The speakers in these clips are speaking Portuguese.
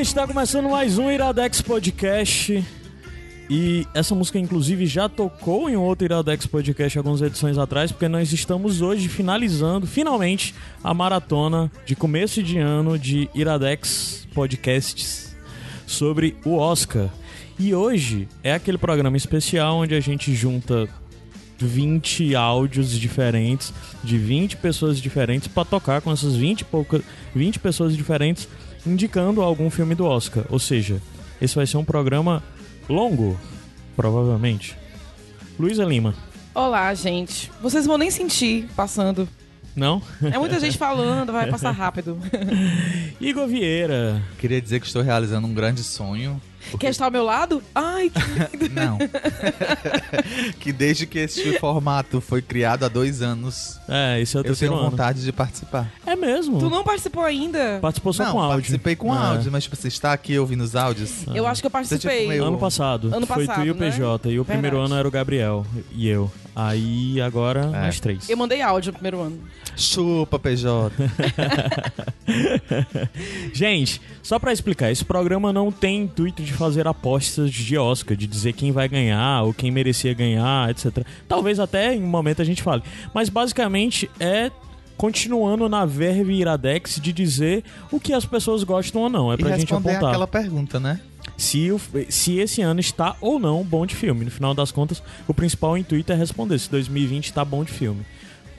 Está começando mais um Iradex Podcast. E essa música, inclusive, já tocou em outro Iradex Podcast algumas edições atrás, porque nós estamos hoje finalizando, finalmente, a maratona de começo de ano de Iradex Podcasts sobre o Oscar. E hoje é aquele programa especial onde a gente junta 20 áudios diferentes de 20 pessoas diferentes para tocar com essas 20 poucas 20 pessoas diferentes indicando algum filme do Oscar. Ou seja, esse vai ser um programa longo, provavelmente. Luísa Lima. Olá, gente. Vocês vão nem sentir passando. Não? É muita gente falando, vai passar rápido. Igor Vieira. Queria dizer que estou realizando um grande sonho porque... Quer estar ao meu lado? Ai, que lindo. Não. que desde que este formato foi criado há dois anos, é, esse é o eu tenho ano. vontade de participar. É mesmo? Tu não participou ainda? Participou só não, com áudio. participei com é. áudio, mas tipo, você está aqui ouvindo os áudios? Eu acho que eu participei. Tipo, meio... Ano passado. Ano foi passado, tu e o PJ. Né? E o Verdade. primeiro ano era o Gabriel e eu. Aí agora é. mais três. Eu mandei áudio no primeiro ano. Chupa, PJ. Gente, só para explicar, esse programa não tem intuito de fazer apostas de Oscar, de dizer quem vai ganhar ou quem merecia ganhar, etc. Talvez até em um momento a gente fale. Mas basicamente é continuando na verve iradex de dizer o que as pessoas gostam ou não. É pra e gente apontar. aquela pergunta, né? Se, o, se esse ano está ou não bom de filme. No final das contas, o principal intuito é responder se 2020 está bom de filme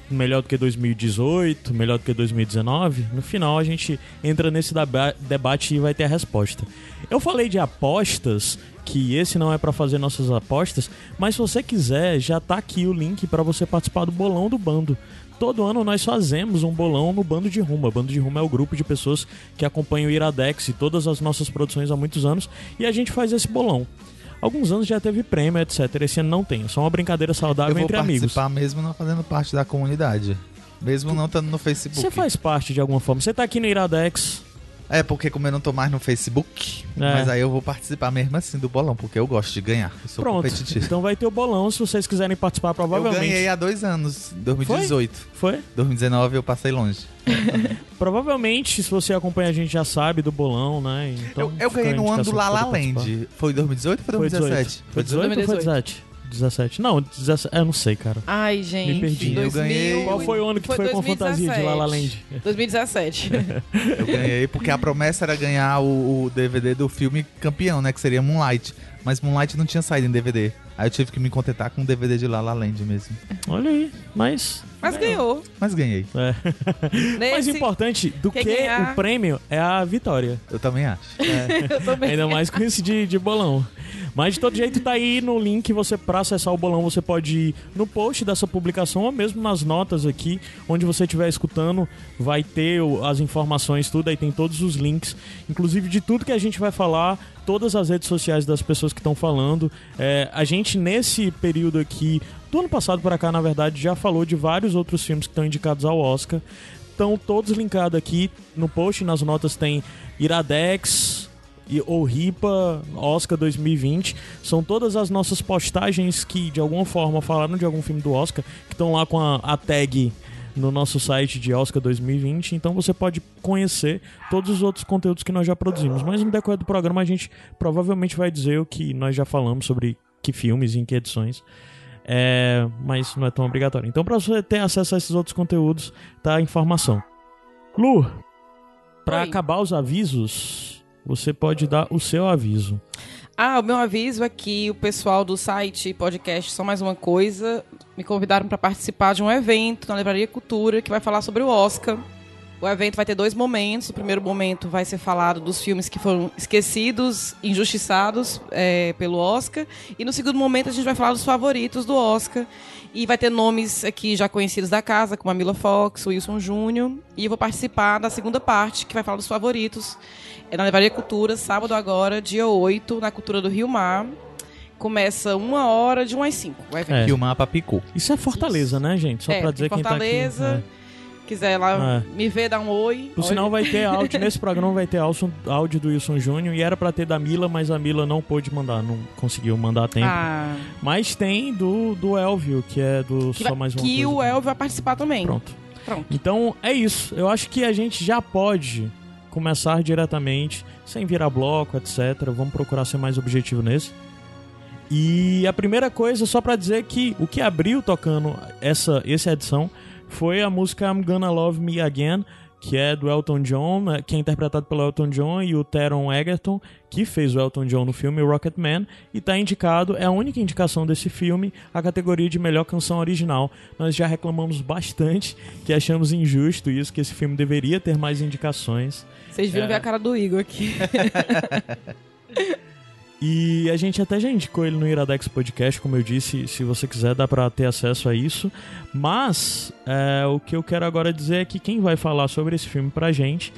melhor do que 2018, melhor do que 2019, no final a gente entra nesse debate e vai ter a resposta. Eu falei de apostas, que esse não é para fazer nossas apostas, mas se você quiser, já tá aqui o link para você participar do bolão do bando. Todo ano nós fazemos um bolão no Bando de Rumo. Bando de Rumo é o grupo de pessoas que acompanham o Iradex e todas as nossas produções há muitos anos e a gente faz esse bolão. Alguns anos já teve prêmio, etc. Esse ano não tem. É só uma brincadeira saudável entre amigos. Eu vou participar mesmo não fazendo parte da comunidade. Mesmo não estando no Facebook. Você faz parte de alguma forma. Você tá aqui no Iradex. É, porque como eu não tô mais no Facebook, é. mas aí eu vou participar mesmo assim do bolão, porque eu gosto de ganhar. Eu sou Pronto. competitivo. Então vai ter o bolão se vocês quiserem participar, provavelmente. Eu ganhei há dois anos, 2018. Foi? Foi? 2019 eu passei longe. Provavelmente, se você acompanha a gente já sabe do bolão, né? Então, eu, eu ganhei no ano do La La Land. Foi 2018 ou foi 2017? Foi 18 ou foi 17? 17. Não, 17. Eu não sei, cara. Ai, gente. Me perdi. 2000, eu ganhei. Qual foi o ano que foi, foi com fantasia de La La Land? 2017. eu ganhei porque a promessa era ganhar o, o, DVD do filme campeão, né? Que seria Moonlight. Mas Moonlight não tinha saído em DVD. Aí eu tive que me contentar com o DVD de La La Land mesmo. Olha aí, mas. Mas ganhou. Mas ganhei. É. Mais importante do que ganhar... o prêmio é a vitória. Eu também acho. É. eu também. Ainda mais com esse de, de bolão. Mas de todo jeito tá aí no link, você para acessar o bolão, você pode ir no post dessa publicação ou mesmo nas notas aqui, onde você estiver escutando, vai ter as informações, tudo aí tem todos os links, inclusive de tudo que a gente vai falar, todas as redes sociais das pessoas que estão falando. É, a gente nesse período aqui, do ano passado para cá, na verdade, já falou de vários outros filmes que estão indicados ao Oscar. Estão todos linkados aqui no post, nas notas tem Iradex, ou RIPA, Oscar 2020. São todas as nossas postagens que de alguma forma falaram de algum filme do Oscar, que estão lá com a, a tag no nosso site de Oscar 2020, então você pode conhecer todos os outros conteúdos que nós já produzimos. Mas no decorrer do programa a gente provavelmente vai dizer o que nós já falamos sobre que filmes e em que edições. É, mas não é tão obrigatório. Então, para você ter acesso a esses outros conteúdos, tá a informação. Lu, para acabar os avisos, você pode dar o seu aviso. Ah, o meu aviso é que o pessoal do site podcast Só Mais Uma Coisa me convidaram para participar de um evento na Livraria Cultura que vai falar sobre o Oscar. O evento vai ter dois momentos. O primeiro momento vai ser falado dos filmes que foram esquecidos, injustiçados é, pelo Oscar. E no segundo momento a gente vai falar dos favoritos do Oscar. E vai ter nomes aqui já conhecidos da casa, como a Mila Fox, o Wilson Júnior. E eu vou participar da segunda parte, que vai falar dos favoritos. É na Levaria Cultura, sábado agora, dia 8, na Cultura do Rio Mar. Começa uma hora de 1 às 5. O evento. É. Que o mapa picou. Isso é Fortaleza, né, gente? Só É, pra dizer quem tá aqui. Fortaleza. Quiser lá É. me ver, dar um oi. Por Oi. sinal, vai ter áudio. Nesse programa vai ter áudio, áudio do Wilson Júnior. E era pra ter da Mila, mas a Mila não pôde mandar. Não conseguiu mandar a tempo. Ah, Mas tem do, do Elvio, que é do que Só vai- Mais Uma que Coisa. o El vai participar também. Pronto. Pronto. Então é isso. Eu acho que a gente já pode começar diretamente, sem virar bloco, etc. Vamos procurar ser mais objetivo nesse. E a primeira coisa, só pra dizer que o que abriu tocando essa, essa edição foi a música I'm Gonna Love Me Again, que é do Elton John, né, que é interpretado pelo Elton John e o Teron Egerton, que fez o Elton John no filme Rocketman, e tá indicado, é a única indicação desse filme, a categoria de melhor canção original. Nós já reclamamos bastante, que achamos injusto isso, que esse filme deveria ter mais indicações. Vocês viram É. ver a cara do Igor aqui. E a gente até já indicou ele no Iradex Podcast, como eu disse, se você quiser dá pra ter acesso a isso. Mas é, o que eu quero agora dizer é que quem vai falar sobre esse filme pra gente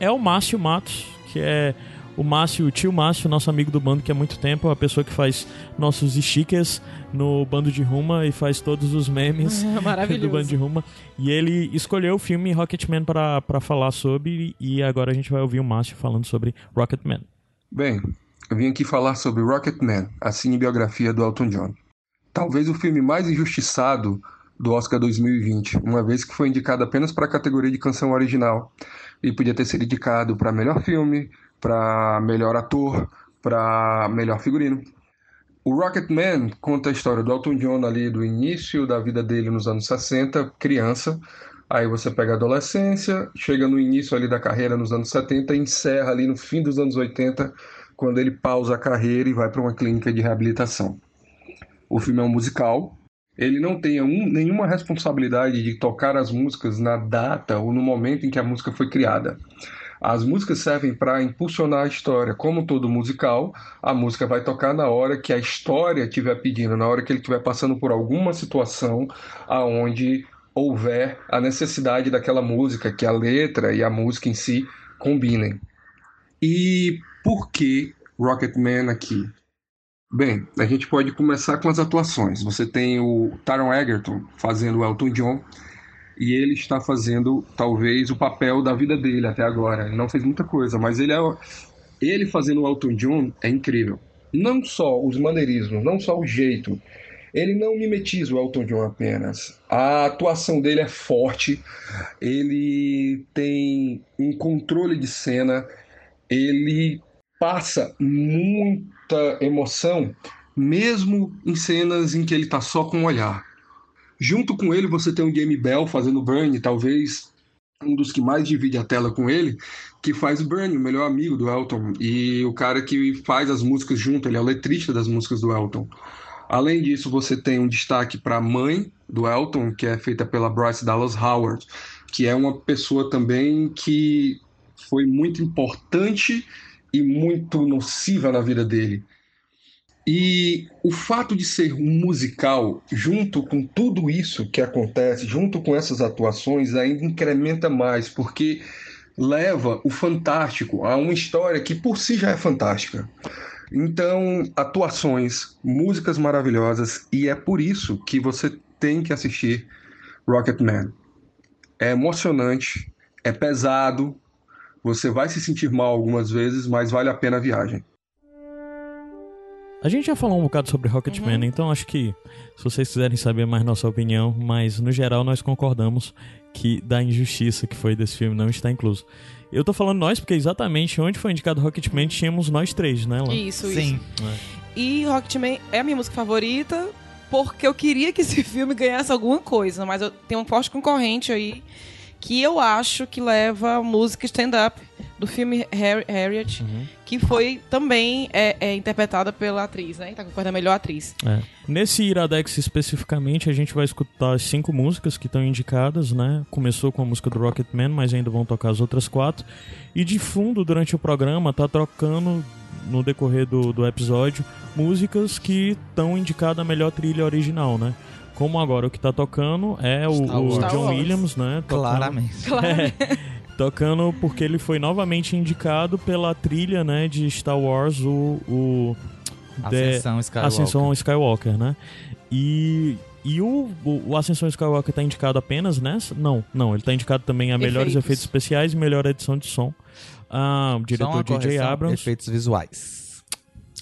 é o Márcio Matos, que é o Márcio, o tio Márcio, nosso amigo do bando que há muito tempo, a pessoa que faz nossos stickers no bando de Ruma e faz todos os memes do Maravilhoso. Band de Ruma. E ele escolheu o filme Rocketman pra pra falar sobre, e agora a gente vai ouvir o Márcio falando sobre Rocketman. Bem, eu vim aqui falar sobre Rocketman, a cinebiografia do Elton John. Talvez o filme mais injustiçado do Oscar 2020, uma vez que foi indicado apenas para a categoria de canção original. E podia ter sido indicado para melhor filme, para melhor ator, para melhor figurino. O Rocketman conta a história do Elton John ali do início da vida dele nos anos 60, criança. Aí você pega a adolescência, chega no início ali da carreira nos anos 70 e encerra ali no fim dos anos 80, quando ele pausa a carreira e vai para uma clínica de reabilitação. O filme é um musical. Ele não tem um- nenhuma responsabilidade de tocar as músicas na data ou no momento em que a música foi criada. As músicas servem para impulsionar a história. Como todo musical, a música vai tocar na hora que a história estiver pedindo, na hora que ele estiver passando por alguma situação aonde houver a necessidade daquela música, que a letra e a música em si combinem. E por que Rocketman aqui? Bem, a gente pode começar com as atuações. Você tem o Taron Egerton fazendo o Elton John, e ele está fazendo talvez o papel da vida dele até agora. Ele não fez muita coisa, mas ele é ele fazendo o Elton John é incrível. Não só os maneirismos, não só o jeito. Ele não mimetiza o Elton John apenas. A atuação dele é forte. Ele tem um controle de cena. Ele passa muita emoção, mesmo em cenas em que ele está só com o olhar. Junto com ele, você tem o Jamie Bell fazendo Bernie, talvez um dos que mais divide a tela com ele, que faz o Bernie, o melhor amigo do Elton, e o cara que faz as músicas junto, ele é o letrista das músicas do Elton. Além disso, você tem um destaque para a mãe do Elton, que é feita pela Bryce Dallas Howard, que é uma pessoa também que foi muito importante e muito nociva na vida dele. E o fato de ser um musical, junto com tudo isso que acontece, junto com essas atuações, ainda incrementa mais, porque leva o fantástico a uma história que por si já é fantástica. Então, atuações, músicas maravilhosas, e é por isso que você tem que assistir Rocketman. É emocionante, é pesado, você vai se sentir mal algumas vezes, mas vale a pena a viagem. A gente já falou um bocado sobre Rocketman, então acho que se vocês quiserem saber mais nossa opinião, mas no geral nós concordamos que da injustiça que foi desse filme não está incluso. Eu tô falando nós porque exatamente onde foi indicado Rocketman tínhamos nós três, né, Lan? Isso, Sim. isso. E Rocketman é a minha música favorita porque eu queria que esse filme ganhasse alguma coisa, mas eu tenho um forte concorrente aí que eu acho que leva a música stand-up do filme Har- Harriet, Uhum. que foi também é, é interpretada pela atriz, né? Tá concorrendo a melhor atriz. É. Nesse Iradex especificamente, a gente vai escutar as cinco músicas que estão indicadas, né? Começou com a música do Rocketman, mas ainda vão tocar as outras quatro. E de fundo, durante o programa, tá trocando, no decorrer do, do episódio, músicas que estão indicadas a melhor trilha original, né? Como agora o que tá tocando é o, o. John. Williams, né? Tocando- Claramente. É, Tocando porque ele foi novamente indicado pela trilha, né, de Star Wars, o... o Ascensão Skywalker. Ascensão Skywalker, né? E, e o, o, o Ascensão Skywalker tá indicado apenas nessa? Não, não. Ele tá indicado também a melhores Efeitos. efeitos especiais e melhor edição de som. Ah, o diretor correção, Abrams. Efeitos visuais.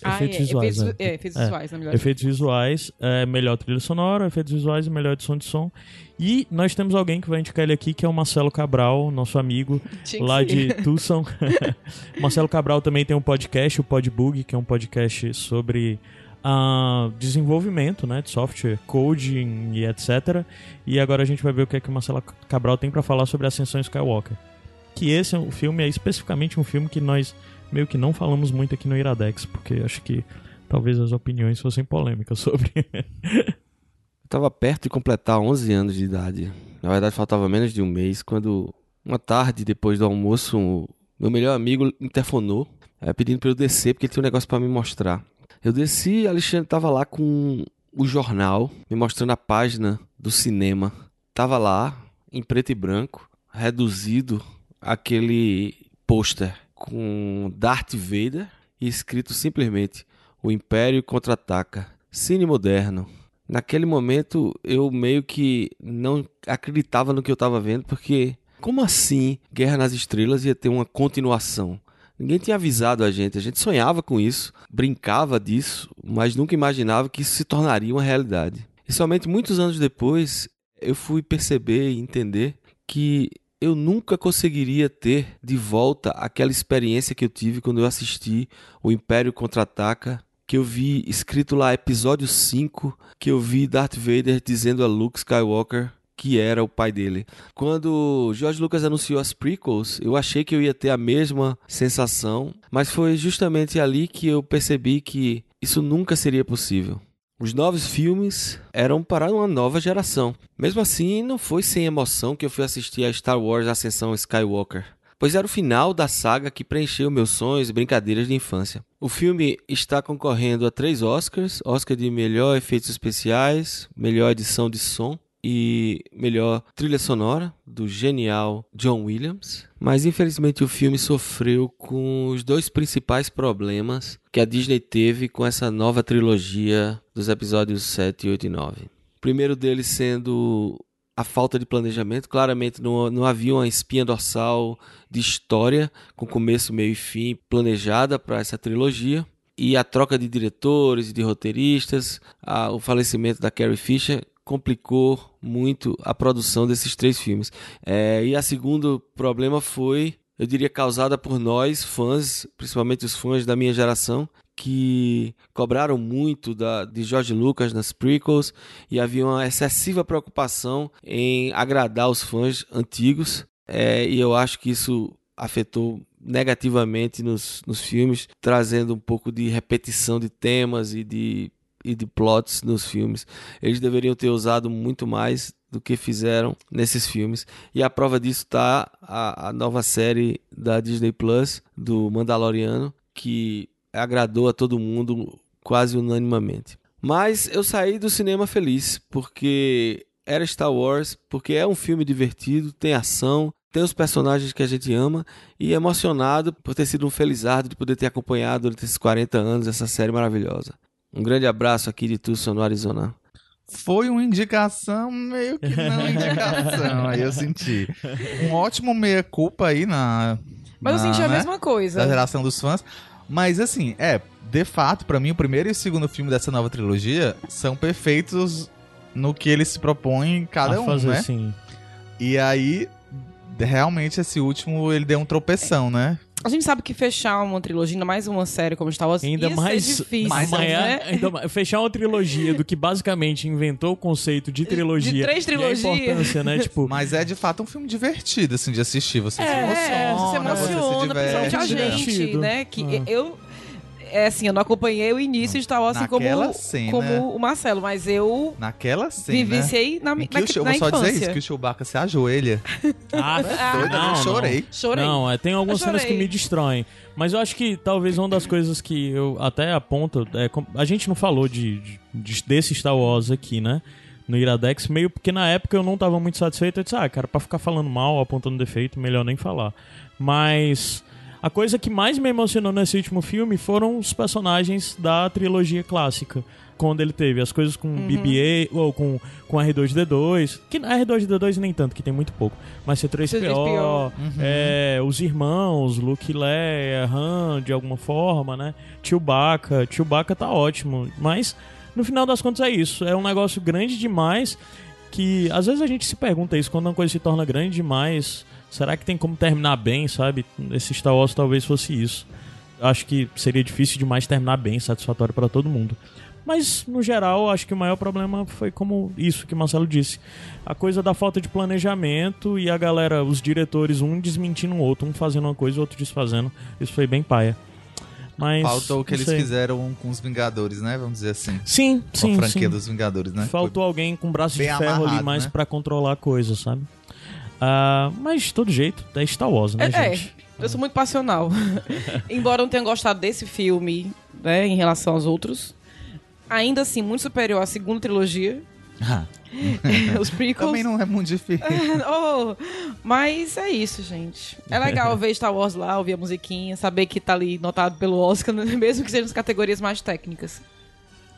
Ah, efeitos é, visuais, efeitos, é. é, efeitos É. visuais, na melhor. Efeitos visuais, é, melhor trilha sonora, efeitos visuais e melhor edição de som. E nós temos alguém que vai indicar ele aqui, que é o Marcelo Cabral, nosso amigo lá de Tucson. Marcelo Cabral também tem um podcast, o Podbug, que é um podcast sobre ah, desenvolvimento né, de software, coding e etc. E agora a gente vai ver o que é que o Marcelo Cabral tem pra falar sobre Ascensão Skywalker. Que esse é um filme, é especificamente um filme que nós meio que não falamos muito aqui no Iradex, porque acho que talvez as opiniões fossem polêmicas sobre. Eu tava perto de completar 11 anos de idade. Na verdade, faltava menos de um mês, quando uma tarde, depois do almoço, o meu melhor amigo interfonou, eh, pedindo pra eu descer, porque ele tinha um negócio pra me mostrar. Eu desci Alexandre tava lá com o jornal, me mostrando a página do cinema. Tava lá, em preto e branco, reduzido, aquele pôster com Darth Vader e escrito simplesmente O Império Contra-Ataca. Cine moderno. Naquele momento eu meio que não acreditava no que eu estava vendo, porque como assim Guerra nas Estrelas ia ter uma continuação? Ninguém tinha avisado a gente, a gente sonhava com isso, brincava disso, mas nunca imaginava que isso se tornaria uma realidade. E somente muitos anos depois eu fui perceber e entender que eu nunca conseguiria ter de volta aquela experiência que eu tive quando eu assisti O Império Contra-Ataca, que eu vi escrito lá episódio 5, que eu vi Darth Vader dizendo a Luke Skywalker que era o pai dele. Quando George Lucas anunciou as prequels, eu achei que eu ia ter a mesma sensação, mas foi justamente ali que eu percebi que isso nunca seria possível. Os novos filmes eram para uma nova geração. Mesmo assim, não foi sem emoção que eu fui assistir a Star Wars Ascensão Skywalker, pois era o final da saga que preencheu meus sonhos e brincadeiras de infância. O filme está concorrendo a três Oscars: Oscar de melhor efeitos especiais, melhor edição de som e melhor trilha sonora do genial John Williams. Mas infelizmente o filme sofreu com os dois principais problemas que a Disney teve com essa nova trilogia dos episódios 7, 8 e 9. O primeiro deles sendo a falta de planejamento. Claramente não, não havia uma espinha dorsal de história com começo, meio e fim planejada para essa trilogia. E a troca de diretores e de roteiristas, a- o falecimento da Carrie Fisher complicou muito a produção desses três filmes. É, e a segundo problema foi, eu diria, causada por nós, fãs, principalmente os fãs da minha geração, que cobraram muito da, de George Lucas nas prequels e havia uma excessiva preocupação em agradar os fãs antigos. É, e eu acho que isso afetou negativamente nos, nos filmes, trazendo um pouco de repetição de temas e de, e de plots nos filmes. Eles deveriam ter usado muito mais do que fizeram nesses filmes. E a prova disso está a, a nova série da Disney Plus, do Mandaloriano, que agradou a todo mundo quase unanimamente. Mas eu saí do cinema feliz, porque era Star Wars, porque é um filme divertido, tem ação, tem os personagens que a gente ama e emocionado por ter sido um felizardo de poder ter acompanhado durante esses 40 anos essa série maravilhosa. Um grande abraço aqui de Tucson, no Arizona. Foi uma indicação, meio que não indicação, aí eu senti. Um ótimo meia-culpa aí na. Mas eu na, senti a né, mesma coisa. Da geração dos fãs. Mas assim, é, de fato, pra mim, o primeiro e o segundo filme dessa nova trilogia são perfeitos no que eles se propõem cada a um, fazer né? assim. E aí, realmente, esse último, ele deu um tropeção, né? A gente sabe que fechar uma trilogia, ainda mais uma série como Star Wars, Ainda ia mais, ser difícil, mais né? ainda mais- fechar uma trilogia do que basicamente inventou o conceito de trilogia. De três e a trilogias. importância, né? Tipo, Mas é de fato um filme divertido, assim, de assistir. Você se É, emociona, você se emociona, principalmente a diverte, né? gente, Divertido. né? Que Ah. eu. É assim, eu não acompanhei o início de Star Wars assim como, cena- como o Marcelo, mas eu Naquela cena. vivenciei na, na vou só dizer isso, que o Chewbacca se ajoelha. ah, Doida, não, eu chorei. Chorei. Não, é, tem algumas cenas que me destroem. Mas eu acho que talvez uma das coisas que eu até aponto. É, a gente não falou de, de- desse Star Wars aqui, né? no Iradex, meio porque na época eu não tava muito satisfeito. Eu disse, ah, cara, pra ficar falando mal, apontando defeito, melhor nem falar. Mas a coisa que mais me emocionou nesse último filme foram os personagens da trilogia clássica. Quando ele teve as coisas com BB-8 ou com, com R2D2. Que R2D2 nem tanto, que tem muito pouco. Mas C3PO, C3PO. é, os irmãos, Luke Leia, Han, de alguma forma, né? Chewbacca. Chewbacca tá ótimo. Mas, no final das contas, é isso. É um negócio grande demais que às vezes a gente se pergunta isso quando uma coisa se torna grande demais. Será que tem como terminar bem, sabe? Esse Star Wars talvez fosse isso. Acho que seria difícil demais terminar bem, satisfatório para todo mundo. Mas, no geral, acho que o maior problema foi como isso que o Marcelo disse. A coisa da falta de planejamento e a galera, os diretores, um desmentindo o outro, um fazendo uma coisa e o outro desfazendo. Isso foi bem paia. Mas. Faltou o que eles sei. fizeram com os Vingadores, né? Vamos dizer assim. Sim, Com sim. a franquia sim. dos Vingadores, né? Faltou alguém com braço de ferro ali amarrado, mais né? pra controlar a coisa, sabe? Ah, mas de todo jeito, é Star Wars, né, É, é, gente? eu sou muito passional. Embora eu não tenha gostado desse filme, né, em relação aos outros, ainda assim, muito superior à segunda trilogia. Ah, Os prequels. também não é muito difícil. Oh, mas é isso, gente. É legal ver Star Wars lá, ouvir a musiquinha, saber que tá ali notado pelo Oscar, né, mesmo que seja nas categorias mais técnicas.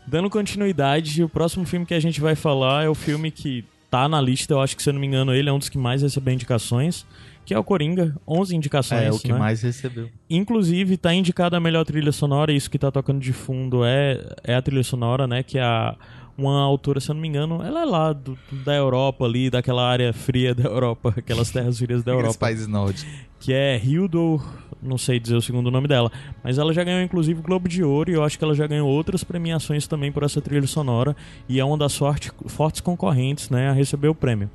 Dando continuidade, o próximo filme que a gente vai falar é o filme que tá na lista, eu acho que se eu não me engano, ele é um dos que mais recebeu indicações, que é o Coringa, 11 indicações, É o que né? mais recebeu. Inclusive, tá indicada a melhor trilha sonora, isso que tá tocando de fundo é, é a trilha sonora, né? Que é a, uma autora, se eu não me engano, ela é lá do, da Europa ali, daquela área fria da Europa, aquelas terras frias da Aqueles Europa países nórdicos. que é Hildo, não sei dizer o segundo nome dela, mas ela já ganhou inclusive o Globo de Ouro e eu acho que ela já ganhou outras premiações também por essa trilha sonora e é uma das forte, fortes concorrentes, né, a receber o prêmio.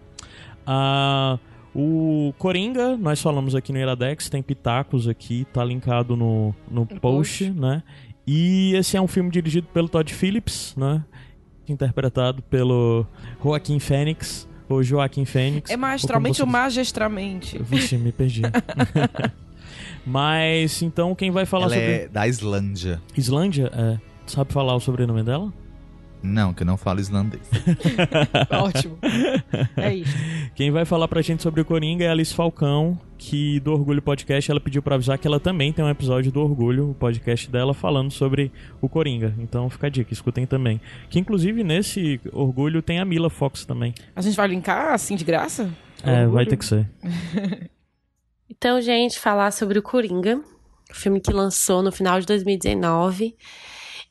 Ah, o Coringa, nós falamos aqui no Iradex, tem pitacos aqui, tá linkado no, no post, post. né? E esse é um filme dirigido pelo Todd Phillips, né? Interpretado pelo Joaquim Fênix, ou Joaquim Fênix. É ou como magistralmente você ou magistralmente? Vixe, me perdi. Mas, então, quem vai falar Ela sobre... é da Islândia. Islândia? É. Sabe falar o sobrenome dela? Não, que eu não falo islandês. Ótimo. É isso. Quem vai falar pra gente sobre o Coringa é a Alice Falcão, que do Orgulho Podcast, ela pediu pra avisar que ela também tem um episódio do Orgulho, o podcast dela, falando sobre o Coringa. Então fica a dica, escutem também. Que inclusive nesse Orgulho tem a Mila Fox também. A gente vai linkar assim de graça? É, Orgulho? vai ter que ser. Então, gente, falar sobre o Coringa, filme que lançou no final de 2019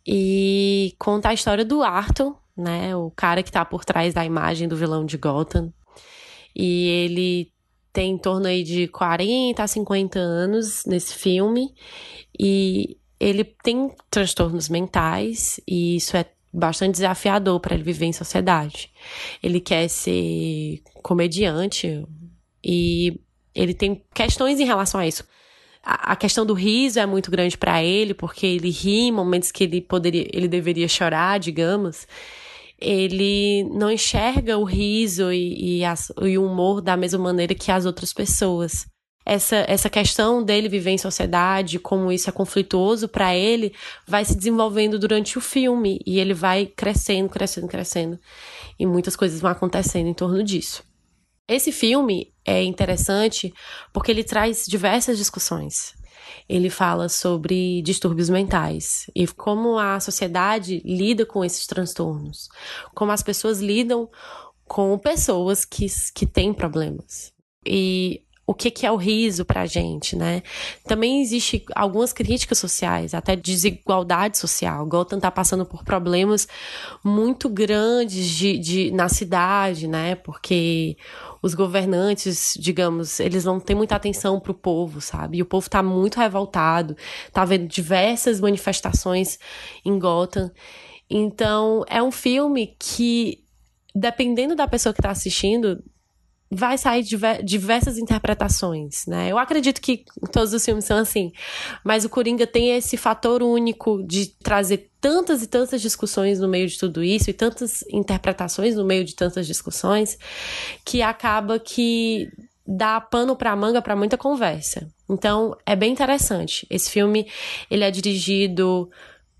e conta a história do Arthur, né, o cara que tá por trás da imagem do vilão de Gotham. E ele tem em torno aí de 40 a 50 anos nesse filme e ele tem transtornos mentais e isso é bastante desafiador para ele viver em sociedade. Ele quer ser comediante e ele tem questões em relação a isso. A, questão do riso é muito grande para ele, porque ele ri em momentos que ele poderia, ele deveria chorar, digamos. Ele não enxerga o riso e, e, as- e o humor da mesma maneira que as outras pessoas. Essa, essa questão dele viver em sociedade, como isso é conflituoso para ele, vai se desenvolvendo durante o filme e ele vai crescendo, crescendo, crescendo. E muitas coisas vão acontecendo em torno disso. Esse filme é interessante porque ele traz diversas discussões. Ele fala sobre distúrbios mentais e como a sociedade lida com esses transtornos, como as pessoas lidam com pessoas que, que têm problemas. E o que, que é o riso pra gente, né? Também existe algumas críticas sociais, até desigualdade social. Gotham tá passando por problemas muito grandes de, de, na cidade, né? Porque os governantes, digamos, eles não têm muita atenção pro povo, sabe? E o povo tá muito revoltado, tá vendo diversas manifestações em Gotham. Então, é um filme que, dependendo da pessoa que tá assistindo, vai sair diver- diversas interpretações, né? Eu acredito que todos os filmes são assim, mas o Coringa tem esse fator único de trazer tantas e tantas discussões no meio de tudo isso e tantas interpretações no meio de tantas discussões que acaba que dá pano pra manga pra muita conversa. Então, é bem interessante. Esse filme, ele é dirigido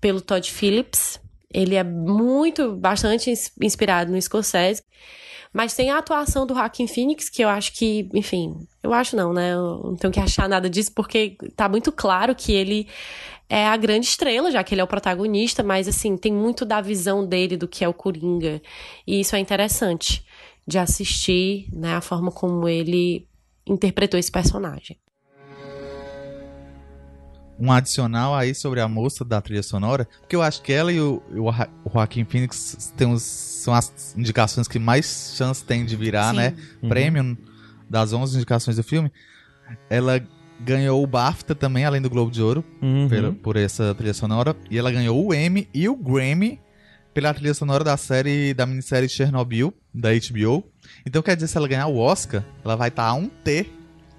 pelo Todd Phillips Ele é muito, bastante ins- inspirado no Scorsese. Mas tem a atuação do Joaquin Phoenix, que eu acho que, enfim, eu acho não, né? Eu não tenho que achar nada disso, porque tá muito claro que ele é a grande estrela, já que ele é o protagonista, mas assim, tem muito da visão dele do que é o Coringa. E isso é interessante de assistir, né? A forma como ele interpretou esse personagem. Um adicional aí sobre a moça da trilha sonora, porque eu acho que ela e o, o, Joaquim Phoenix tem os, são as indicações que mais chance tem de virar, Sim. né? Prêmio das 11 indicações do filme. Ela ganhou o BAFTA também, além do Globo de Ouro, Uhum. pela- por essa trilha sonora. E ela ganhou o Emmy e o Grammy pela trilha sonora da série, da minissérie Chernobyl, da HBO. Então quer dizer, se ela ganhar o Oscar, ela vai estar a um T.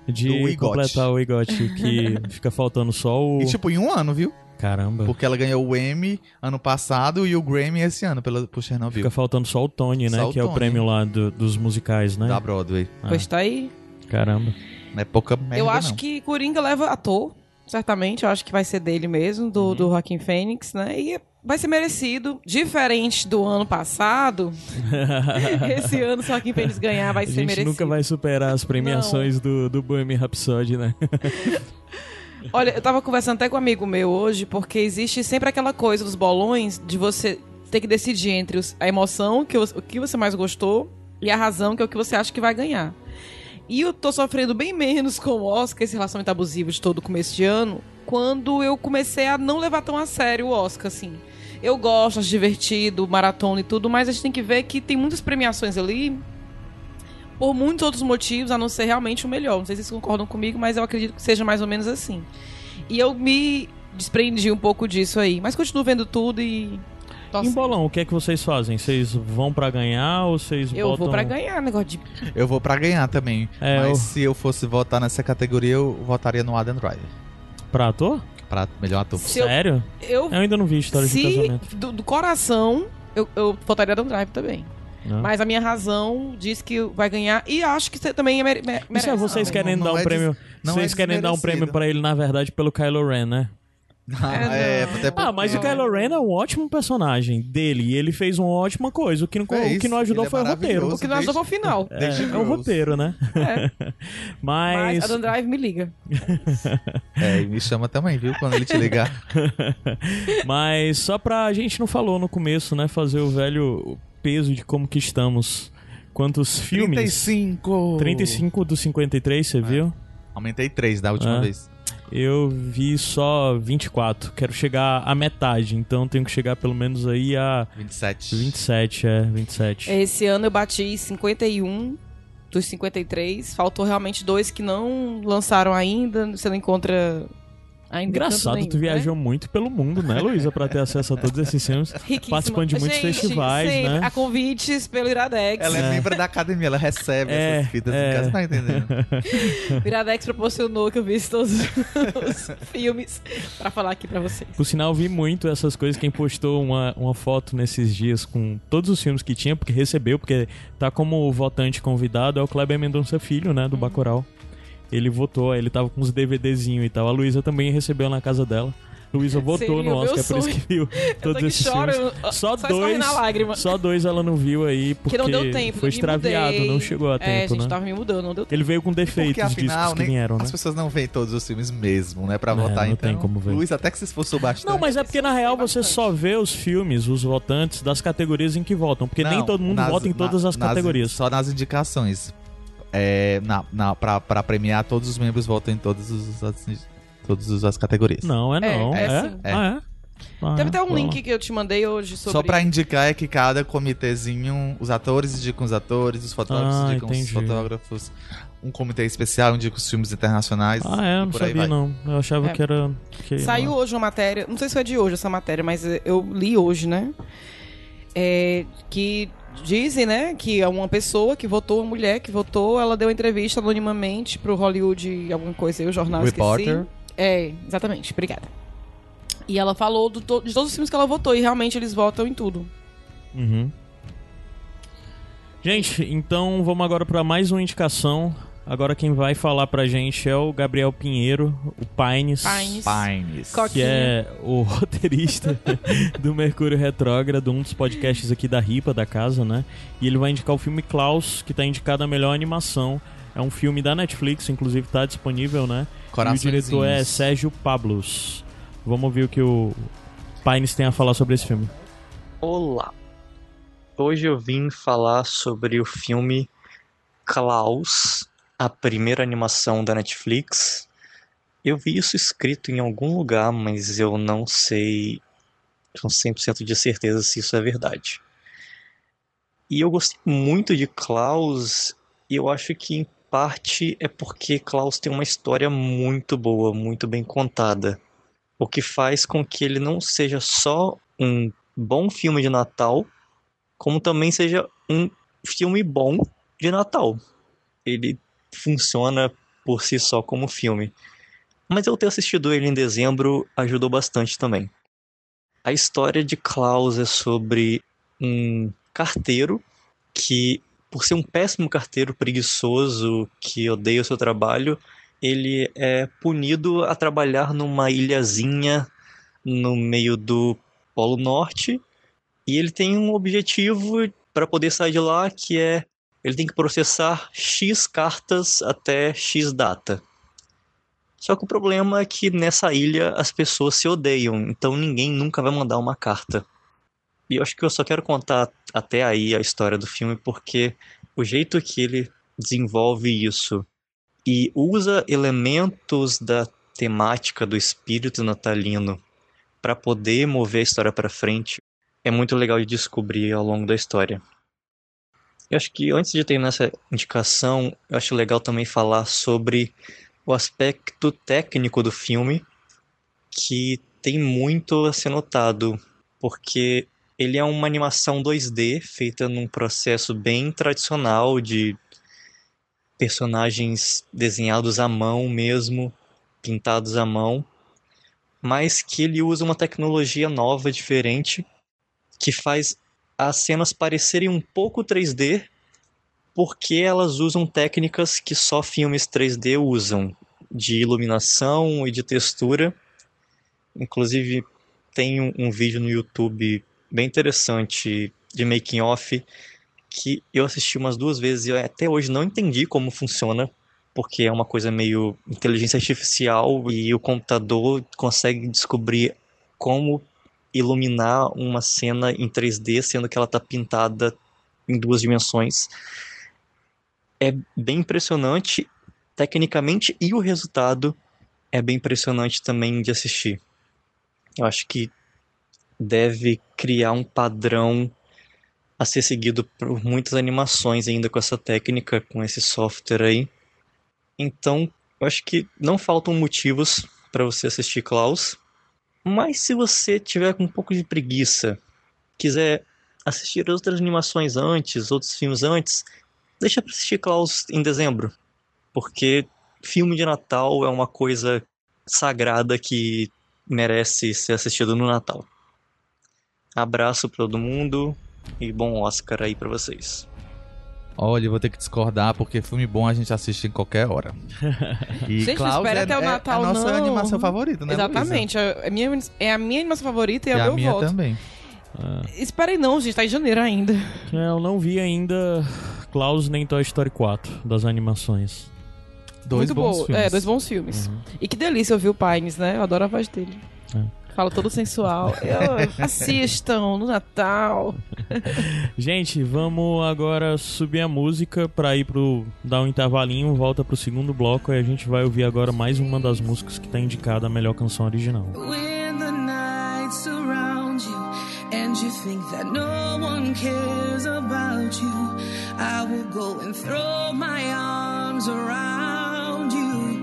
De completar o Igote, que fica faltando só o... E tipo, em um ano, viu? Caramba. Porque ela ganhou o Emmy ano passado e o Grammy esse ano pela, por Chernobyl. Fica faltando só o Tony, né? Só o que é o prêmio lá do- dos musicais, né? Da Broadway. Ah, Pois tá aí. Caramba. Não é pouca merda, eu acho não. que Coringa leva ator, certamente. Eu acho que vai ser dele mesmo, do, Uhum. do Joaquim Fênix, né? E vai ser merecido. Diferente do ano passado, esse ano, o Joaquim Fênix ganhar, vai A ser gente merecido. nunca vai superar as premiações do, do Bohemian Rhapsody, né? Olha, eu tava conversando até com um amigo meu hoje, porque existe sempre aquela coisa dos bolões de você ter que decidir entre os- a emoção, que o que você mais gostou, e a razão, que é o que você acha que vai ganhar. E eu tô sofrendo bem menos com o Oscar, esse relacionamento abusivo de todo o começo de ano, quando eu comecei a não levar tão a sério o Oscar, assim. Eu gosto, acho divertido, maratona e tudo, mas a gente tem que ver que tem muitas premiações ali por muitos outros motivos, a não ser realmente o melhor. Não sei se vocês concordam comigo, mas eu acredito que seja mais ou menos assim. E eu me desprendi um pouco disso aí, mas continuo vendo tudo e. Nossa, Em bolão, o que é que vocês fazem? Vocês vão pra ganhar ou vocês eu botam... vou pra ganhar negócio de. Eu vou pra ganhar também. É, mas eu- se eu fosse votar nessa categoria, eu votaria no Adam Driver. Pra ator? Pra melhor ator. Se eu- Sério? Eu, Eu ainda não vi História de se Casamento. do, do coração, eu, eu votaria Adam Drive também. Não. Mas a minha razão diz que vai ganhar e acho que você também é mere, mere- Isso é merece. vocês Não, não dar um é prêmio... vocês é querem dar um desmerecido. prêmio pra ele, na verdade, pelo Kylo Ren, né? Ah, é, até Ah, porque- mas o Kylo Ren é um ótimo personagem dele e ele fez uma ótima coisa. O que não, É o que não ajudou ele é foi o roteiro. O que nós Desde- vamos ao final. É, é o roteiro, né? É. Mas Mas... Adam Drive me liga. É, e me chama também, viu? Quando ele te ligar. Mas só pra gente não falou no começo, né? Fazer o velho peso de como que estamos. Quantos filmes? 35! 35 dos 53, você viu? Aumentei 3 da última Ah. vez. Eu vi só 24. Quero chegar à metade, então tenho que chegar pelo menos aí a 27. 27, é, 27. Esse ano eu bati 51 dos 53. Faltou realmente dois que não lançaram ainda. Você não encontra ainda. Engraçado, tu nenhum, viajou muito pelo mundo, né, Luísa, pra ter acesso a todos esses filmes. Né? Riquíssima. Participando de muitos Gente, festivais, sempre, né? A convites pelo Iradex. Ela é, É. membro da academia, ela recebe É, essas fitas é. em casa, tá entendendo? O Iradex proporcionou que eu visse todos os filmes pra falar aqui pra vocês. Por sinal, vi muito essas coisas. Quem postou uma, uma foto nesses dias com todos os filmes que tinha, porque recebeu, porque tá como votante convidado, é o Kleber Mendonça Filho, né, do Bacurau. Ele votou, ele tava com uns DVDzinhos e tal. A Luísa também recebeu na casa dela. Luísa votou Seria no Oscar, é por isso que viu todos esses choro, filmes. Só dois, a lágrima. só dois ela não viu aí, porque, não deu tempo. foi extraviado, mudei. não chegou a É, tempo, gente, né? tava me mudando, não deu tempo. Ele veio com defeitos Porque os afinal, discos que nem, vieram, né? as pessoas não veem todos os filmes mesmo, né? Pra É, votar, não então. tem como ver. Luiz, até que se esforçou bastante. Não, mas é porque na real você só vê os filmes, os votantes, das categorias em que votam. Porque nem Não, todo mundo nas- vota em na- todas as nas- categorias. Só nas indicações. É, na, na, pra, pra premiar, todos os membros votam em todos os, as, todas as categorias. Não, é É, não. é É? sim. Ah, é? Ah, Teve até um pô. link que eu te mandei hoje sobre. Só pra indicar é que cada comitêzinho, os atores indicam os atores, os fotógrafos Ah, indicam entendi. os fotógrafos. Um comitê especial indica os filmes internacionais. Ah, é? Eu não sabia, não. Eu achava É. que era. Que, Saiu hoje uma matéria, não sei se foi de hoje essa matéria, mas eu li hoje, né? É, que dizem, né, que é uma pessoa que votou, uma mulher que votou, ela deu entrevista anonimamente pro Hollywood, alguma coisa aí, o jornal Reporter. esqueci. É, exatamente, obrigada. E ela falou do de todos os filmes que ela votou, e realmente eles votam em tudo. Uhum. Gente, então vamos agora pra mais uma indicação Agora quem vai falar pra gente é o Gabriel Pinheiro, o Pines. Pines. Pines. Que é o roteirista do Mercúrio Retrógrado, um dos podcasts aqui da RIPA, da casa, né? E ele vai indicar o filme Klaus, que tá indicado a melhor animação. É um filme da Netflix, inclusive tá disponível, né? E o diretor é Sérgio Pablos. Vamos ouvir o que o Pines tem a falar sobre esse filme. Olá! Hoje eu vim falar sobre o filme Klaus, a primeira animação da Netflix. Eu vi isso escrito em algum lugar, mas eu não sei com 100% de certeza se isso é verdade. E eu gostei muito de Klaus, e eu acho que em parte é porque Klaus tem uma história muito boa, muito bem contada. O que faz com que ele não seja só um bom filme de Natal, como também seja um filme bom de Natal. Ele funciona por si só como filme. Mas eu ter assistido ele em dezembro ajudou bastante também. A história de Klaus é sobre um carteiro que, por ser um péssimo carteiro preguiçoso que odeia o seu trabalho, ele é punido a trabalhar numa ilhazinha no meio do Polo Norte e ele tem um objetivo para poder sair de lá que é ele tem que processar X cartas até X data. Só que o problema é que nessa ilha as pessoas se odeiam, então ninguém nunca vai mandar uma carta. E eu acho que eu só quero contar até aí a história do filme porque o jeito que ele desenvolve isso e usa elementos da temática do espírito natalino para poder mover a história para frente é muito legal de descobrir ao longo da história. Eu acho que antes de terminar essa indicação, eu acho legal também falar sobre o aspecto técnico do filme, que tem muito a ser notado, porque ele é uma animação 2D feita num processo bem tradicional de personagens desenhados à mão mesmo, pintados à mão, mas que ele usa uma tecnologia nova, diferente, que faz as cenas parecerem um pouco 3D, porque elas usam técnicas que só filmes 3D usam, de iluminação e de textura. Inclusive, tem um, um vídeo no YouTube bem interessante de making off que eu assisti umas duas vezes e até hoje não entendi como funciona, porque é uma coisa meio inteligência artificial e o computador consegue descobrir como iluminar uma cena em 3D, sendo que ela está pintada em duas dimensões. É bem impressionante tecnicamente e o resultado é bem impressionante também de assistir. Eu acho que deve criar um padrão a ser seguido por muitas animações ainda com essa técnica, com esse software aí. Então, eu acho que não faltam motivos para você assistir Klaus. Mas se você tiver com um pouco de preguiça, quiser assistir outras animações antes, outros filmes antes, deixa para assistir Klaus em dezembro, porque filme de Natal é uma coisa sagrada que merece ser assistido no Natal. Abraço para todo mundo e bom Oscar aí para vocês. Olha, eu vou ter que discordar, porque filme bom a gente assiste em qualquer hora. E Gente, Klaus espera é, até o é Natal, a nossa não. animação favorita, né, Exatamente. É a, minha, é a minha animação favorita e é E o a meu minha voto. também. Espera aí não, gente. Tá em janeiro ainda. É, eu não vi ainda Klaus nem Toy Story 4 das animações. Dois Muito bons boa. filmes. É, dois bons filmes. Uhum. E que delícia ouvir o Pines, né? Eu adoro a voz dele. É. Fala todo sensual. Eu- assistam no Natal. Gente, vamos agora subir a música pra ir pro. dar um intervalinho, volta pro segundo bloco e a gente vai ouvir agora mais uma das músicas que tá indicada a melhor canção original. When the night surrounds you and you think that no one cares about you, I will go and throw my arms around you.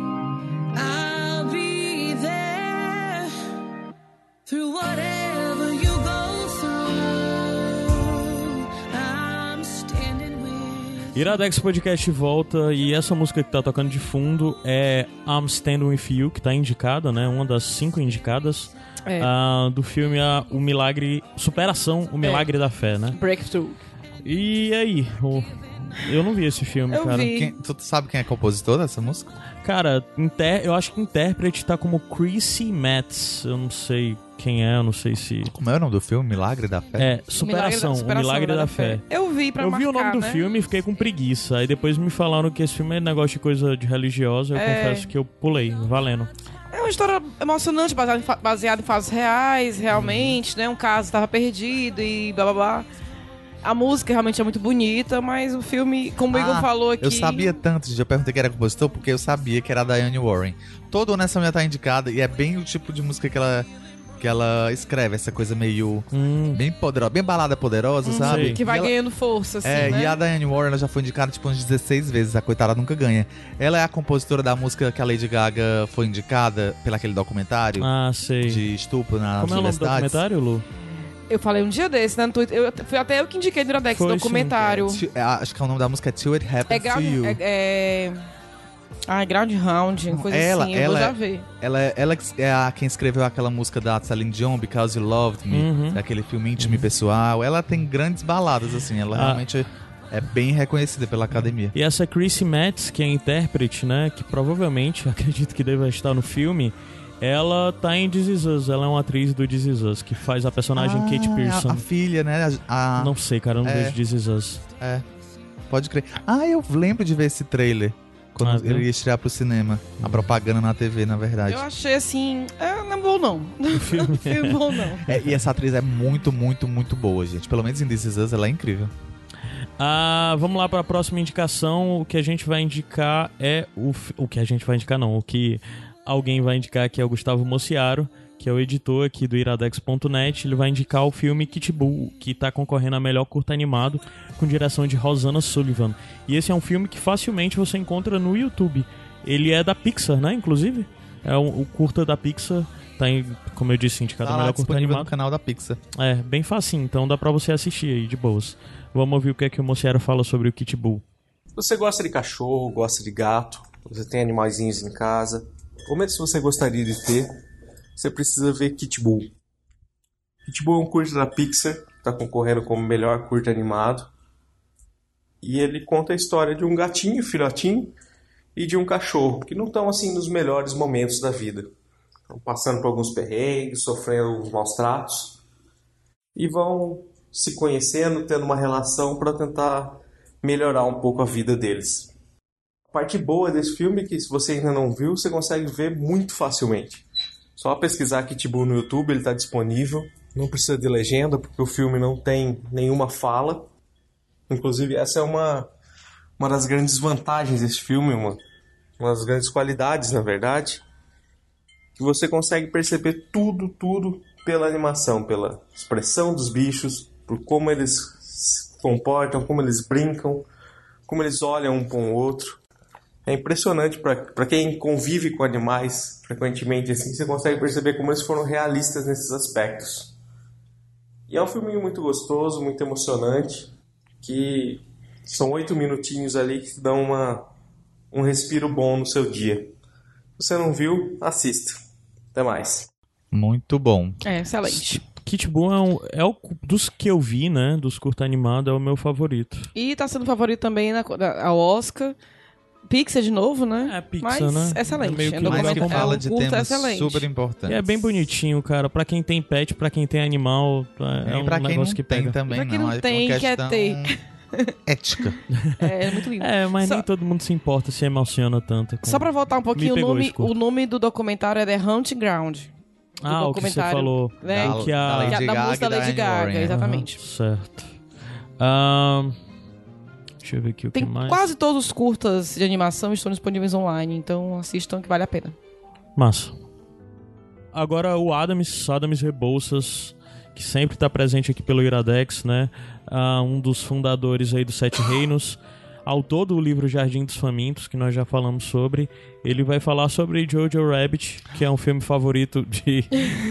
I'll Iradex Podcast volta e essa música que tá tocando de fundo é I'm Standing With You, que tá indicada, né? Uma das cinco indicadas É. ah, do filme a, O Milagre. Superação, O Milagre da Fé, né? Breakthrough. E aí, o Eu não vi esse filme, Eu cara. vi. Quem- tu sabe quem é compositor dessa música? Cara, inter- eu acho que intérprete tá como Chrissy Metz. Eu não sei quem é, eu não sei se. Como é o nome do filme? Milagre da Fé? É, Superação, o Milagre da, Fé. Eu vi pra eu vi o nome marcar, do né? filme e fiquei com preguiça. Aí depois me falaram que esse filme é negócio de coisa de religiosa. Eu É. confesso que eu pulei, valendo. É uma história emocionante, baseada em, fa- baseada em fatos reais, realmente, né? Um caso estava perdido e blá blá blá. A música realmente é muito bonita, mas o filme, como o Igor Ah, falou aqui. Eu sabia tanto, eu perguntei quem era compositor, porque eu sabia que era a Diane Warren. Todo ano essa mulher tá indicada e é bem o tipo de música que ela, que ela escreve, essa coisa meio. Hum, bem poderosa, bem balada poderosa, sabe? sei. Que vai ela- ganhando força, assim, É, né? e a Diane Warren ela já foi indicada tipo uns 16 vezes, a coitada nunca ganha. Ela é a compositora da música que a Lady Gaga foi indicada pelo aquele documentário ah, sei. de estupro nas Como é o nome do universidades. documentário, Lu? Eu falei um dia desse, né, no Twitter. Eu, foi até eu que indiquei no Iradex, sim, documentário. Ti- é, Acho que é o nome da música é Till It É, Happens ground, to You. é, é... Ai, Ground Round, coisa Ela- assim, eu ela já é- ver. Ela, é- ela que é a, quem escreveu aquela música da Celine Dion, Because You Loved Me, Uhum. daquele filme íntimo e pessoal. Ela tem grandes baladas, assim, ela Ah. realmente é bem reconhecida pela academia. E essa Chrissy Metz, que é a intérprete, né? Que provavelmente, acredito que deva estar no filme. Ela tá em This Is Us, ela é uma atriz do This Is Us, que faz a personagem Ah, Kate Pearson. A, a filha, né? A, a- Não sei, cara, eu não É. vejo This Is Us. É, pode crer. Ah, eu lembro de ver esse trailer. Quando Ah, ele ia estrear pro cinema. A propaganda na TV, na verdade. Eu achei assim. É, não é bom, não. O filme. filme bom, não. É, e essa atriz é muito, muito, muito boa, gente. Pelo menos em This Is Us, ela é incrível. Ah, vamos lá para a próxima indicação. O que a gente vai indicar é o, o que a gente vai indicar não, o que alguém vai indicar que é o Gustavo Mociaro, que é o editor aqui do iradex.net. Ele vai indicar o filme Kit Bull, que tá concorrendo a melhor curta animado com direção de Rosanna Sullivan. E esse é um filme que facilmente você encontra no YouTube. Ele é da Pixar, né, inclusive? É um- o curta da Pixar, tá em, como eu disse, indicado a Tá lá melhor curta animado. no canal da Pixar. É, bem facinho, então dá pra você assistir aí, de boas. Vamos ouvir o que é que o Mociaro fala sobre o Kit Bull. Você gosta de cachorro, gosta de gato, você tem animaizinhos em casa, ou mesmo se você gostaria de ter, você precisa ver Kit Bull. Kit Bull é um curta da Pixar, está concorrendo como melhor curta animado. E ele conta a história de um gatinho, filhotinho, e de um cachorro, que não estão assim nos melhores momentos da vida. Estão passando por alguns perrengues, sofrendo alguns maus tratos, e vão se conhecendo, tendo uma relação para tentar melhorar um pouco a vida deles. A parte boa desse filme é que se você ainda não viu, você consegue ver muito facilmente. Só pesquisar Kit Bull no YouTube, ele está disponível. Não precisa de legenda, porque o filme não tem nenhuma fala. Inclusive, essa é uma, uma das grandes vantagens desse filme, uma, uma das grandes qualidades, na verdade. Que você consegue perceber tudo, tudo pela animação, pela expressão dos bichos, por como eles se comportam, como eles brincam, como eles olham um para o outro. É impressionante para quem convive com animais frequentemente assim, você consegue perceber como eles foram realistas nesses aspectos. E é um filminho muito gostoso, muito emocionante, que são oito minutinhos ali que dão uma, um respiro bom no seu dia. Se você não viu, assista. Até mais. Muito bom. É, excelente. Kit Bull é, um, é o dos que eu vi, né? Dos curta animado, é o meu favorito. E tá sendo favorito também na, na, ao Oscar. Pixar de novo, né? É, Pixar, Mas né? excelente. É meio que É Mas que fala é um de temas excelente. super E importantes. é bem bonitinho, cara. Pra quem tem pet, pra quem tem animal, é, é E um pra negócio que pega. também, Pra quem não. não é tem, quer ter. ética. É, é muito lindo. É, mas Só- nem todo mundo se importa, se emociona tanto. com- Só pra voltar um pouquinho, o nome, o nome do documentário é The Hunting Ground. Ah, o que você falou. né? Que Da a... Que Lady da Gaga música e da Lady Gaga, Warren. exatamente. Aham, certo. Ahn, deixa eu ver aqui o Tem que mais. quase todos os curtas de animação estão disponíveis online, então assistam que vale a pena. Massa. Agora o Adams, Adams Rebouças, que sempre está presente aqui pelo Iradex, né? Ah, um dos fundadores aí dos Sete Reinos, autor do livro Jardim dos Famintos, que nós já falamos sobre. Ele vai falar sobre Jojo Rabbit, que é um filme favorito de,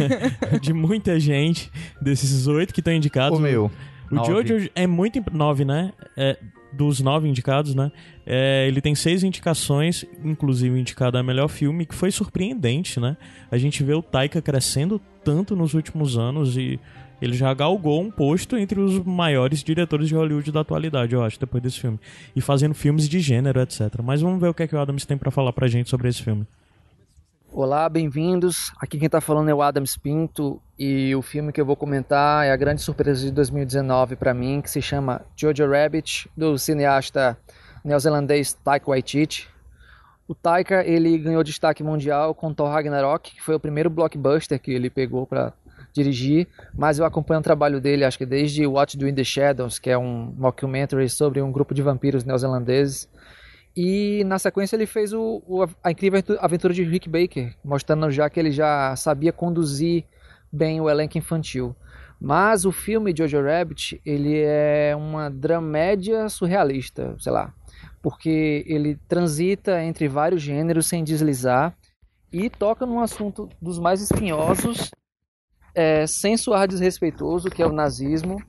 de muita gente, desses oito que estão indicados. O meu. O Nove. Jojo é muito. Nove, né? É, dos nove indicados, né? É, ele tem seis indicações, inclusive indicado a melhor filme, que foi surpreendente, né? A gente vê o Taika crescendo tanto nos últimos anos e ele já galgou um posto entre os maiores diretores de Hollywood da atualidade, eu acho, depois desse filme. E fazendo filmes de gênero, etc. Mas vamos ver o que, é que o Adams tem pra falar pra gente sobre esse filme. Olá, bem-vindos. Aqui quem tá falando é o Adams Pinto e o filme que eu vou comentar é a grande surpresa de 2019 para mim, que se chama Jojo Rabbit, do cineasta neozelandês Taika Waititi. O Taika, ele ganhou destaque mundial com Thor Ragnarok, que foi o primeiro blockbuster que ele pegou para dirigir, mas eu acompanho o trabalho dele, acho que desde What Do in the Shadows, que é um mockumentary sobre um grupo de vampiros neozelandeses. E na sequência ele fez o, o, a incrível aventura de Rick Baker, mostrando já que ele já sabia conduzir bem o elenco infantil. Mas o filme Jojo Rabbit, ele é uma dramédia surrealista, sei lá, porque ele transita entre vários gêneros sem deslizar e toca num assunto dos mais espinhosos, é, sem soar desrespeitoso, que é o nazismo,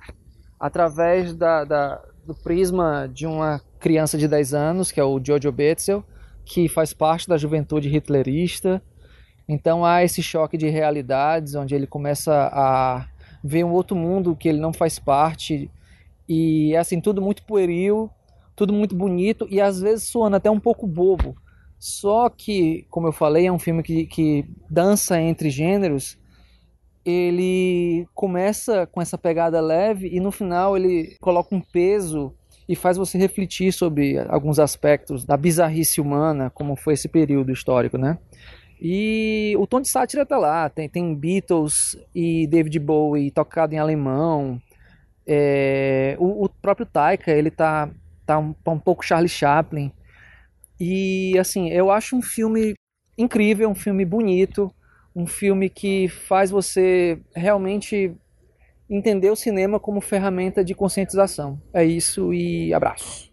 através da, da, do prisma de uma criança de 10 anos, que é o Jojo Betzel, que faz parte da juventude hitlerista. Então há esse choque de realidades, onde ele começa a ver um outro mundo que ele não faz parte. E assim, tudo muito pueril, tudo muito bonito e às vezes soando até um pouco bobo. Só que, como eu falei, é um filme que, que dança entre gêneros. Ele começa com essa pegada leve e no final ele coloca um peso e faz você refletir sobre alguns aspectos da bizarrice humana, como foi esse período histórico, né? E o tom de sátira tá lá, tem, tem Beatles e David Bowie tocado em alemão. É, o, o, próprio Taika, ele tá, tá um, um pouco Charlie Chaplin. E assim, eu acho um filme incrível, um filme bonito, um filme que faz você realmente entender o cinema como ferramenta de conscientização. É isso e abraço.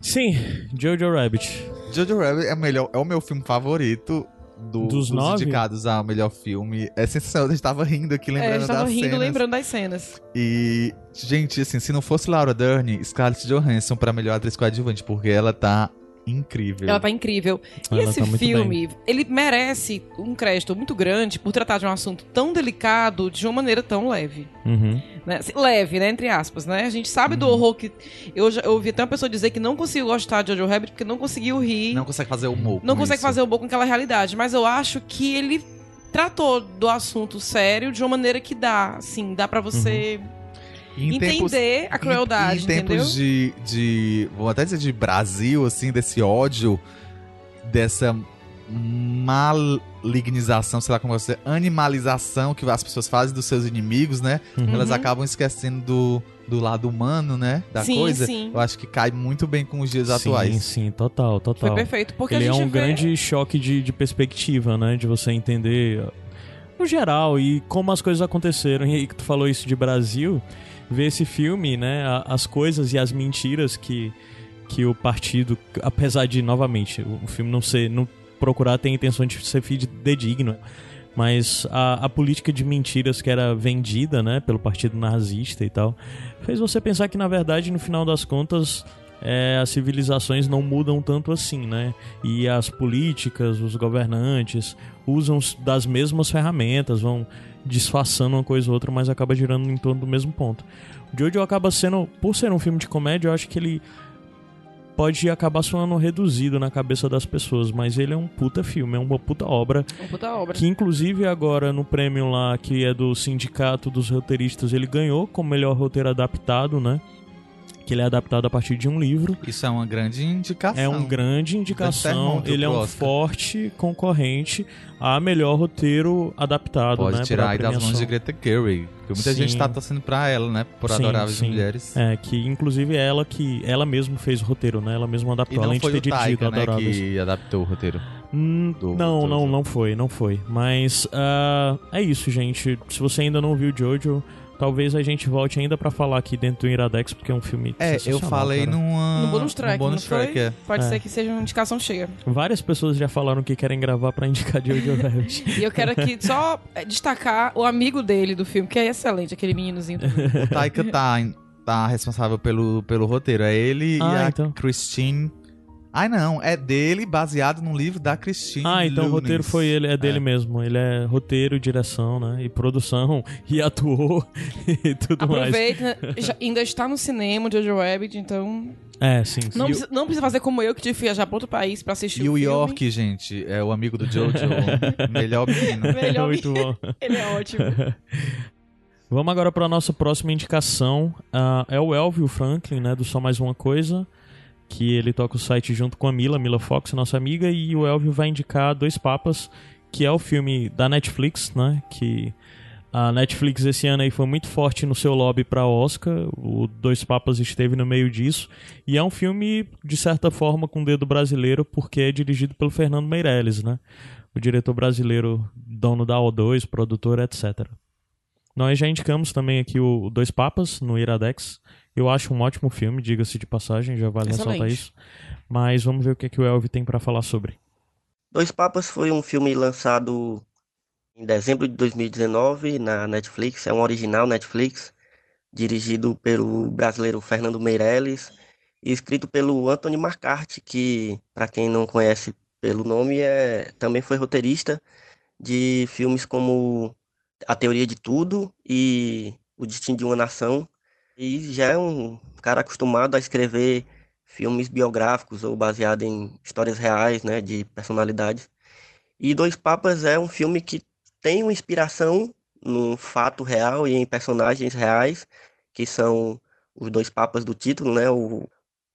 Sim, Jojo Rabbit. Jojo Rabbit é, melhor, é o meu filme favorito do, Dos dos, nove? indicados ao melhor filme. É sensacional, eu estava rindo aqui, É, lembrando a gente tava das rindo, cenas. lembrando das cenas. E, gente, assim, se não fosse Laura Dern, Scarlett Johansson pra melhor atriz coadjuvante, porque ela tá incrível. Ela tá incrível. E Ela esse tá filme, ele merece um crédito muito grande por tratar de um assunto tão delicado de uma maneira tão leve. Uhum. né? Assim, Leve, né? Entre aspas, né? A gente sabe do horror que. Eu já eu ouvi até uma pessoa dizer que não conseguiu gostar de Jojo Rabbit porque não conseguiu rir. Não consegue fazer humor. não com consegue isso. fazer um pouco com aquela realidade. Mas eu acho que ele tratou do assunto sério de uma maneira que dá, assim, dá pra você E em tempos- entender a crueldade, em, em tempos de, de. Vou até dizer de Brasil, assim, desse ódio, dessa malignização, sei lá como você animalização que as pessoas fazem dos seus inimigos, né? Uhum. Elas acabam esquecendo do, do lado humano, né? Da Sim, coisa. sim. Eu acho que cai muito bem com os dias Sim, atuais. sim, total, total. Foi perfeito. Porque Ele a é um vê... grande choque de, de perspectiva, né? De você entender no geral e como as coisas aconteceram. E aí que tu falou isso de Brasil, ver esse filme, né? As coisas e as mentiras que, que o partido, apesar de, novamente, o, filme não ser. Não procurar ter a intenção de ser fidedigno. Mas a, a política de mentiras que era vendida, né, pelo partido nazista e tal, fez você pensar que, na verdade, no final das contas, é, as civilizações não mudam tanto assim, né? E as políticas, os governantes usam das mesmas ferramentas, vão disfarçando uma coisa ou outra, mas acaba girando em torno do mesmo ponto. O Jojo acaba sendo, por ser um filme de comédia, eu acho que ele pode acabar soando reduzido na cabeça das pessoas, mas ele é um puta filme, é uma puta obra Uma puta obra. que inclusive agora no prêmio lá que é do sindicato dos roteiristas ele ganhou como melhor roteiro adaptado, né? Que ele é adaptado a partir de um livro. Isso é uma grande indicação. É um grande indicação. Ele é um Oscar. forte concorrente a melhor roteiro adaptado, Pode né? tirar aí das mãos de Greta Gerwig. Porque muita Sim. gente tá torcendo pra ela, né? Por Sim, Adoráveis sim. Mulheres. É, que inclusive ela que ela mesma fez o roteiro, né? Ela mesma E adaptou, não além de foi ter o dirigido Taika, né, Adoráveis. que adaptou o roteiro. Hum, do- não, do- não, não foi, não foi. Mas ah, é isso, gente. Se você ainda não viu Jojo, talvez a gente volte ainda pra falar aqui dentro do Iradex, porque é um filme É, eu falei cara. numa... No bonus track, no bonus não track, foi? é. Pode É. ser que seja uma indicação cheia. Várias pessoas já falaram que querem gravar pra indicar Jojo Rabbit. E eu quero aqui só eh, destacar o amigo dele do filme, que é excelente, aquele meninozinho. O Taika tá, tá responsável pelo, pelo roteiro. É ele Ah, e a então. Christine Ai, não, é dele baseado num livro da Christine. Ah, então o Lunis. roteiro foi ele, é dele É. mesmo. Ele é roteiro, direção, né? E produção, e atuou e tudo mais. Aproveita, ainda está no cinema o Jojo Rabbit, então É, sim. sim. não, o- precisa, não precisa fazer como eu que tive que viajar para outro país para assistir E o filme. York, gente, é o amigo do Jojo, melhor menino. Melhor Muito bom. Ele é ótimo. Vamos agora para nossa próxima indicação. Ah, é o Elvio Franklin, né? Do Só Mais Uma Coisa. Que ele toca o site junto com a Mila, Mila Fox, nossa amiga. E o Elvio vai indicar Dois Papas, que é o filme da Netflix, né? Que a Netflix esse ano aí foi muito forte no seu lobby para Oscar. O Dois Papas esteve no meio disso. E é um filme, de certa forma, com dedo brasileiro, porque é dirigido pelo Fernando Meirelles, né? O diretor brasileiro, dono da O2, produtor, etc. Nós já indicamos também aqui o Dois Papas no Iradex. Eu acho um ótimo filme, diga-se de passagem, já vale ressaltar Excelente. isso. Mas vamos ver o que, é que o Elvio tem pra falar sobre. Dois Papas foi um filme lançado em dezembro de 2019 na Netflix. É um original Netflix, dirigido pelo brasileiro Fernando Meirelles e escrito pelo Anthony Marcarte, que, para quem não conhece pelo nome, é, também foi roteirista de filmes como A Teoria de Tudo e O Destino de uma Nação. E já é um cara acostumado a escrever filmes biográficos ou baseado em histórias reais, né, de personalidades. E Dois Papas é um filme que tem uma inspiração num fato real e em personagens reais, que são os dois papas do título, né, o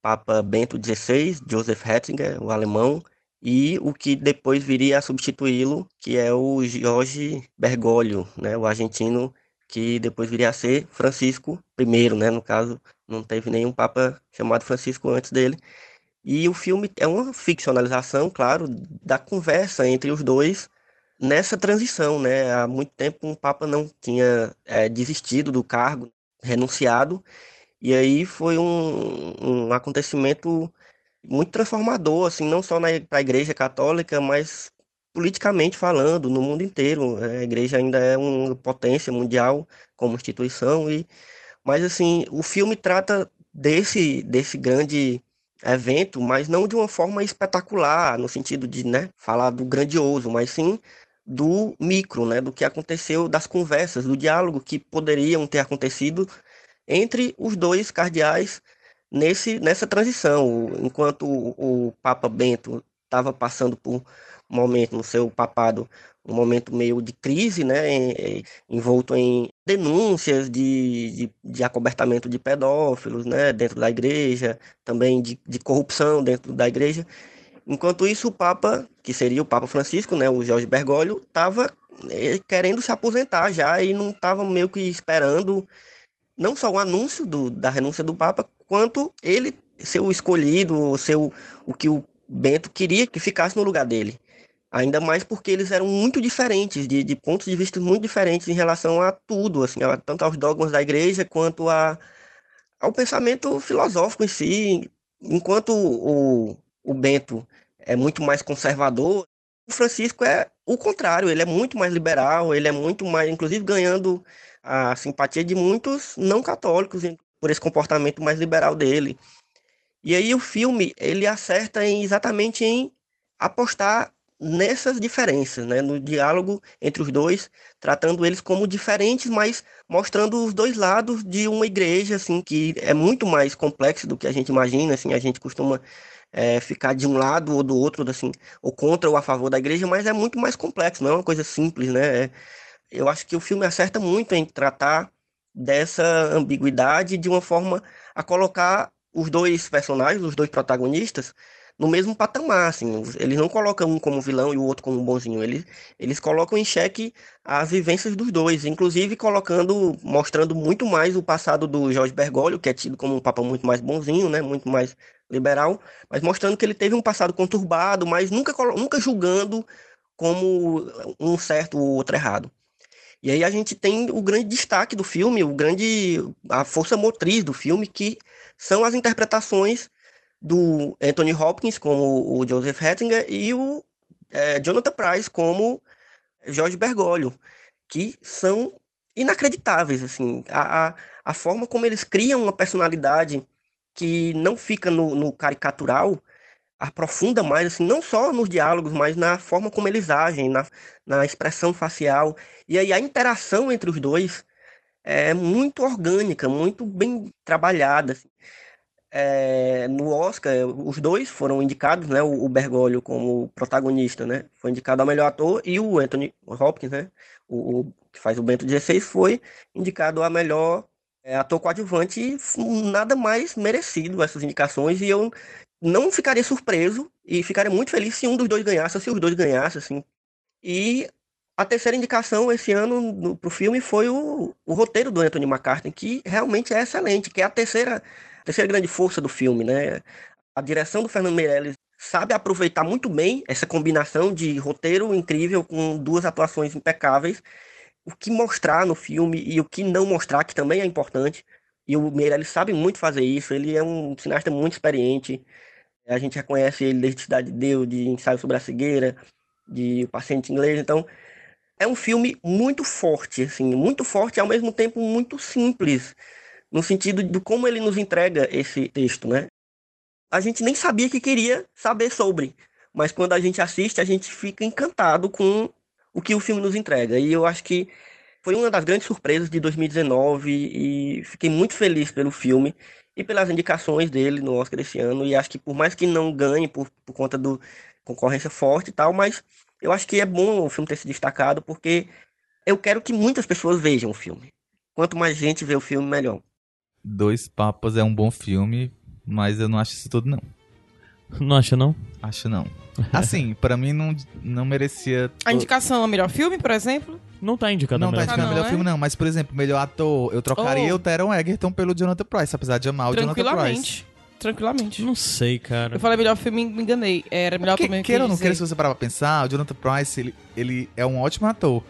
Papa Bento XVI, Joseph Ratzinger, o alemão, e o que depois viria a substituí-lo, que é o Jorge Bergoglio, né, o argentino que depois viria a ser Francisco I, né? No caso, não teve nenhum papa chamado Francisco antes dele. E o filme é uma ficcionalização, claro, da conversa entre os dois nessa transição, né? Há muito tempo um papa não tinha é, desistido do cargo, renunciado, e aí foi um, um acontecimento muito transformador, assim, não só para a Igreja Católica, mas politicamente falando, no mundo inteiro. A igreja ainda é uma potência mundial como instituição e mas assim, o filme trata desse desse grande evento, mas não de uma forma espetacular, no sentido de, né, falar do grandioso, mas sim do micro, né, do que aconteceu, das conversas, do diálogo que poderiam ter acontecido entre os dois cardeais nesse nessa transição, enquanto o, o Papa Bento estava passando por momento no seu papado, um momento meio de crise, né, envolto em denúncias de, de, de acobertamento de pedófilos, né, dentro da igreja, também de, de corrupção dentro da igreja. Enquanto isso, o Papa, que seria o Papa Francisco, né, o Jorge Bergoglio, estava querendo se aposentar já e não estava meio que esperando não só o anúncio do, da renúncia do Papa, quanto ele ser o escolhido, ser o, o que o Bento queria que ficasse no lugar dele. Ainda mais porque eles eram muito diferentes, de, de pontos de vista muito diferentes em relação a tudo, assim, a- tanto aos dogmas da igreja quanto a, ao pensamento filosófico em si. Enquanto o, o Bento é muito mais conservador, o Francisco é o contrário, ele é muito mais liberal, ele é muito mais, inclusive ganhando a simpatia de muitos não católicos por esse comportamento mais liberal dele. E aí o filme, ele acerta em, exatamente em apostar nessas diferenças, né, no diálogo entre os dois, tratando eles como diferentes, mas mostrando os dois lados de uma igreja assim que é muito mais complexa do que a gente imagina, assim, a gente costuma é, ficar de um lado ou do outro, assim, ou contra ou a favor da igreja, mas é muito mais complexo, não é uma coisa simples, né? É- eu acho que o filme acerta muito em tratar dessa ambiguidade de uma forma a colocar os dois personagens, os dois protagonistas, no mesmo patamar, assim. Eles não colocam um como vilão e o outro como bonzinho. Eles, eles colocam em xeque as vivências dos dois, inclusive colocando, mostrando muito mais o passado do Jorge Bergoglio, que é tido como um papa muito mais bonzinho, né, muito mais liberal, mas mostrando que ele teve um passado conturbado, mas nunca, nunca julgando como um certo ou outro errado. E aí a gente tem o grande destaque do filme, o grande a força motriz do filme, que são as interpretações do Anthony Hopkins como o Joseph Ratzinger e o eh, Jonathan Price como Jorge Bergoglio, que são inacreditáveis, assim, a, a, a forma como eles criam uma personalidade que não fica no, no caricatural, aprofunda mais, assim, não só nos diálogos, mas na forma como eles agem, na, na expressão facial. E aí a interação entre os dois é muito orgânica, muito bem trabalhada. assim. É, no Oscar, os dois foram indicados, né? O, o Bergoglio como protagonista, né? Foi indicado ao melhor ator e o Anthony Hopkins, né? O, o que faz o Bento XVI foi indicado a melhor é, ator coadjuvante nada mais merecido essas indicações e eu não ficaria surpreso e ficaria muito feliz se um dos dois ganhasse, se os dois ganhassem, assim. E a terceira indicação esse ano no, pro filme foi o, o roteiro do Anthony McCartney, que realmente é excelente, que é a terceira, terceira grande força do filme, né? A direção do Fernando Meirelles sabe aproveitar muito bem essa combinação de roteiro incrível com duas atuações impecáveis, o que mostrar no filme e o que não mostrar, que também é importante. E o Meirelles sabe muito fazer isso, ele é um cineasta muito experiente. A gente reconhece ele desde Cidade de Deus, de Ensaio sobre a Cegueira, de O Paciente Inglês, então é um filme muito forte, assim, muito forte e ao mesmo tempo muito simples, no sentido de como ele nos entrega esse texto, né? A gente nem sabia que queria saber sobre, mas quando a gente assiste, a gente fica encantado com o que o filme nos entrega. E eu acho que foi uma das grandes surpresas de 2019 e fiquei muito feliz pelo filme e pelas indicações dele no Oscar desse ano. E acho que por mais que não ganhe por, por conta do concorrência forte e tal, mas eu acho que é bom o filme ter se destacado porque eu quero que muitas pessoas vejam o filme. Quanto mais gente vê o filme, melhor. Dois Papas é um bom filme, mas eu não acho isso tudo, não. Não acha, não? Acho não. Assim, pra mim não, não merecia. A indicação ao melhor filme, por exemplo? Não tá indicado Não tá melhor indicando não, melhor é? filme, não. Mas, por exemplo, melhor ator, eu trocaria Oh. o Teron Egerton pelo Jonathan Price, apesar de amar o Jonathan Price. Tranquilamente. Tranquilamente. Não sei, cara. Eu falei melhor filme, me enganei. Era melhor Que, também. queira ou não queira, se você parar pra pensar, o Jonathan Price, ele, ele é um ótimo ator.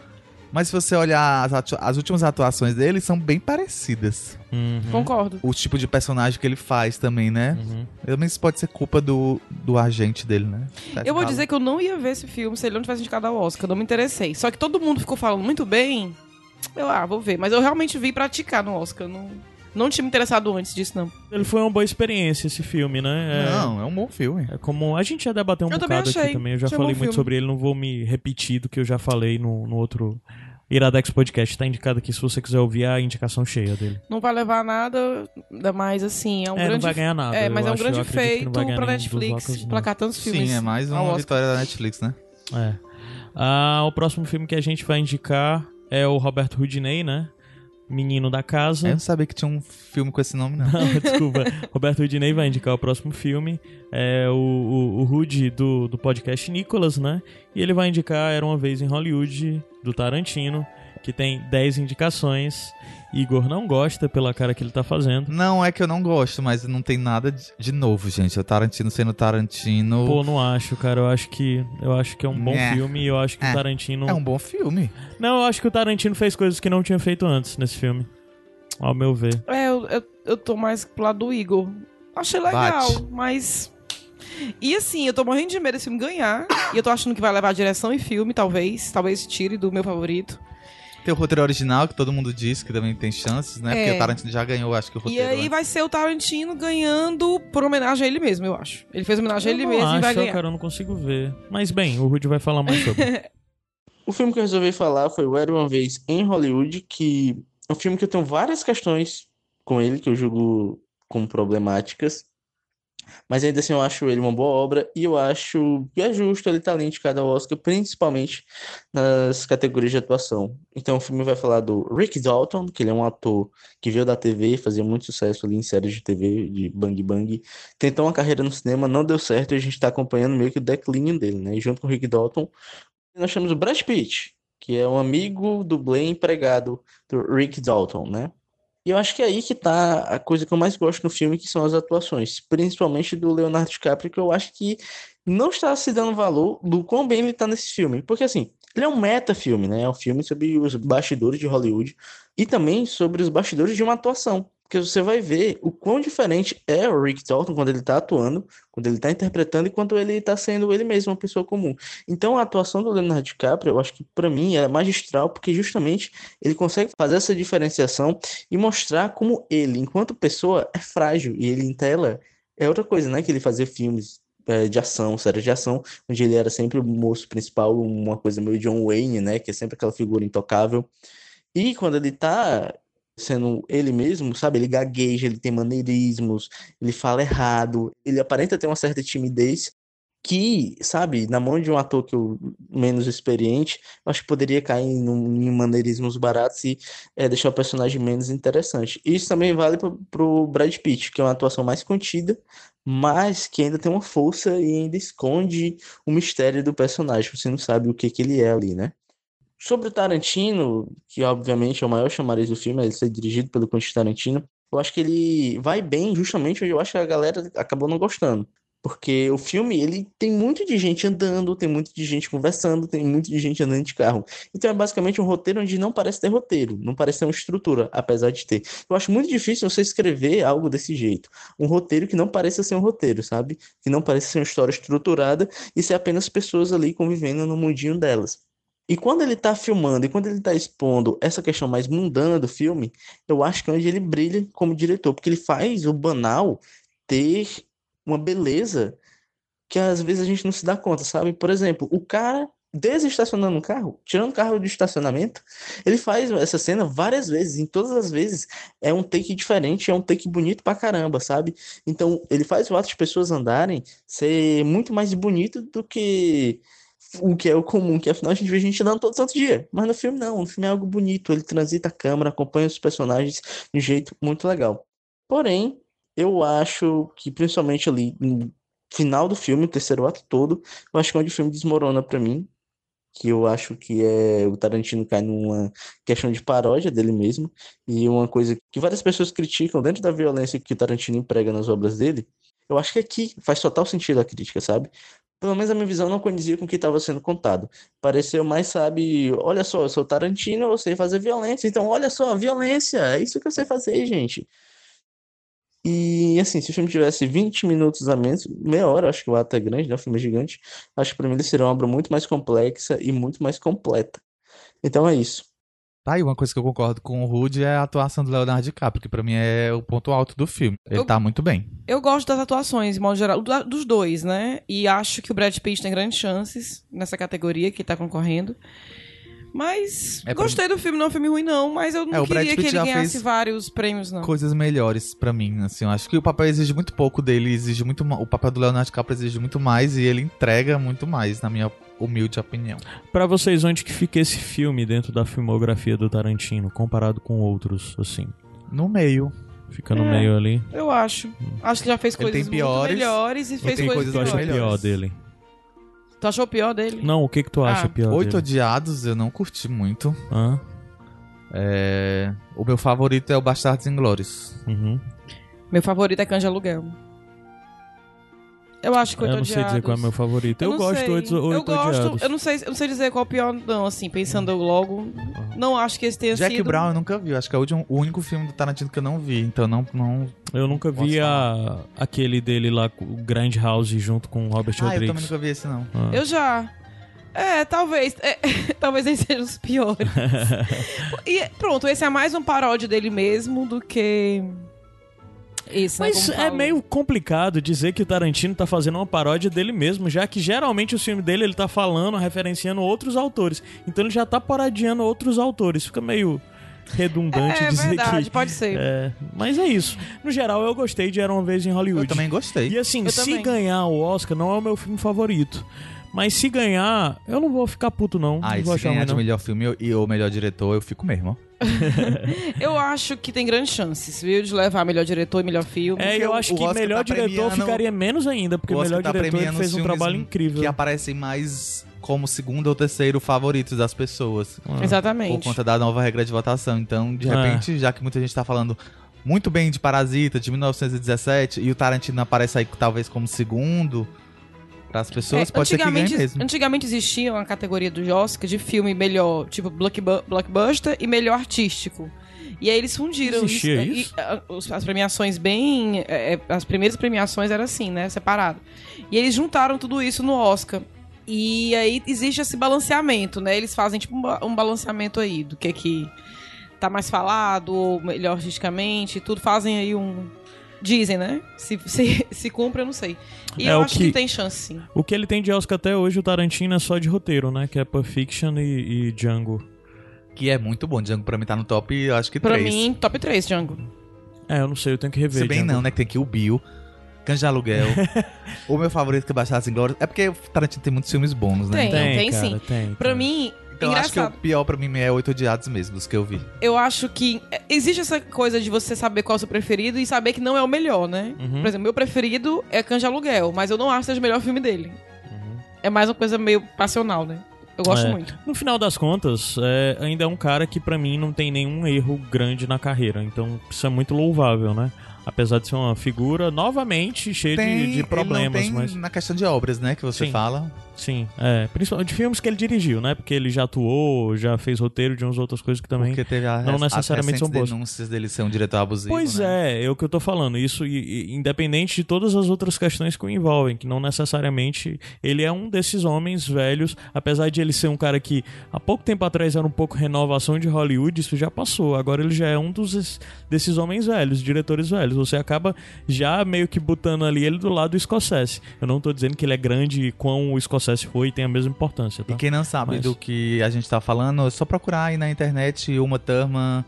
Mas se você olhar as, as últimas atuações dele, são bem parecidas. Uhum. Concordo. O tipo de personagem que ele faz também, né? Uhum. Também isso pode ser culpa do, do agente dele, né? Eu vou dizer que eu não ia ver esse filme se ele não tivesse indicado ao Oscar. Eu não me interessei. Só que todo mundo ficou falando muito bem. Eu, ah, vou ver. Mas eu realmente vi praticar no Oscar. Não, não tinha me interessado antes disso, não. Ele foi uma boa experiência, esse filme, né? É, Não, é um bom filme. é como. A gente já debateu um Eu também bocado aqui achei. também. Eu já Achei falei muito filme. sobre ele, não vou me repetir do que eu já falei no, no outro. Iradex Podcast tá indicado aqui se você quiser ouvir a indicação cheia dele. Não vai levar nada, ainda mais assim. É um É, não grande. vai ganhar nada, É, eu mas é um acho, grande feito não pra Netflix não. placar tantos filmes. Sim, é mais uma vitória da Netflix, né? É. Ah, o próximo filme que a gente vai indicar é o Roberto Rudinei, né? Menino da Casa. Eu não sabia que tinha um filme com esse nome, não. Não, desculpa. Roberto Rudinei vai indicar o próximo filme. É o, o, o Rude do, do podcast Nicolas, né? E ele vai indicar Era Uma Vez em Hollywood, do Tarantino, que tem 10 indicações. Igor não gosta pela cara que ele tá fazendo. Não é que eu não gosto, mas não tem nada de, de novo, gente. O Tarantino sendo Tarantino. Pô, não acho, cara. Eu acho que eu acho que é um bom Né. filme e eu acho que É. o Tarantino É um bom filme. Não, eu acho que o Tarantino fez coisas que não tinha feito antes nesse filme. Ao meu ver. É, eu, eu, eu tô mais pro lado do Igor. Achei legal, Bate. mas. E assim, eu tô morrendo de medo desse filme ganhar. e eu tô achando que vai levar direção e filme, talvez. Talvez tire do meu favorito. Tem o roteiro original, que todo mundo diz que também tem chances, né? É. Porque o Tarantino já ganhou, acho que o E roteiro. aí antes. vai ser o Tarantino ganhando por homenagem a ele mesmo, eu acho. Ele fez homenagem a Eu ele não mesmo acho, e vai ganhar. cara, eu não consigo ver. Mas bem, o Rudy vai falar mais sobre. O filme que eu resolvi falar foi o Era Uma Vez em Hollywood, que é um filme que eu tenho várias questões com ele, que eu julgo como problemáticas, mas ainda assim eu acho ele uma boa obra, e eu acho que é justo ele estar ali indicado ao Oscar, principalmente nas categorias de atuação. Então o filme vai falar do Rick Dalton, que ele é um ator que veio da TV, fazia muito sucesso ali em séries de TV, de Bang Bang, tentou uma carreira no cinema, não deu certo, e a gente está acompanhando meio que o declínio dele, né? E junto com o Rick Dalton, nós temos o Brad Pitt, que é um amigo, dublê empregado do Rick Dalton, né? E eu acho que é aí que tá a coisa que eu mais gosto no filme, que são as atuações, principalmente do Leonardo DiCaprio, que eu acho que não está se dando valor do quão bem ele tá nesse filme. Porque assim, ele é um meta-filme, né? É um filme sobre os bastidores de Hollywood e também sobre os bastidores de uma atuação. Porque você vai ver o quão diferente é o Rick Dalton quando ele tá atuando, quando ele tá interpretando e quando ele tá sendo ele mesmo uma pessoa comum. Então a atuação do Leonardo DiCaprio, eu acho que pra mim é magistral, porque justamente ele consegue fazer essa diferenciação e mostrar como ele, enquanto pessoa, é frágil e ele em tela é outra coisa, né? Que ele fazia filmes é, de ação, séries de ação, onde ele era sempre o moço principal, uma coisa meio John Wayne, né? Que é sempre aquela figura intocável. E quando ele tá sendo ele mesmo, sabe? Ele gagueja, ele tem maneirismos, ele fala errado, ele aparenta ter uma certa timidez que, sabe, na mão de um ator que eu menos experiente, acho que poderia cair num- em maneirismos baratos e é, deixar o personagem menos interessante. Isso também vale pro, pro Brad Pitt, que é uma atuação mais contida, mas que ainda tem uma força e ainda esconde o mistério do personagem. Você não sabe o que que ele é ali, né? Sobre o Tarantino, que obviamente é o maior chamariz do filme, ele ser dirigido pelo Quentin Tarantino, eu acho que ele vai bem justamente onde eu acho que a galera acabou não gostando. Porque o filme, ele tem muito de gente andando, tem muito de gente conversando, tem muito de gente andando de carro. Então é basicamente um roteiro onde não parece ter roteiro, não parece ter uma estrutura, apesar de ter. Eu acho muito difícil você escrever algo desse jeito. Um roteiro que não pareça ser um roteiro, sabe? Que não pareça ser uma história estruturada e ser apenas pessoas ali convivendo no mundinho delas. E quando ele tá filmando e quando ele tá expondo essa questão mais mundana do filme, eu acho que é onde ele brilha como diretor, porque ele faz o banal ter uma beleza que às vezes a gente não se dá conta, sabe? Por exemplo, o cara desestacionando um carro, tirando o carro do estacionamento, ele faz essa cena várias vezes, em todas as vezes é um take diferente, é um take bonito pra caramba, sabe? Então, ele faz o ato de pessoas andarem ser muito mais bonito do que o que é o comum, que afinal a gente vê gente andando todo santo dia. Mas no filme não, no filme é algo bonito, ele transita a câmera, acompanha os personagens de um jeito muito legal. Porém, eu acho que principalmente ali no final do filme, o terceiro ato todo, eu acho que é onde o filme desmorona pra mim, que eu acho que é o Tarantino cai numa questão de paródia dele mesmo, e uma coisa que várias pessoas criticam dentro da violência que o Tarantino emprega nas obras dele, eu acho que aqui faz total sentido a crítica, sabe? Pelo menos a minha visão não condizia com o que estava sendo contado. Pareceu mais, sabe, olha só, eu sou Tarantino, eu sei fazer violência, então olha só, violência, é isso que eu sei fazer, gente. E assim, se o filme tivesse 20 minutos a menos, meia hora, acho que o ato é grande, né? O filme é gigante. Acho que pra mim ele seria uma obra muito mais complexa e muito mais completa. Então é isso. Tá aí, uma coisa que eu concordo com o Rude é a atuação do Leonardo DiCaprio, que pra mim é o ponto alto do filme. Ele Eu- tá muito bem. Eu gosto das atuações, de modo geral, do- dos dois, né? E acho que o Brad Pitt tem grandes chances nessa categoria que tá concorrendo. Mas É gostei do filme, não é um filme ruim, não. Mas eu não É, queria que ele ganhasse vários prêmios, não. Coisas melhores pra mim, assim. Eu acho que o papel exige muito pouco dele, exige muito O papel do Leonardo DiCaprio exige muito mais e ele entrega muito mais, na minha humilde opinião. Pra vocês, onde que fica esse filme dentro da filmografia do Tarantino, comparado com outros, assim? No meio. Fica no É. meio ali. Eu acho. Acho que já fez Ele coisas piores, muito melhores e fez tem coisas, Tu acha piores. pior dele? Tu achou pior dele? Não, o que que tu acha Ah. pior Oito dele? Odiados eu não curti muito. Hã? É, O meu favorito é o Bastardos Inglórios. Uhum. Meu favorito é Canja Aluguel. Eu acho que Eu Oito não sei dizer qual é meu favorito. Eu, não gosto sei. do Oito, Eu Oito gosto, Odiados. eu não sei, eu não sei dizer qual é o pior, não, assim, pensando logo. Não acho que esse tenha Jack sido. Brown eu nunca vi. eu Acho que é o último- o único filme do Tarantino que eu não vi. Então não. não... Eu nunca vi a, aquele dele lá, o Grand House, junto com o Robert Ah, eu também Rodrigues. nunca vi esse não. Ah. Eu já. É, talvez. é, talvez eles sejam os piores. e pronto, esse é mais um paródia dele mesmo do que. Esse, né, Mas é meio complicado dizer que o Tarantino tá fazendo uma paródia dele mesmo, já que geralmente o filme dele ele tá falando, referenciando outros autores. Então ele já tá parodiando outros autores. Fica meio redundante É dizer verdade, que. pode ser. É, mas é isso. No geral, eu gostei de Era uma Vez em Hollywood. Eu também gostei. E assim, Eu se também. ganhar o Oscar, não é o meu filme favorito. Mas se ganhar, eu não vou ficar puto, não. Ah, não e vou se achar ganhar ruim, de não. melhor filme eu- e o melhor diretor, eu fico mesmo, ó. Eu acho que tem grandes chances, viu? De levar melhor diretor e melhor filme. É, eu o- acho o que Oscar melhor tá diretor ficaria menos ainda, porque o Oscar melhor tá diretor fez um trabalho incrível. Que aparecem mais como segundo ou terceiro favorito das pessoas. Ah. Exatamente. Por conta da nova regra de votação. Então, de É. repente, já que muita gente tá falando muito bem de Parasita, de 1917, e o Tarantino aparece aí talvez como segundo pras pessoas, É, pode ser que ganhe antigamente, mesmo. antigamente existia uma categoria do Oscar de filme melhor, tipo blockbu- blockbuster e melhor artístico. E aí eles fundiram Existia e- isso? e, as premiações bem. é, é, as primeiras premiações eram assim, né? Separado. E eles juntaram tudo isso no Oscar. E aí existe esse balanceamento, né? Eles fazem tipo um, um balanceamento aí do que é que tá mais falado, ou melhor artisticamente, tudo fazem aí um. Dizem, né? Se, se, se cumpre, eu não sei. E É eu o acho que... que- tem chance, sim. O que ele tem de Oscar até hoje, o Tarantino, é só de roteiro, né? Que é Pulp Fiction e, e Django. Que é muito bom. Django pra mim tá no top, eu acho que Pra 3. mim, top 3, Django. É, eu não sei, eu tenho que rever. Se bem Django. não, né? Que tem aqui o Bill, de Aluguel. o meu favorito que é Baixados em Glória. É porque o Tarantino tem muitos filmes bônus, né? Tem, Então- tem, cara, sim. tem, Pra tem. mim, Então eu acho que o pior pra mim é Oito Odiados mesmo, dos que eu vi. Eu acho que é, existe essa coisa de você saber qual é o seu preferido e saber que não é o melhor, né? Uhum. Por exemplo, meu preferido é de Aluguel, mas eu não acho que seja o melhor filme dele. Uhum. É mais uma coisa meio passional, né? Eu gosto É. muito. No final das contas, é, ainda é um cara que pra mim não tem nenhum erro grande na carreira. Então isso é muito louvável, né? Apesar de ser uma figura novamente cheia de, de ele não problemas, tem mas na questão de obras, né? Que você Sim. fala. Sim, é, principalmente de filmes que ele dirigiu, né? Porque ele já atuou, já fez roteiro de umas outras coisas que também Porque teve a, não necessariamente são boas. denúncias dele ser um diretor abusivo, Pois né? é, é o que eu tô falando. Isso e- e independente de todas as outras questões que o envolvem, que não necessariamente ele é um desses homens velhos, apesar de ele ser um cara que há pouco tempo atrás era um pouco renovação de Hollywood, isso já passou. Agora ele já é um dos desses homens velhos, diretores velhos. Você acaba já meio que botando ali ele do lado do Scorsese. Eu não tô dizendo que ele é grande e quão o Scorsese foi e tem a mesma importância, tá? E quem não sabe Mas- do que a gente tá falando, é só procurar aí na internet Uma Thurman,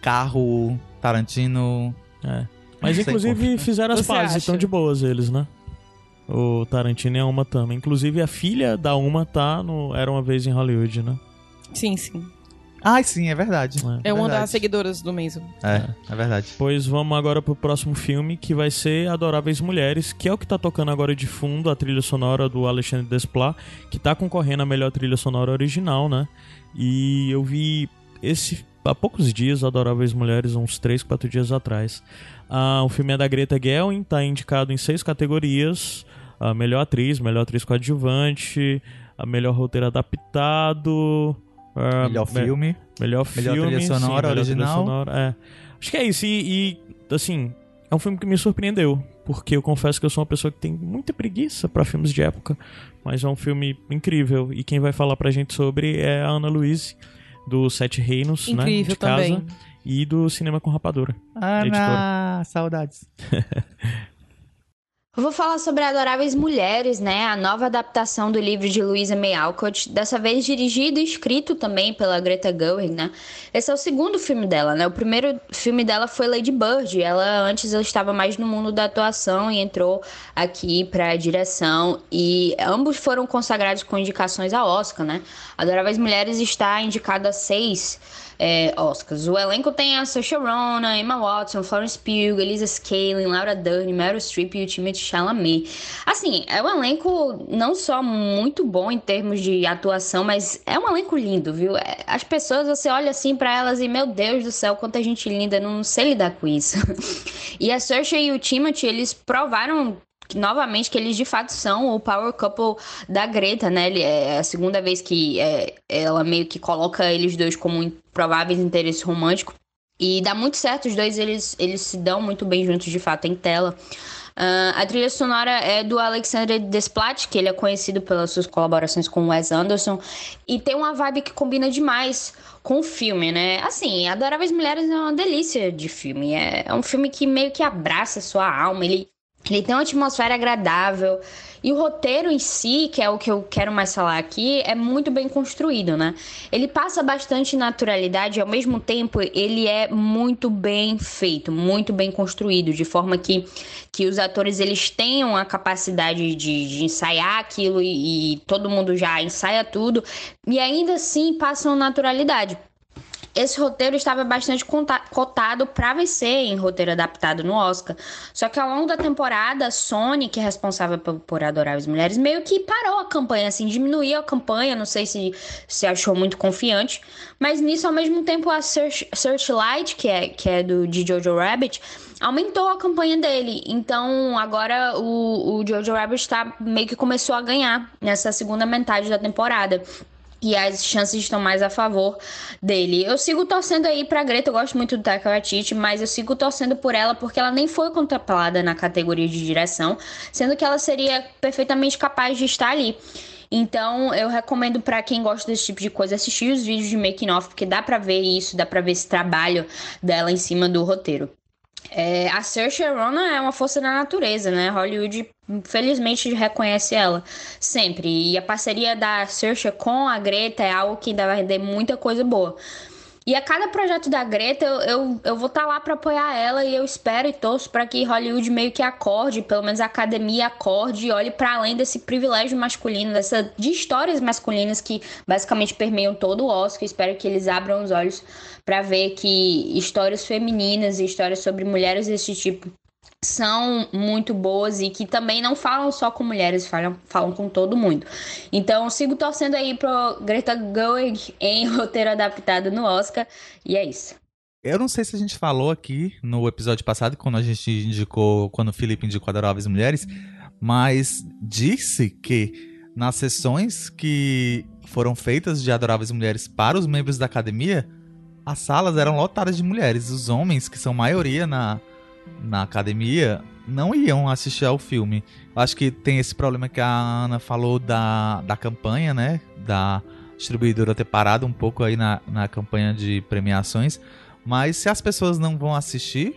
Carro, Tarantino. É. Mas inclusive encontra. fizeram as Você pazes, acha? estão de boas eles, né? O Tarantino e a Uma Thurman. Inclusive a filha da Uma tá no Era Uma Vez em Hollywood, né? Sim, sim. Ai, sim, é verdade. É uma verdade. das seguidoras do Mason. É, é verdade. Pois vamos agora pro próximo filme, que vai ser Adoráveis Mulheres, que é o que tá tocando agora de fundo, a trilha sonora do Alexandre Desplat, que tá concorrendo a melhor trilha sonora original, né? E eu vi esse há poucos dias, Adoráveis Mulheres, uns 3, 4 dias atrás. Ah, o filme é da Greta Gerwig, tá indicado em seis categorias: a melhor atriz, melhor atriz coadjuvante, a melhor roteiro adaptado, ah, Melhor me- filme. Melhor, Melhor filme, trilha sonora sim, melhor trilha original. sonora, é. Acho que é isso. E, e, assim, é um filme que me surpreendeu. Porque eu confesso que eu sou uma pessoa que tem muita preguiça pra filmes de época. Mas é um filme incrível. E quem vai falar pra gente sobre é a Ana Luiz, do Sete Reinos, né? Incrível De casa. também. E do Cinema com Rapadura. editora. Ana, saudades. Eu vou falar sobre Adoráveis Mulheres, né? A nova adaptação do livro de Louisa May Alcott, dessa vez dirigido e escrito também pela Greta Gerwig, né? Esse é o segundo filme dela, né? O primeiro filme dela foi Lady Bird. Ela antes ela estava mais no mundo da atuação e entrou aqui para direção e ambos foram consagrados com indicações a Oscar, né? Adoráveis Mulheres está indicada a seis é, Oscars. O elenco tem a Saoirse Ronan, Emma Watson, Florence Pugh, Elisa Scaling, Laura Dern, Meryl Streep e o Timothée Chalamet. Assim, é um elenco não só muito bom em termos de atuação, mas é um elenco lindo, viu? É, As pessoas, você olha assim pra elas e, meu Deus do céu, quanta gente linda, não sei lidar com isso. e a Saoirse e o Timothy, eles provaram que, novamente que eles de fato são o power couple da Greta, né? Ele- É a segunda vez que é, ela meio que coloca eles dois como prováveis interesse romântico. E dá muito certo, os dois eles, eles se dão muito bem juntos de fato em tela. Ah, a trilha sonora é do Alexander Desplat, que ele é conhecido pelas suas colaborações com Wes Anderson, e tem uma vibe que combina demais com o filme, né? Assim, Adoráveis Mulheres é uma delícia de filme. É, é um filme que meio que abraça a sua alma, ele ele tem uma atmosfera agradável. E o roteiro em si, que é o que eu quero mais falar aqui, é muito bem construído, né? Ele passa bastante naturalidade e ao mesmo tempo ele é muito bem feito, muito bem construído, de forma que, que os atores eles tenham a capacidade de, de ensaiar aquilo e, e todo mundo já ensaia tudo e ainda assim passam naturalidade. Esse roteiro estava bastante cotado para vencer em roteiro adaptado no Oscar. Só que ao longo da temporada, a Sony, que é responsável por, por Adoráveis Mulheres, meio que parou a campanha, assim, diminuiu a campanha. Não sei se se achou muito confiante. Mas nisso, ao mesmo tempo, a Search, Searchlight, que é, que é do, de Jojo Rabbit, aumentou a campanha dele. Então agora o, o Jojo Rabbit tá, meio que começou a ganhar nessa segunda metade da temporada. E as chances estão mais a favor dele. Eu sigo torcendo aí pra Greta, eu gosto muito do Taika Waititi, mas eu sigo torcendo por ela porque ela nem foi contemplada na categoria de direção, sendo que ela seria perfeitamente capaz de estar ali. Então, eu recomendo pra quem gosta desse tipo de coisa assistir os vídeos de making off, porque dá pra ver isso, dá pra ver esse trabalho dela em cima do roteiro. É, a Saoirse Ronan é uma força da natureza, né? Hollywood, infelizmente, reconhece ela sempre. E a parceria da Saoirse com a Greta é algo que ainda vai render muita coisa boa. E a cada projeto da Greta, eu, eu, eu vou estar lá para apoiar ela e eu espero e torço para que Hollywood meio que acorde, pelo menos a academia acorde e olhe para além desse privilégio masculino, dessa, de histórias masculinas que basicamente permeiam todo o Oscar. Espero que eles abram os olhos para ver que histórias femininas e histórias sobre mulheres desse tipo são muito boas e que também não falam só com mulheres, falam, falam com todo mundo. Então, sigo torcendo aí pro Greta Gerwig em roteiro adaptado no Oscar, e é isso. Eu não sei se a gente falou aqui no episódio passado, quando a gente indicou, quando o Felipe indicou Adoráveis Mulheres, mas disse que nas sessões que foram feitas de Adoráveis Mulheres para os membros da academia, as salas eram lotadas de mulheres. Os homens, que são maioria na, na academia não iam assistir ao filme. Acho que tem esse problema que a Ana falou da, da campanha, né? Da distribuidora ter parado um pouco aí na, na campanha de premiações. Mas se as pessoas não vão assistir,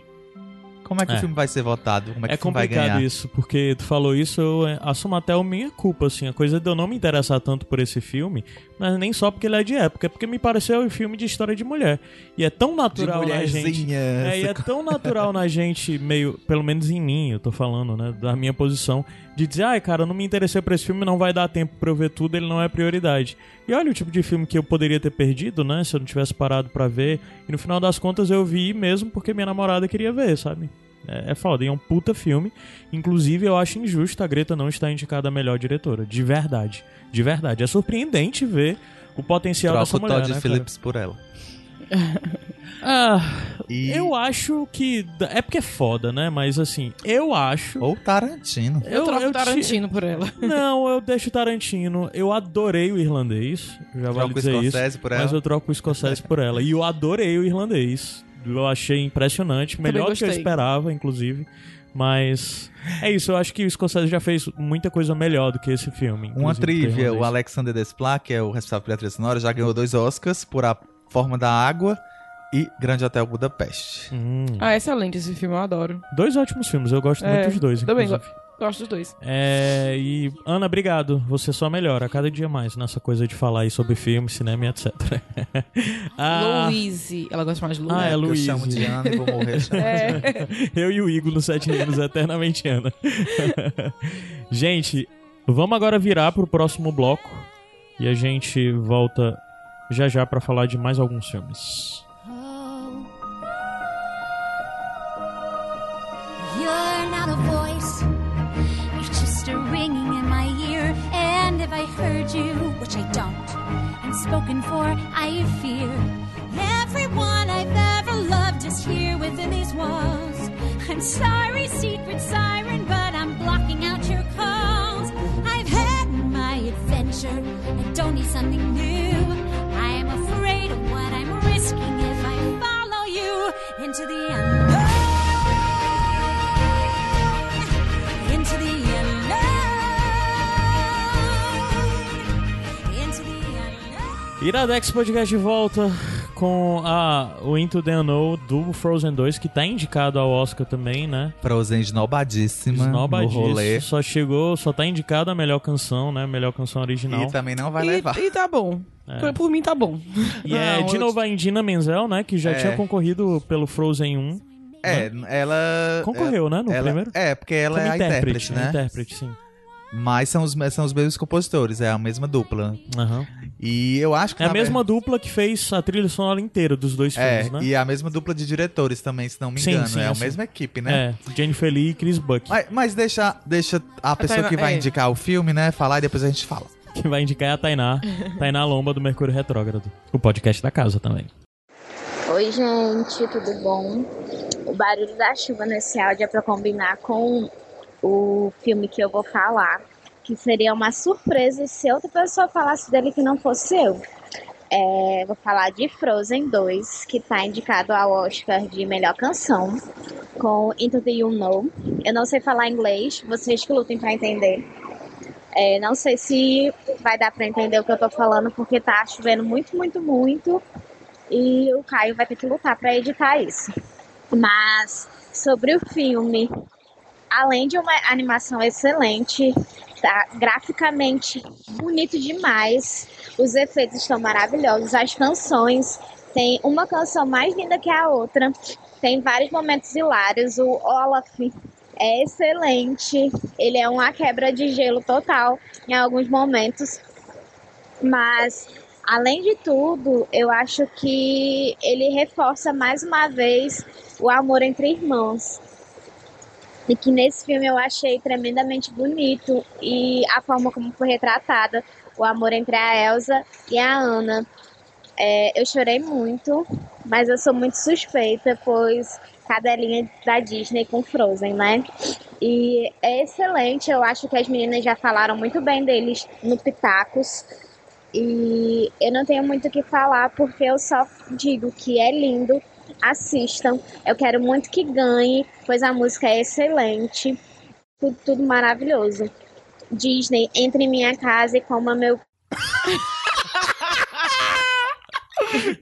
como é que É. o filme vai ser votado? Como é que É o filme vai complicado ganhar? isso, porque tu falou isso, eu é, assumo até a minha culpa, assim. A coisa de eu não me interessar tanto por esse filme, mas nem só porque ele é de época, é porque me pareceu um filme de história de mulher. E é tão natural na gente. É, e é tão natural na gente, meio, pelo menos em mim, eu tô falando, né, da minha posição, de dizer, ai, cara, eu não me interessei por esse filme, não vai dar tempo pra eu ver tudo, ele não é prioridade. E olha o tipo de filme que eu poderia ter perdido, né, se eu não tivesse parado pra ver. E no final das contas eu vi mesmo porque minha namorada queria ver, sabe? É, é foda, e é um puta filme. Inclusive, eu acho injusto a Greta não estar indicada a melhor diretora. De verdade. De verdade. É surpreendente ver o potencial Troca dessa o mulher, Todd né, cara? Phillips por ela. Ah, eu acho que. É porque é foda, né? Mas assim, eu acho. Ou Tarantino. Eu troco ti- Tarantino por ela. Não, eu deixo Tarantino. Eu adorei o irlandês. Já vale Troca o dizer isso. Scorsese por Mas ela? eu troco o Scorsese por ela. E eu adorei o irlandês. Eu achei impressionante. Melhor do que eu esperava, inclusive. Mas é isso, eu acho que o Scorsese já fez muita coisa melhor do que esse filme. Uma é trivia, o. Alexander Desplat, que é o responsável pela trilha sonora, já ganhou dois Oscars por A Forma da Água e Grande Hotel Budapeste. Hum. Ah, excelente esse filme, eu adoro. Dois ótimos filmes, eu gosto muito dos dois. Também inclusive. go- gosto dos dois. É, e Ana, obrigado. Você só melhora a cada dia mais nessa coisa de falar aí sobre filme, cinema e etc. Ah, Louise. Ela gosta mais de Louise. Ah, é eu Luiz. chamo de Ana e vou morrer É. Eu e o Igor nos sete anos, eternamente Ana. gente, vamos agora virar pro próximo bloco e a gente volta já já pra falar de mais alguns filmes. If I heard you, which I don't, and spoken for, I fear. Everyone I've ever loved is here within these walls. I'm sorry, secret siren, but I'm blocking out your calls. I've had my adventure, I don't need something new. I am afraid of what I'm risking if I follow you into the unknown. Iradex Podcast de volta com a, o Into the Unknown do Frozen 2, que tá indicado ao Oscar também, né? Frozen esnobadíssima no Snobadíssimo, rolê. Só chegou, só tá indicado a melhor canção, né? Melhor canção original. E também não vai E, levar. e tá bom. É. Por, mim tá bom. E é Não, de eu- novo a Indina Menzel, né? Que já É. tinha concorrido pelo Frozen 1. É, ela. Concorreu, né? No ela- primeiro? É, porque ela Como é a intérprete, né? Intérprete, sim. Mas são os, são os mesmos compositores, é a mesma dupla. Aham. E eu acho que. É a mesma dupla que fez a trilha sonora inteira dos dois É, filmes, né? e a mesma dupla de diretores também, se não me Sim, engano. sim, é a assim. mesma equipe, né? É, Jennifer Lee e Chris Buck. Mas, mas deixa, deixa a pessoa Tainá- que vai é. indicar o filme, né, falar e depois a gente fala. Que vai indicar é a Tainá. Tainá Lomba do Mercúrio Retrógrado. O podcast da casa também. Oi, gente, tudo bom? O barulho da chuva nesse áudio é pra combinar com o filme que eu vou falar, que seria uma surpresa se outra pessoa falasse dele que não fosse eu. É, vou falar de Frozen 2, que tá indicado ao Oscar de melhor canção, com Into the Unknown. Eu não sei falar inglês, vocês que lutem pra entender. É, não sei se vai dar pra entender o que eu tô falando, porque tá chovendo muito, muito, muito e o Caio vai ter que lutar para editar isso. Mas sobre o filme. Além de uma animação excelente, tá graficamente bonito demais, os efeitos estão maravilhosos, as canções, tem uma canção mais linda que a outra, tem vários momentos hilários, o Olaf é excelente, ele é uma quebra de gelo total em alguns momentos, mas além de tudo, eu acho que ele reforça mais uma vez o amor entre irmãos. E que nesse filme eu achei tremendamente bonito e a forma como foi retratada o amor entre a Elsa e a Ana. É, eu chorei muito, mas eu sou muito suspeita, pois cadelinha da Disney com Frozen, né? E é excelente, eu acho que as meninas já falaram muito bem deles no Pitacos. E eu não tenho muito o que falar porque eu só digo que é lindo. Assistam. Eu quero muito que ganhe, pois a música é excelente. Tudo, tudo maravilhoso. Disney, entre em minha casa e coma meu.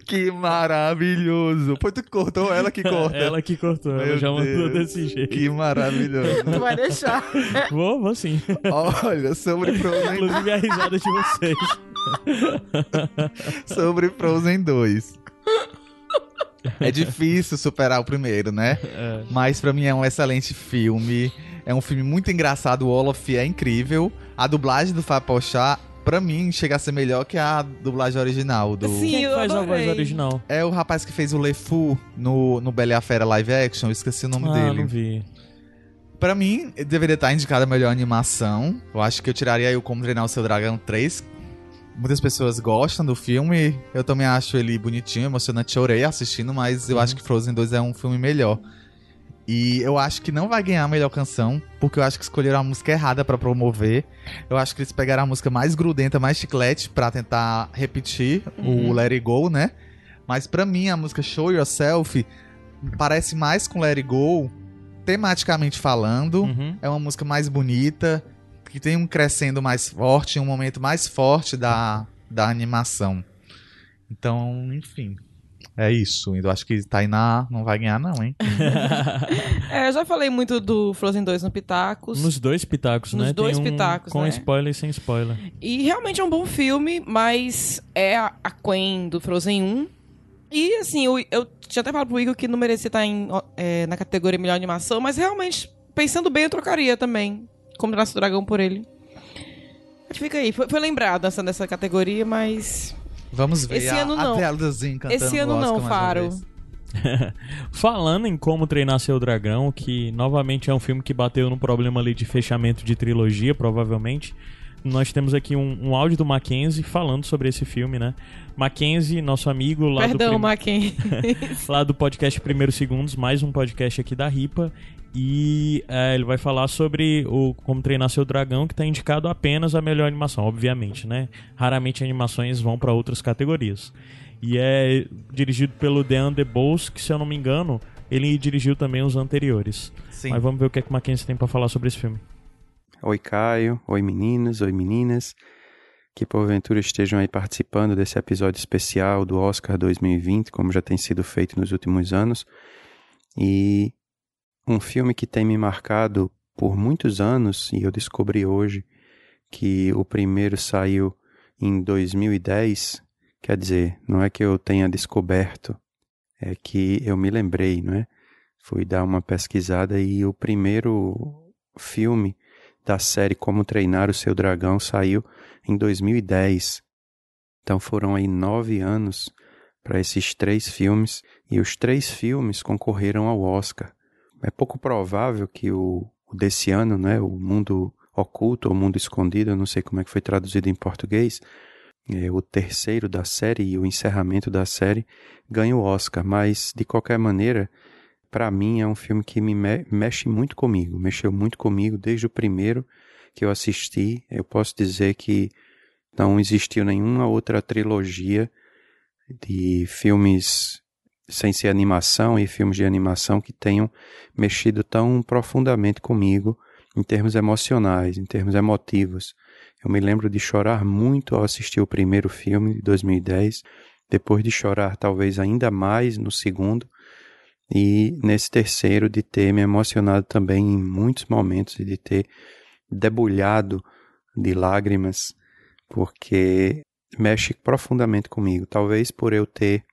Que maravilhoso. Foi tu que cortou ela que corta. Ela que cortou, ela Meu já mandou Deus, desse jeito. Que maravilhoso. Tu vai deixar. Vou, vou sim. Olha, sobre Frozen. Inclusive a risada de vocês. sobre Frozen 2. É difícil superar o primeiro, né? Mas pra mim é um excelente filme. É um filme muito engraçado. O Olaf é incrível. A dublagem do Fábio Pochá, pra mim, chega a ser melhor que a dublagem original. Do... Quem que faz a voz original? É o rapaz que fez o LeFou no, no Bela e a Fera live action. Eu esqueci o nome Ah, dele. não vi. Pra mim, deveria estar indicada a melhor animação. Eu acho que eu tiraria aí o Como Treinar o Seu Dragão 3. Muitas pessoas gostam do filme. Eu também acho ele bonitinho, emocionante. Chorei assistindo, mas eu acho que Frozen 2 é um filme melhor. E eu acho que não vai ganhar a melhor canção, porque eu acho que escolheram a música errada pra promover. Eu acho que eles pegaram a música mais grudenta, mais chiclete, pra tentar repetir Uhum. o Let It Go, né? Mas pra mim, a música Show Yourself parece mais com Let It Go, tematicamente falando. É uma música mais bonita, que tem um crescendo mais forte, um momento mais forte da, da animação. Então, enfim. É isso. Eu acho que Tainá não vai ganhar, não, hein? É, eu já falei muito do Frozen 2 no Pitacos. Nos dois pitacos, Nos né? dois Tem um pitacos, Com né? spoiler e sem spoiler. E realmente é um bom filme, mas é a, a Queen do Frozen 1. E assim, eu, eu tinha até falado pro Igor que não merecia estar em, ó, é, na categoria melhor animação, mas realmente, pensando bem, eu trocaria também. Como Nasce o Dragão por ele. Mas Fica aí, foi, foi lembrado essa, nessa categoria, mas. Vamos ver Esse a, ano não. Esse ano Oscar não, Faro. Falando em como treinar seu dragão, que novamente é um filme que bateu no problema ali de fechamento de trilogia, provavelmente. Nós temos aqui um, um áudio do Mackenzie falando sobre esse filme, né? Mackenzie, nosso amigo lá Perdão, do prim- Mackenzie. lá do podcast Primeiros Segundos, mais um podcast aqui da Ripa. E é, ele vai falar sobre o Como Treinar Seu Dragão, que está indicado apenas a melhor animação, obviamente, né? Raramente animações vão para outras categorias. E é dirigido pelo Dean DeBose, que se eu não me engano, ele dirigiu também os anteriores. Sim. Mas vamos ver o que, é que o Mackenzie tem para falar sobre esse filme. Oi, Caio. Oi, meninos. Oi, meninas. Que porventura estejam aí participando desse episódio especial do Oscar 2020, como já tem sido feito nos últimos anos. E um filme que tem me marcado por muitos anos, e eu descobri hoje que o primeiro saiu em 2010. Quer dizer, não é que eu tenha descoberto, é que eu me lembrei, não é? Fui dar uma pesquisada e o primeiro filme da série Como Treinar o Seu Dragão saiu em 2010. Então foram aí nove anos para esses três filmes e os três filmes concorreram ao Oscar. É pouco provável que o, o desse ano, né, o Mundo Oculto ou Mundo Escondido, eu não sei como é que foi traduzido em português, é, o terceiro da série e o encerramento da série ganha o Oscar, mas de qualquer maneira para mim é um filme que me me mexe muito comigo, mexeu muito comigo desde o primeiro que eu assisti. Eu posso dizer que não existiu nenhuma outra trilogia de filmes sem ser animação e filmes de animação que tenham mexido tão profundamente comigo em termos emocionais, em termos emotivos. Eu me lembro de chorar muito ao assistir o primeiro filme de 2010, depois de chorar talvez ainda mais no segundo, E nesse terceiro, de ter me emocionado também em muitos momentos e de ter debulhado de lágrimas, porque mexe profundamente comigo. Talvez por eu ter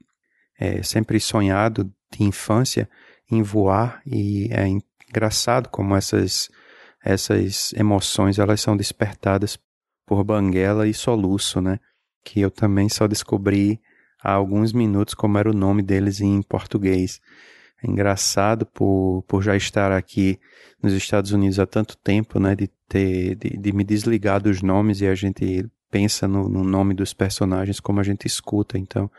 é, sempre sonhado de infância em voar e é engraçado como essas essas emoções elas são despertadas por banguela e soluço, né? Que eu também só descobri há alguns minutos como era o nome deles em português. É engraçado por, por já estar aqui nos Estados Unidos há tanto tempo, né? De ter de, de me desligar dos nomes e a gente pensa no, no nome dos personagens como a gente escuta. Então,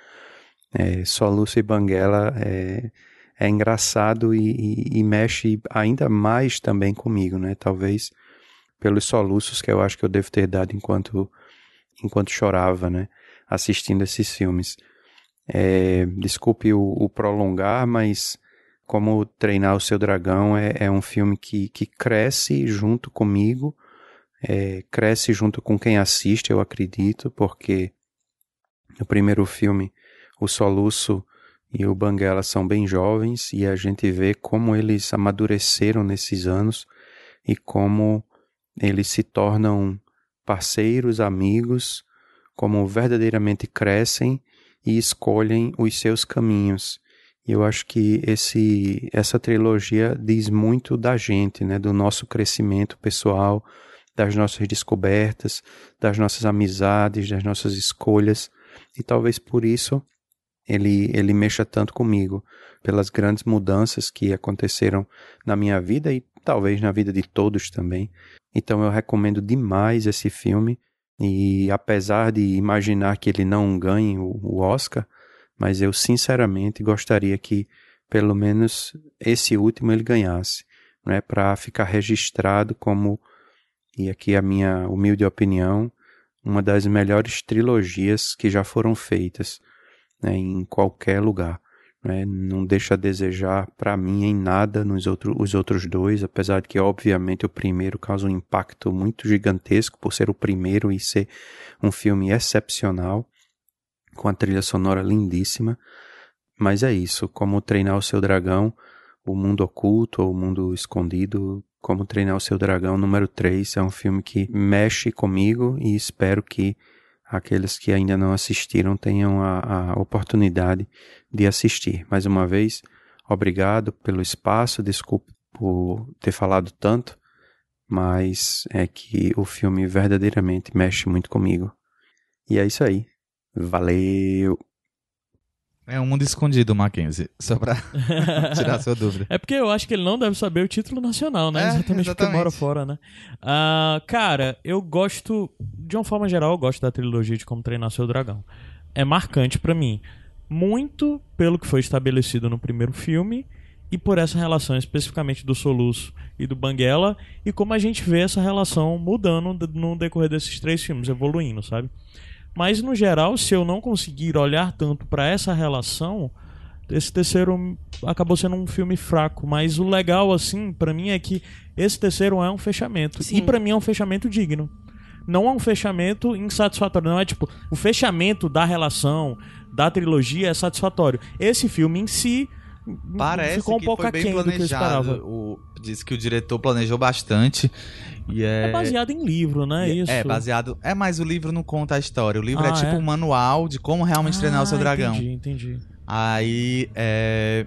é, Soluço e Banguela é, é engraçado e, e, e, mexe ainda mais também comigo, né? Talvez pelos soluços que eu acho que eu devo ter dado enquanto, enquanto chorava, né? Assistindo esses filmes. É, desculpe o, o, prolongar, mas como Treinar o Seu Dragão é, é um filme que, que cresce junto comigo, é, cresce junto com quem assiste, eu acredito, porque no primeiro filme o soluço e o Banguela são bem jovens e a gente vê como eles amadureceram nesses anos e como eles se tornam parceiros, amigos, como verdadeiramente crescem e escolhem os seus caminhos. E eu acho que esse, essa trilogia diz muito da gente, né, do nosso crescimento pessoal, das nossas descobertas, das nossas amizades, das nossas escolhas. E talvez por isso ele, ele mexa tanto comigo, pelas grandes mudanças que aconteceram na minha vida e talvez na vida de todos também. Então eu recomendo demais esse filme. E apesar de imaginar que ele não ganhe o, Oscar, mas eu sinceramente gostaria que pelo menos esse último ele ganhasse, né, para ficar registrado como e aqui a minha humilde opinião, uma das melhores trilogias que já foram feitas né, em qualquer lugar. Né, não deixa a desejar para mim em nada nos outro, os outros dois, apesar de que, obviamente, o primeiro causa um impacto muito gigantesco por ser o primeiro e ser um filme excepcional, com a trilha sonora lindíssima. Mas é isso, como treinar o seu dragão, o mundo oculto ou o mundo escondido, como treinar o seu dragão número 3, é um filme que mexe comigo e espero que aqueles que ainda não assistiram tenham a, a oportunidade de assistir. Mais uma vez, obrigado pelo espaço, desculpe por ter falado tanto, mas é que o filme verdadeiramente mexe muito comigo. E é isso aí. Valeu! É um mundo escondido, Mackenzie. Só pra tirar sua dúvida. É porque eu acho que ele não deve saber o título nacional, né? É, exatamente, exatamente. porque mora fora, né? Ah, cara, eu gosto. De uma forma geral, eu gosto da trilogia de Como Treinar Seu Dragão. É marcante pra mim. Muito pelo que foi estabelecido no primeiro filme e por essa relação especificamente do Soluço e do Banguela e como a gente vê essa relação mudando no decorrer desses três filmes, evoluindo, sabe? Mas no geral, se eu não conseguir olhar tanto para essa relação, esse terceiro acabou sendo um filme fraco. Mas o legal, assim, para mim é que esse terceiro é um fechamento. Sim. E para mim é um fechamento digno. Não é um fechamento insatisfatório. Não é tipo, o fechamento da relação, da trilogia é satisfatório. Esse filme em si Parece ficou um que pouco foi bem aquém do que eu planejado. esperava. O, diz que o diretor planejou bastante. E é... É baseado em livro, né? e- Isso. É, baseado. É, mas o livro não conta a história. O livro é Ah, tipo é? um manual de como realmente treinar o seu Ah, dragão. Entendi, entendi. Aí é.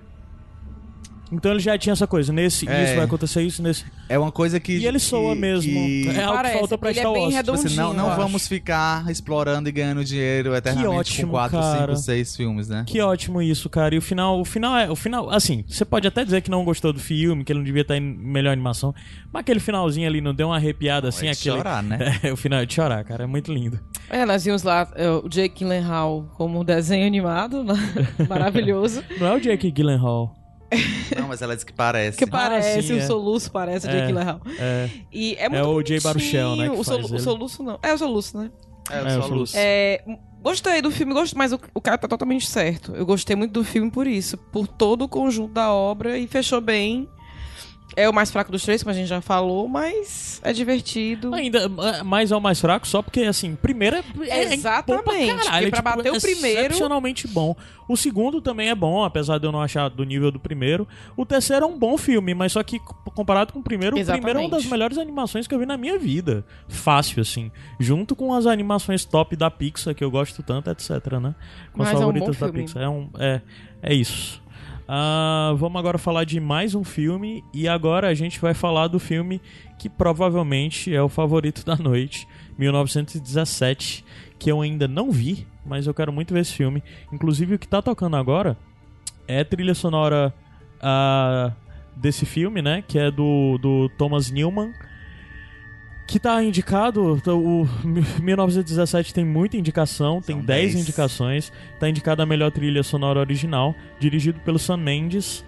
Então ele já tinha essa coisa, nesse É. isso vai acontecer isso nesse. É uma coisa que. E ele soa que- mesmo. que- É algo que falta pra ele é Star bem Wars. Tipo assim, não, não vamos ficar explorando e ganhando dinheiro eternamente ótimo, com 4, cara. 5, 6 filmes, né? Que ótimo isso, cara. E o final, o final é, o final, assim, você pode até dizer que não gostou do filme, que ele não devia estar em melhor animação, mas aquele finalzinho ali não deu uma arrepiada assim, é de aquele chorar, né? É, o final é de chorar, cara, é muito lindo. É, nós vimos lá é, o Jake Gyllenhaal como desenho animado, né? maravilhoso. Não é o Jake Gyllenhaal. Não, mas ela disse que parece. Que parece, sim, o é. soluço parece o É, Gyllenhaal. é. E é É muito o Jay Baruchel, né. O, o soluço não. É o soluço, né? É, É, o Soluço. É, gostei do filme, gosto, mas o, o cara tá totalmente certo. Eu gostei muito do filme por isso, por todo o conjunto da obra e fechou bem. É o mais fraco dos três, como a gente já falou, mas é divertido. Ainda, é, mas é o mais fraco só porque, assim, primeiro é, é Exatamente, bom pra caralho, porque pra tipo, bater o é primeiro- excepcionalmente bom. O segundo também é bom, apesar de eu não achar do nível do primeiro. O terceiro é um bom filme, mas só que comparado com o primeiro, o primeiro é uma das Exatamente. melhores animações que eu vi na minha vida. Fácil, assim. Junto com as animações top da Pixar, que eu gosto tanto, etc, né? Com as Mas é um favoritas da filme. Pixar. É, um, é, é isso. Ah, vamos agora falar de mais um filme. E agora a gente vai falar do filme que provavelmente é o favorito da noite, 1917, que eu ainda não vi, mas eu quero muito ver esse filme. Inclusive o que tá tocando agora é trilha sonora ah, desse filme, né, que é do, do Thomas Newman, que tá indicado, o 1917 tem muita indicação, tem 10 10. indicações, tá indicado a melhor trilha sonora original, dirigido pelo Sam Mendes.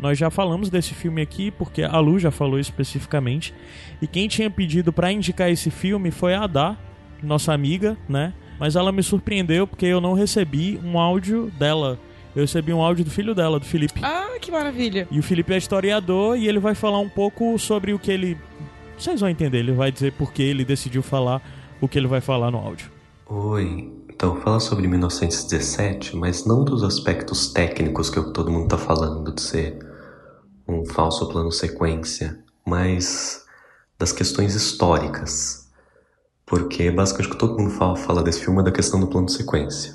Nós já falamos desse filme aqui porque a Lu já falou especificamente. E quem tinha pedido pra indicar esse filme foi a Adá, nossa amiga, né? Mas ela me surpreendeu porque eu não recebi um áudio dela. Eu recebi um áudio do filho dela, do Felipe. Ah, que maravilha. E o Felipe é historiador e ele vai falar um pouco sobre o que ele. Vocês vão entender, ele vai dizer por que ele decidiu falar o que ele vai falar no áudio. Oi, então falar sobre 1917, mas não dos aspectos técnicos que todo mundo tá falando, de ser um falso plano sequência, mas das questões históricas. Porque basicamente o que todo mundo fala, fala desse filme é da questão do plano sequência.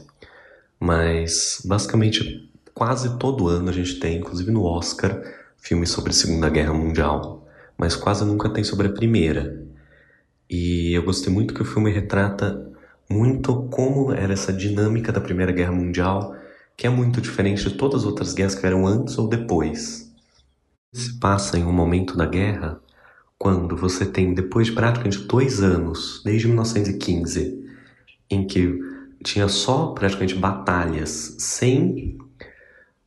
Mas basicamente quase todo ano a gente tem, inclusive no Oscar, filmes sobre a Segunda Guerra Mundial, mas quase nunca tem sobre a Primeira. E eu gostei muito que o filme retrata muito como era essa dinâmica da Primeira Guerra Mundial, que é muito diferente de todas as outras guerras que vieram antes ou depois. Se passa em um momento da guerra quando você tem, depois de praticamente dois anos, desde 1915, em que tinha só praticamente batalhas sem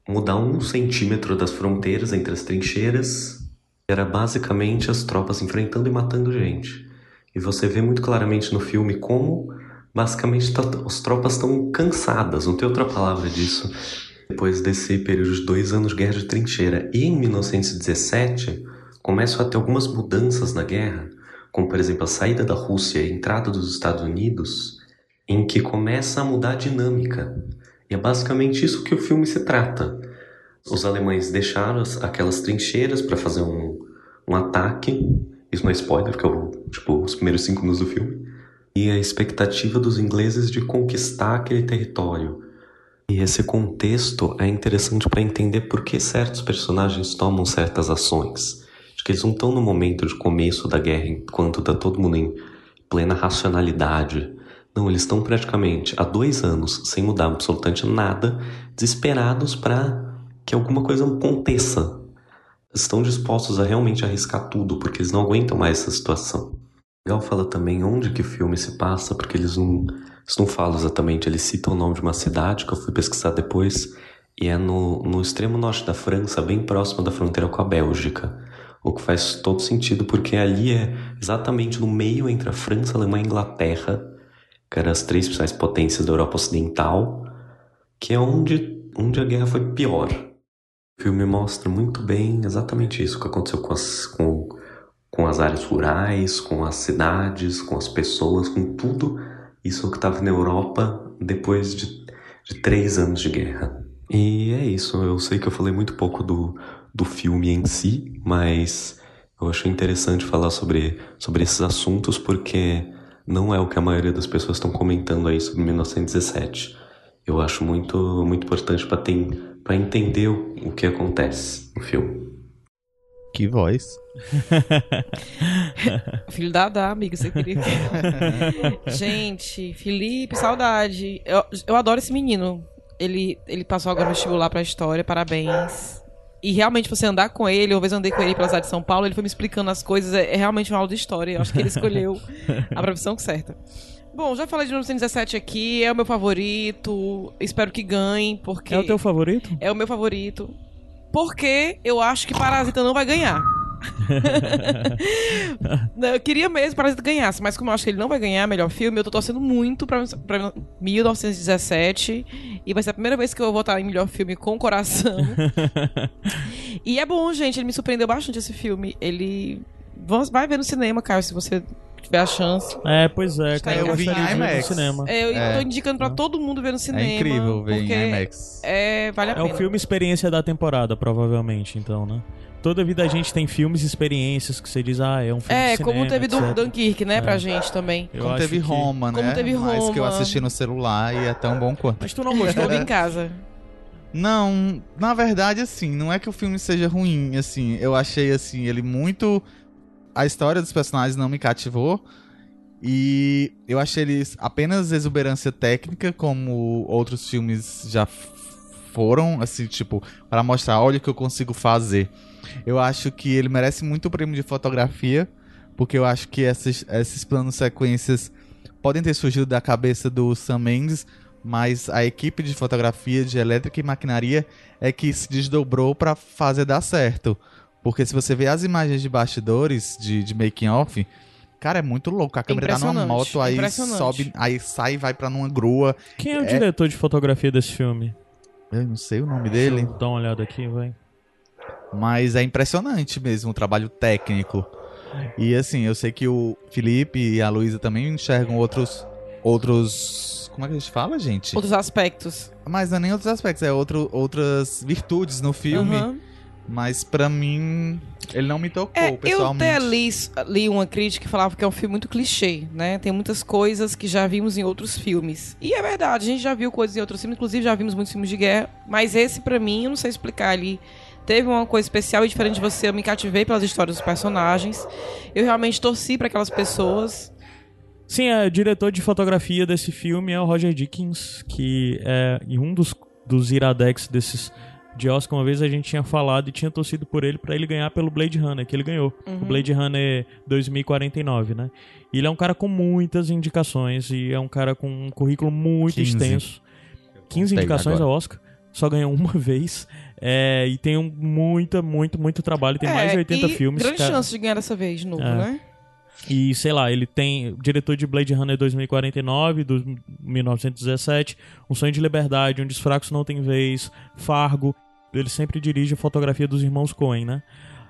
mudar um centímetro das fronteiras entre as trincheiras, era basicamente as tropas enfrentando e matando gente. E você vê muito claramente no filme como basicamente tá- as tropas estão cansadas, não tem outra palavra disso, depois desse período de dois anos de guerra de trincheira. E em 1917 começam a ter algumas mudanças na guerra, como por exemplo a saída da Rússia e a entrada dos Estados Unidos, em que começa a mudar a dinâmica. E é basicamente isso que o filme se trata. Os alemães deixaram as- aquelas trincheiras para fazer um, um ataque. Isso não é spoiler, porque é tipo, os primeiros cinco minutos do filme. E a expectativa dos ingleses de conquistar aquele território. E esse contexto é interessante para entender por que certos personagens tomam certas ações. Acho que eles não estão no momento de começo da guerra, enquanto tá todo mundo em plena racionalidade. Não, eles estão praticamente há dois anos sem mudar absolutamente nada, desesperados para que alguma coisa aconteça. Estão dispostos a realmente arriscar tudo, porque eles não aguentam mais essa situação. Legal fala também onde que o filme se passa, porque eles não, eles não falam exatamente, eles citam o nome de uma cidade que eu fui pesquisar depois, e é no, no extremo norte da França, bem próximo da fronteira com a Bélgica. O que faz todo sentido, porque ali é exatamente no meio entre a França, a Alemanha e a Inglaterra, que eram as três principais potências da Europa Ocidental, que é onde, onde a guerra foi pior. O filme mostra muito bem exatamente isso que aconteceu com as, com, com as áreas rurais, com as cidades, com as pessoas, com tudo isso que estava na Europa depois de, de três anos de guerra. E é isso, eu sei que eu falei muito pouco do, do filme em si, mas eu achei interessante falar sobre, sobre esses assuntos porque não é o que a maioria das pessoas estão comentando aí sobre 1917. Eu acho muito, muito importante para para entender o, o que acontece no filme. Que voz. Filho da Adá, amigo, você queria. Gente, Felipe, saudade. Eu, eu adoro esse menino. Ele, ele passou agora no vestibular pra história, parabéns. E realmente, você andar com ele, uma vez eu andei com ele pela cidade de São Paulo, ele foi me explicando as coisas, é, é realmente uma aula de história. Eu acho que ele escolheu a profissão certa. Bom, já falei de 1917 aqui, é o meu favorito. Espero que ganhe, porque. É o teu favorito? É o meu favorito. Porque eu acho que Parasita não vai ganhar. Eu queria mesmo que Parasita ganhasse, mas como eu acho que ele não vai ganhar melhor filme, eu tô torcendo muito pra, pra 1917. E vai ser a primeira vez que eu vou votar em melhor filme com o coração. e é bom, gente. Ele me surpreendeu bastante esse filme. Ele. Vai ver no cinema, Caio, se você tiver a chance. É, pois é, cara, eu em gostaria de ver no cinema. É, eu É. tô indicando pra todo mundo ver no cinema. incrível ver em IMAX. É, vale a É pena. o filme experiência da temporada, provavelmente, então, né? Toda vida a gente tem filmes e experiências que você diz, ah, é um filme É, de como cinema, teve do etc. Dunkirk, né, pra É. gente também. Eu Como teve que- Roma, né? Como teve Mas que eu Roma. assisti no celular e é tão bom quanto. Mas tu não Todo em casa. Não, na verdade, assim, não é que o filme seja ruim, assim, eu achei, assim, ele muito... A história dos personagens não me cativou e eu achei eles apenas exuberância técnica, como outros filmes já foram, assim, tipo, para mostrar, olha o que eu consigo fazer. Eu acho que ele merece muito o prêmio de fotografia, porque eu acho que esses, esses planos sequências podem ter surgido da cabeça do Sam Mendes, mas a equipe de fotografia de elétrica e maquinaria é que se desdobrou para fazer dar certo. Porque se você vê as imagens de bastidores, de, de making off, cara, é muito louco. A câmera tá numa moto, aí sobe, aí sai e vai pra numa grua. Quem é o diretor de fotografia desse filme? Eu não sei o nome dele. Deixa eu dar uma olhada aqui, vai. Mas é impressionante mesmo o trabalho técnico. E assim, eu sei que o Felipe e a Luísa também enxergam outros. Outros. Como é que a gente fala, gente? Outros aspectos. Mas não é nem outros aspectos, é outro, outras virtudes no filme. Aham. Mas pra mim, ele não me tocou, É, eu pessoalmente. até li, li uma crítica que falava que é um filme muito clichê, né? Tem muitas coisas que já vimos em outros filmes. E é verdade, a gente já viu coisas em outros filmes, inclusive já vimos muitos filmes de guerra, mas esse pra mim, eu não sei explicar ali. Teve uma coisa especial e diferente de você, eu me cativei pelas histórias dos personagens. Eu realmente torci pra aquelas pessoas. Sim, é, o diretor de fotografia desse filme é o Roger Dickens, que é em um dos, dos iradex desses de Oscar, uma vez a gente tinha falado e tinha torcido por ele pra ele ganhar pelo Blade Runner, que ele ganhou. Uhum. O Blade Runner 2049, né? E ele é um cara com muitas indicações e é um cara com um currículo muito 15. extenso. 15 Contei indicações agora. ao Oscar. Só ganhou uma vez. É, e tem um, muita, muito, muito trabalho. Tem mais de É, 80 e filmes. Grande cara. chance de ganhar dessa vez de novo, É. né? E sei lá, ele tem diretor de Blade Runner 2049, do 1917, Um Sonho de Liberdade, Onde os Fracos Não Têm Vez, Fargo. Ele sempre dirige a fotografia dos irmãos Coen, né?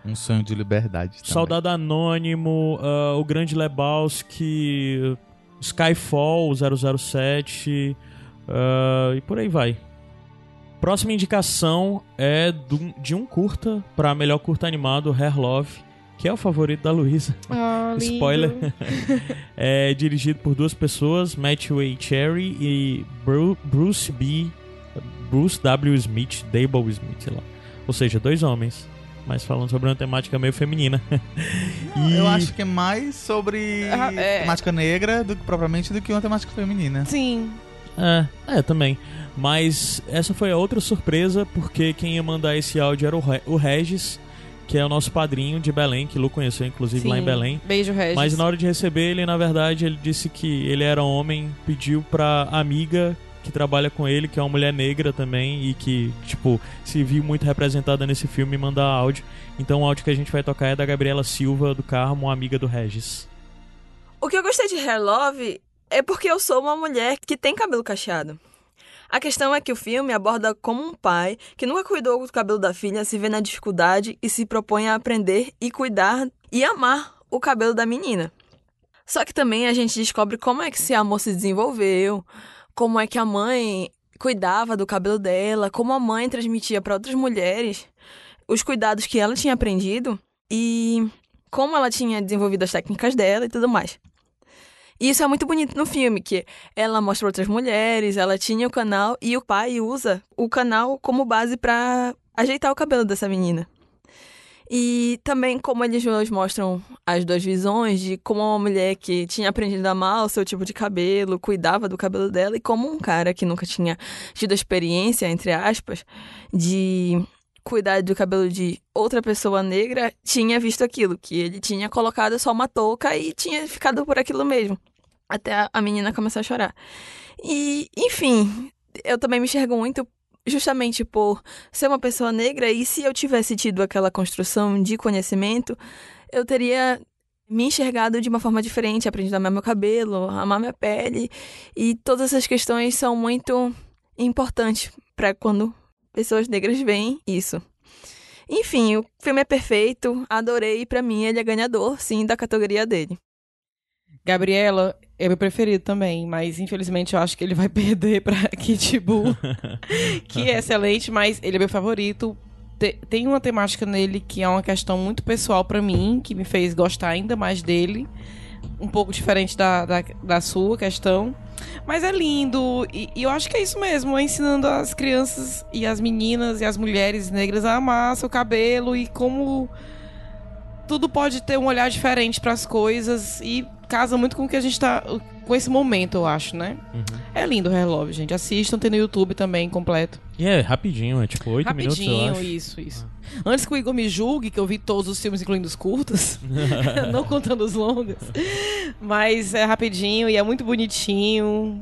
Um sonho de liberdade. também. Anônimo, ah, O Grande Lebowski, Skyfall 007 ah, e por aí vai. Próxima indicação é do- de um curta para melhor curta animado, Hair Love, que é o favorito da Luísa. Ah, lindo. Spoiler. é dirigido por duas pessoas, Matthew A. Cherry e Bru- Bruce B. Bruce W. Smith, Dable Smith, sei lá. Ou seja, dois homens, mas falando sobre uma temática meio feminina. E- Eu acho que é mais sobre Ah, é. temática negra do que propriamente do que uma temática feminina. Sim. É, é, também. Mas essa foi a outra surpresa, porque quem ia mandar esse áudio era o, Re- o Regis, que é o nosso padrinho de Belém, que Lu conheceu inclusive lá em Sim. Belém. Beijo, Regis. Mas na hora de receber ele, na verdade, ele disse que ele era homem, pediu pra amiga que trabalha com ele, que é uma mulher negra também, e que, tipo, se viu muito representada nesse filme, mandar áudio. Então o áudio que a gente vai tocar é da Gabriela Silva, do Carmo, amiga do Regis. O que eu gostei de Hair Love é porque eu sou uma mulher que tem cabelo cacheado. A questão é que o filme aborda como um pai que nunca cuidou do cabelo da filha se vê na dificuldade e se propõe a aprender e cuidar e amar o cabelo da menina. Só que também a gente descobre como é que esse amor se desenvolveu, como é que a mãe cuidava do cabelo dela, como a mãe transmitia para outras mulheres os cuidados que ela tinha aprendido e como ela tinha desenvolvido as técnicas dela e tudo mais. E isso é muito bonito no filme, que ela mostra outras mulheres, ela tinha o canal e o pai usa o canal como base para ajeitar o cabelo dessa menina. E também como eles nos mostram as duas visões de como uma mulher que tinha aprendido a amar o seu tipo de cabelo, cuidava do cabelo dela, e como um cara que nunca tinha tido a experiência, entre aspas, de cuidar do cabelo de outra pessoa negra, tinha visto aquilo, que ele tinha colocado só uma touca e tinha ficado por aquilo mesmo. Até a- menina começar a chorar. E, enfim, eu também me enxergo muito justamente por ser uma pessoa negra, e se eu tivesse tido aquela construção de conhecimento, eu teria me enxergado de uma forma diferente, aprendido a amar meu cabelo, amar minha pele, e todas essas questões são muito importantes para quando pessoas negras veem isso. Enfim, o filme é perfeito, adorei, pra mim ele é ganhador, sim, da categoria dele. Gabriela é meu preferido também, mas infelizmente eu acho que ele vai perder pra Kit Buu, que é excelente, mas ele é meu favorito. Te- Tem uma temática nele que é uma questão muito pessoal pra mim, que me fez gostar ainda mais dele. Um pouco diferente da, da, da sua questão. Mas é lindo. E, e eu acho que é isso mesmo. É ensinando as crianças e as meninas e as mulheres negras a amar seu cabelo e como tudo pode ter um olhar diferente para as coisas e casa muito com o que a gente tá com esse momento, eu acho, né? É lindo o Hair Love, gente. Assistam, tem no YouTube também completo. E é rapidinho, é tipo 8 minutos, Rapidinho, isso, isso. Antes que o Igor me julgue, que eu vi todos os filmes, incluindo os curtos, não contando os longos. Mas é rapidinho e é muito bonitinho.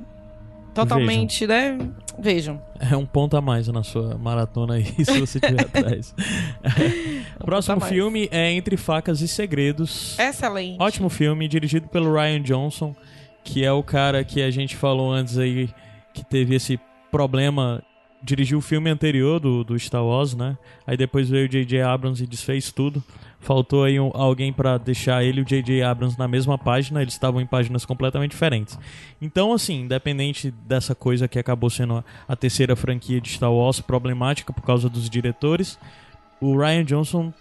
Totalmente, né? Vejam. É um ponto a mais na sua maratona aí, se você tiver atrás. Próximo a mais. filme é Entre Facas e Segredos. Excelente. Ótimo filme, dirigido pelo Ryan Johnson, que é o cara que a gente falou antes aí, que teve esse problema. Dirigiu o filme anterior do, do Star Wars, né? Aí depois veio o J.J. Abrams e desfez tudo. Faltou aí um- alguém pra deixar ele e o J.J. Abrams na mesma página, eles estavam em páginas completamente diferentes. Então, assim, independente dessa coisa que acabou sendo a, a terceira franquia de Star Wars, problemática por causa dos diretores, o Ryan Johnson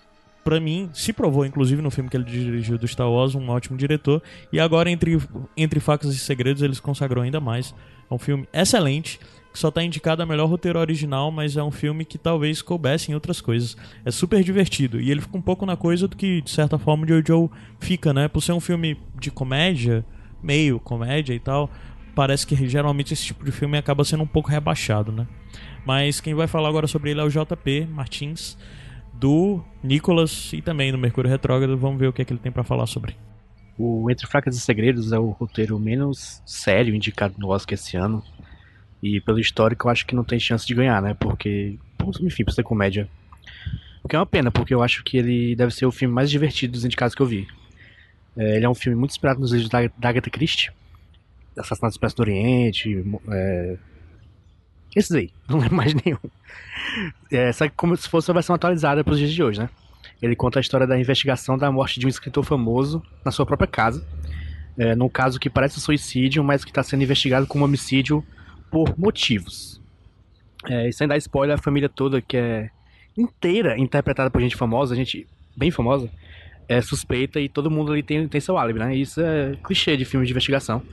pra mim, se provou, inclusive no filme que ele dirigiu do Star Wars, um ótimo diretor. E agora, entre, entre Facas e Segredos, ele se consagrou ainda mais. É um filme excelente, que só tá indicado a melhor roteiro original, mas é um filme que talvez coubesse em outras coisas. É super divertido. E ele fica um pouco na coisa do que, de certa forma, Jojo fica, né? Por ser um filme de comédia, meio comédia e tal, parece que geralmente esse tipo de filme acaba sendo um pouco rebaixado, né? Mas quem vai falar agora sobre ele é o JP Martins do Nicolas e também do Mercúrio Retrógrado. Vamos ver o que, é que ele tem pra falar sobre. O Entre Fracas e Segredos é o roteiro menos sério indicado no Oscar esse ano. E pelo histórico eu acho que não tem chance de ganhar, né? Porque, enfim, por ser comédia. O que é uma pena, porque eu acho que ele deve ser o filme mais divertido dos indicados que eu vi. É, ele é um filme muito inspirado nos livros da, da Agatha Christie. Assassinato Expresso do Oriente. É... Esses aí, não lembro mais nenhum. É, só que como se fosse uma versão atualizada para os dias de hoje, né? Ele conta a história da investigação da morte de um escritor famoso na sua própria casa. É, num caso que parece um suicídio, mas que está sendo investigado como homicídio por motivos. É, e sem dar spoiler, a família toda, que é inteira interpretada por gente famosa, gente bem famosa, é suspeita e todo mundo ali tem, tem seu álibi, né? Isso é clichê de filme de investigação.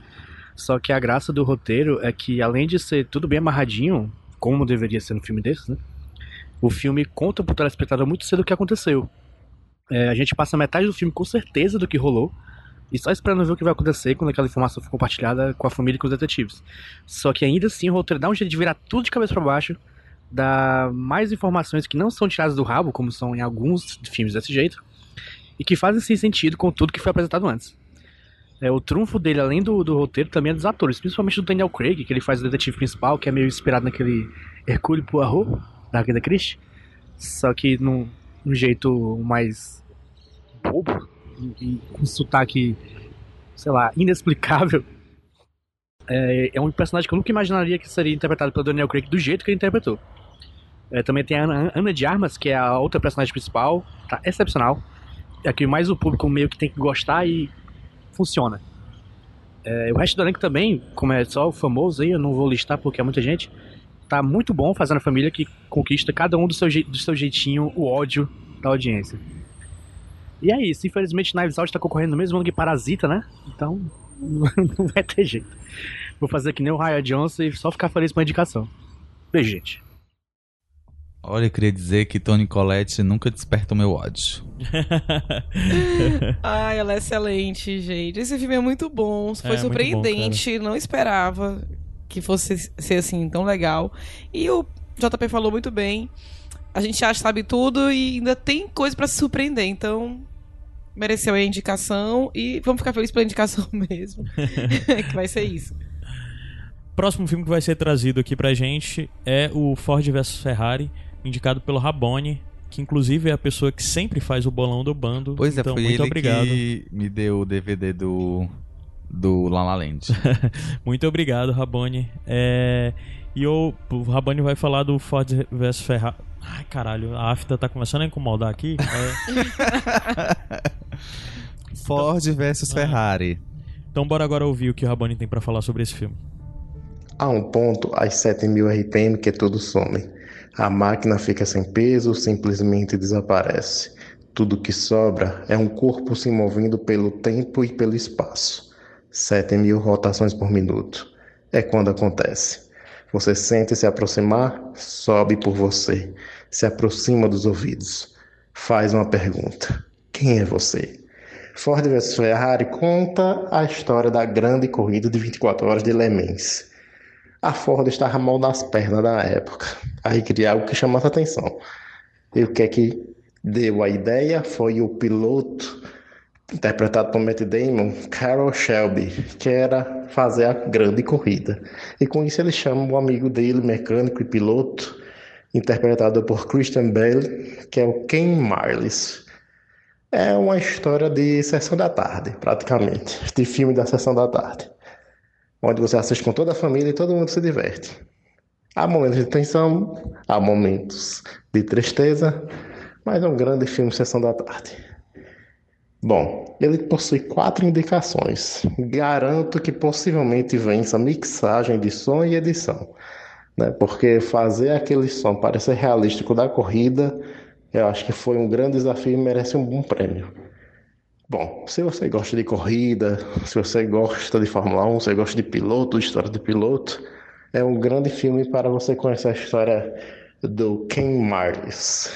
Só que a graça do roteiro é que, além de ser tudo bem amarradinho, como deveria ser no filme desses, né? O filme conta pro telespectador muito cedo o que aconteceu. É, a gente passa metade do filme com certeza do que rolou, e só esperando ver o que vai acontecer quando aquela informação for compartilhada com a família e com os detetives. Só que ainda assim o roteiro dá um jeito de virar tudo de cabeça para baixo, dá mais informações que não são tiradas do rabo, como são em alguns filmes desse jeito, e que fazem sim sentido com tudo que foi apresentado antes. É, o trunfo dele, além do, do roteiro, também é dos atores, principalmente do Daniel Craig, que ele faz o detetive principal, que é meio inspirado naquele Hercule Poirot, da Agatha Christie, só que num, num jeito mais bobo, com sotaque, sei lá, inexplicável. É, é um personagem que eu nunca imaginaria que seria interpretado pelo Daniel Craig do jeito que ele interpretou. É, também tem a Ana, Ana de Armas, que é a outra personagem principal, tá excepcional. É que mais o público meio que tem que gostar e funciona. É, o resto do elenco também, como é só o famoso aí, eu não vou listar porque é muita gente, tá muito bom fazendo a família que conquista cada um do seu, do seu jeitinho o ódio da audiência. E é isso, infelizmente Knives Out tá concorrendo no mesmo ano que Parasita, né? Então não vai ter jeito. Vou fazer que nem o Ryan Johnson e só ficar feliz com a indicação. Beijo, gente. Olha, eu queria dizer que Tony Collette nunca desperta o meu ódio. Ai, ela é excelente, gente. Esse filme é muito bom. Foi É, muito bom, surpreendente. não esperava que fosse ser assim tão legal. E o JP falou muito bem. A gente já sabe tudo e ainda tem coisa pra se surpreender. Então, mereceu a indicação. E vamos ficar felizes pela indicação mesmo. que vai ser isso. próximo filme que vai ser trazido aqui pra gente é o Ford vs Ferrari, indicado pelo Rabone, que inclusive é a pessoa que sempre faz o bolão do bando. Pois é, então, foi muito ele obrigado. que me deu o DVD do, do La La Land. Muito obrigado, Rabone. É, E eu, o Rabone vai falar do Ford vs Ferrari. Ai, caralho, a afta tá começando a incomodar aqui. É. Ford versus Ferrari. Então bora agora ouvir o que o Rabone tem pra falar sobre esse filme. A um ponto, às 7000 RPM, que tudo some. A máquina fica sem peso, simplesmente desaparece. Tudo que sobra é um corpo se movendo pelo tempo e pelo espaço. 7000 rotações por minuto. É quando acontece. Você sente se aproximar, sobe por você. Se aproxima dos ouvidos. Faz uma pergunta: Quem é você? Ford vs Ferrari conta a história da grande corrida de 24 horas de Le Mans. A Ford estava mal nas pernas na época. Aí queria algo que chamasse atenção. E o que é que deu a ideia foi o piloto, interpretado por Matt Damon, Carol Shelby, que era fazer a grande corrida. E com isso ele chama o amigo dele, mecânico e piloto, interpretado por Christian Bale, que é o Ken Marles. É uma história de sessão da tarde, praticamente, de filme da sessão da tarde onde você assiste com toda a família e todo mundo se diverte. Há momentos de tensão, há momentos de tristeza, mas é um grande filme Sessão da Tarde. Bom, ele possui quatro indicações. Garanto que possivelmente vença mixagem de som e edição, né? porque fazer aquele som parecer realístico da corrida, eu acho que foi um grande desafio e merece um bom prêmio. Bom, se você gosta de corrida, se você gosta de Fórmula 1, se você gosta de piloto, história de piloto, é um grande filme para você conhecer a história do Ken Marles.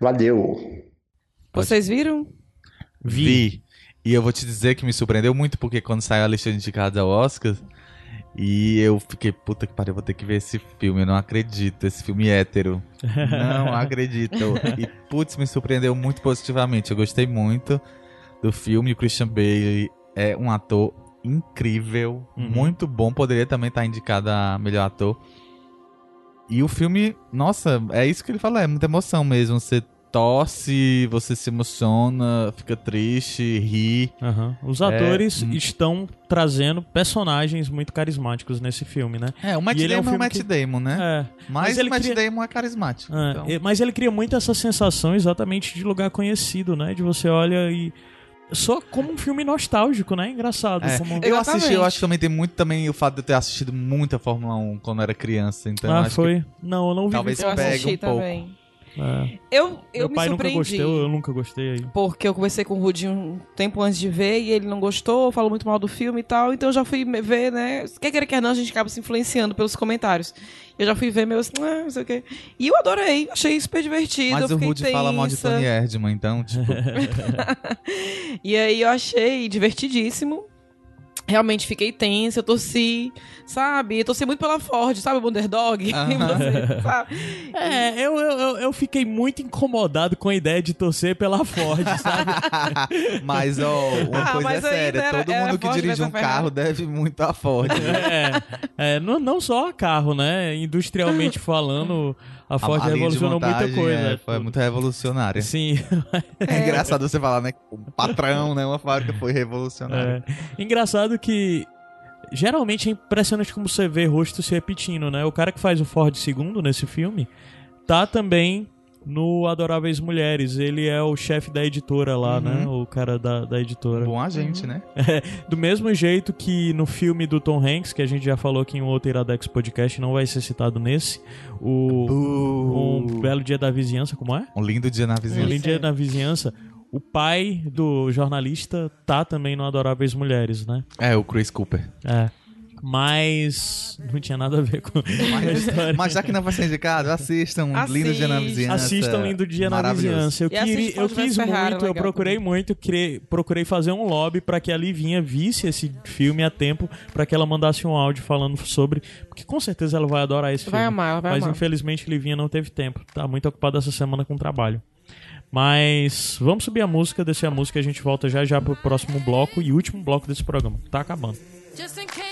Valeu! Vocês viram? Vi. E eu vou te dizer que me surpreendeu muito, porque quando saiu a lista de indicados ao Oscar, e eu fiquei, puta que pariu, eu vou ter que ver esse filme, eu não acredito, esse filme hétero. Não acredito. E, putz, me surpreendeu muito positivamente, eu gostei muito do filme. O Christian Bale é um ator incrível, Uhum. muito bom. Poderia também estar indicado a melhor ator. E o filme, nossa, é isso que ele fala, é muita emoção mesmo. Você torce, você se emociona, fica triste, ri. Aham. Os É, atores hum. estão trazendo personagens muito carismáticos nesse filme, né? É, o Matt E ele Damon é o filme Matt que- Damon, né? É. Mas, ele o Matt cria- Damon é carismático. É, então. Mas ele cria muito essa sensação exatamente de lugar conhecido, né? De você olha e. Só como um filme nostálgico, né? Engraçado. É, como- Eu assisti, eu acho que também tem muito também o fato de eu ter assistido muita Fórmula 1 quando era criança, então ah, acho que foi? Não, eu não vi. talvez Eu pegue assisti um pouco. É. Eu, eu Meu me pai nunca surpreendi. gostou, eu nunca gostei aí. Porque eu conversei com o Rudy um tempo antes de ver e ele não gostou, falou muito mal do filme e tal. Então eu já fui ver, né? Quer queira, quer não, a gente acaba se influenciando pelos comentários. Eu já fui ver meus. Ah, não sei o quê. E eu adorei, achei super divertido. Mas eu o Rudy fala mal de tensa. Tony Erdman, então, tipo. E aí eu achei divertidíssimo. Realmente fiquei tensa, eu torci, sabe? Eu torci muito pela Ford, sabe? O Underdog. Você, sabe? É, eu, eu, eu- fiquei muito incomodado com a ideia de torcer pela Ford, sabe? Mas, ó, uma Ah, coisa é séria: era- todo era mundo que Ford dirige um carro deve muito a Ford. né? É, é, não, não só a carro, né? Industrialmente falando, a Ford a revolucionou muita coisa. é, foi muito revolucionária. Sim. É engraçado você falar, né? O patrão, né? Uma fábrica foi revolucionária. É. Engraçado que geralmente é impressionante como você vê rosto se repetindo, né? O cara que faz o Ford II nesse filme tá também no Adoráveis Mulheres. Ele é o chefe da editora lá, Uhum. né? O cara da, da editora. Bom agente, né? É, do mesmo jeito que no filme do Tom Hanks, que a gente já falou aqui em um outro Iradex Podcast, não vai ser citado nesse, o Um Belo Dia da Vizinhança, como é? Um lindo dia na Um vizinhança. Lindo Dia na Vizinhança. O pai do jornalista tá também no Adoráveis Mulheres, né? É, o Chris Cooper. É. Mas não tinha nada a ver com a história. Mas já que não vai ser indicado, assistam um Lindo Dia na Vizinhança. Assistam Lindo Dia na. Vizinhança. Eu, queria, eu quis Ferrari, muito, eu legal procurei muito, criei- procurei fazer um lobby pra que a Livinha visse esse filme a tempo, pra que ela mandasse um áudio falando sobre, porque com certeza ela vai adorar esse Vai filme. amar, ela vai Mas amar. infelizmente Livinha não teve tempo. Tá muito ocupada essa semana com trabalho. Mas vamos subir a música, descer a música e a gente volta já já pro próximo bloco e último bloco desse programa. Tá acabando. Just in case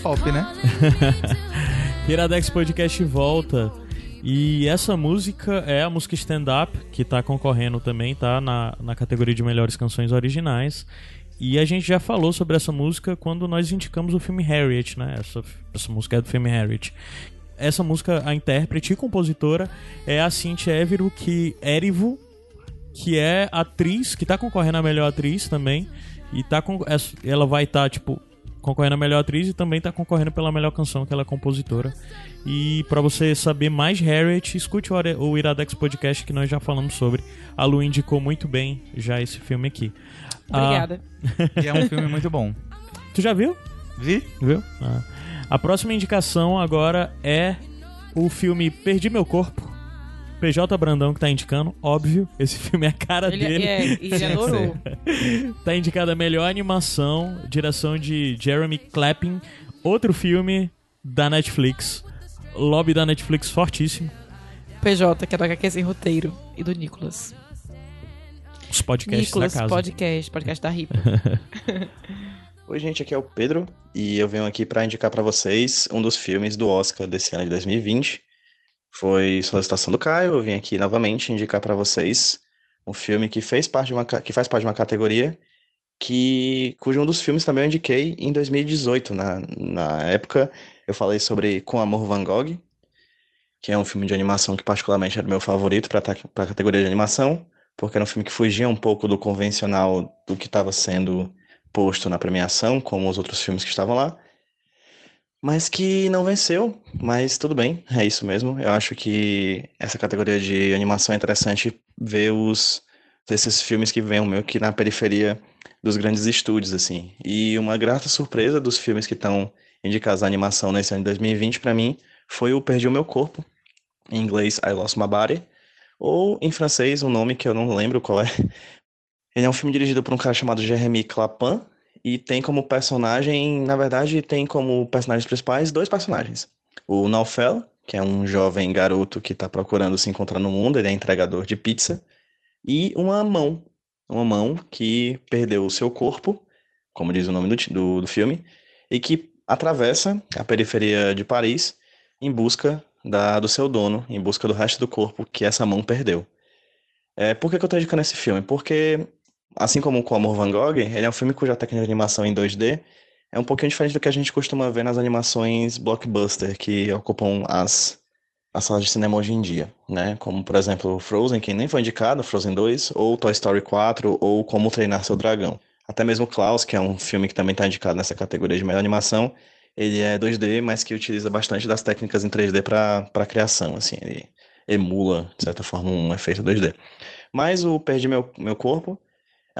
pop, né? Iradex Podcast volta. E essa música é a música Stand Up, que tá concorrendo também, tá? Na, na categoria de melhores canções originais. E a gente já falou sobre essa música quando nós indicamos o filme Harriet, né? Essa, essa música é do filme Harriet. Essa música, a intérprete e compositora é a Cynthia Erivo, que, Erivo, que é atriz, que tá concorrendo a melhor atriz também. E tá com, ela vai estar, tipo, concorrendo a melhor atriz e também tá concorrendo pela melhor canção, que ela é compositora. E para você saber mais de Harriet, escute o Iradex Podcast que nós já falamos sobre. A Lu indicou muito bem já esse filme aqui. Obrigada. Ah, E é um filme muito bom. Tu já viu? Vi. Viu? Ah. A próxima indicação agora é o filme Perdi Meu Corpo. PJ Brandão que tá indicando, óbvio, esse filme é a cara Ele- dele. é, e ele adorou. tá indicada a melhor animação, direção de Jeremy Clapping, outro filme da Netflix. Lobby da Netflix fortíssimo. PJ, que é do HQ Sem Roteiro, e do Nicolas. Os podcasts Nicolas, da casa. podcast, podcast da Ripa. Oi, gente, aqui é o Pedro e eu venho aqui para indicar para vocês um dos filmes do Oscar desse ano de 2020. Foi solicitação do Caio, eu vim aqui novamente indicar para vocês um filme que fez parte de uma que faz parte de uma categoria que cujo um dos filmes também eu indiquei em 2018. Na, na época eu falei sobre Com Amor Van Gogh, que é um filme de animação que particularmente era meu favorito para a categoria de animação, porque era um filme que fugia um pouco do convencional do que estava sendo posto na premiação, como os outros filmes que estavam lá, mas que não venceu, mas tudo bem, é isso mesmo. Eu acho que essa categoria de animação é interessante ver os desses filmes que vêm meio que na periferia dos grandes estúdios, assim. E uma grata surpresa dos filmes que estão indicados à animação nesse ano de 2020, para mim, foi o Perdi o Meu Corpo, em inglês I Lost My Body, ou em francês, um nome que eu não lembro qual é. Ele é um filme dirigido por um cara chamado Jeremy Clapin, e tem como personagem, na verdade, tem como personagens principais dois personagens. O Naufel, que é um jovem garoto que está procurando se encontrar no mundo, ele é entregador de pizza, e uma mão, uma mão que perdeu o seu corpo, como diz o nome do, do, do filme, e que atravessa a periferia de Paris em busca da, do seu dono, em busca do resto do corpo que essa mão perdeu. É, por que, que eu estou indicando esse filme? Porque, assim como com Amor Van Gogh, ele é um filme cuja técnica de animação em 2D é um pouquinho diferente do que a gente costuma ver nas animações blockbuster que ocupam as, as salas de cinema hoje em dia, né? Como, por exemplo, Frozen, que nem foi indicado, Frozen 2, ou Toy Story 4, ou Como Treinar Seu Dragão. Até mesmo Klaus, que é um filme que também está indicado nessa categoria de melhor animação, ele é 2D, mas que utiliza bastante das técnicas em 3D para para criação, assim, ele emula, de certa forma, um efeito 2D. Mas o Perdi Meu, Meu Corpo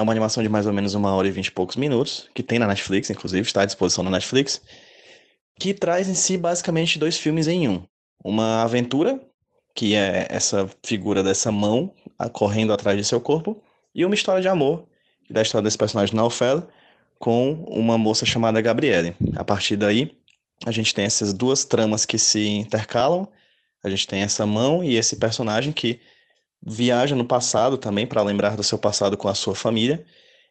é uma animação de mais ou menos uma hora e vinte e poucos minutos, que tem na Netflix, inclusive, está à disposição na Netflix, que traz em si basicamente dois filmes em um. Uma aventura, que é essa figura dessa mão correndo atrás de seu corpo, e uma história de amor, que dá a história desse personagem Naufel, com uma moça chamada Gabriele. A partir daí, a gente tem essas duas tramas que se intercalam, a gente tem essa mão e esse personagem que viaja no passado também para lembrar do seu passado com a sua família.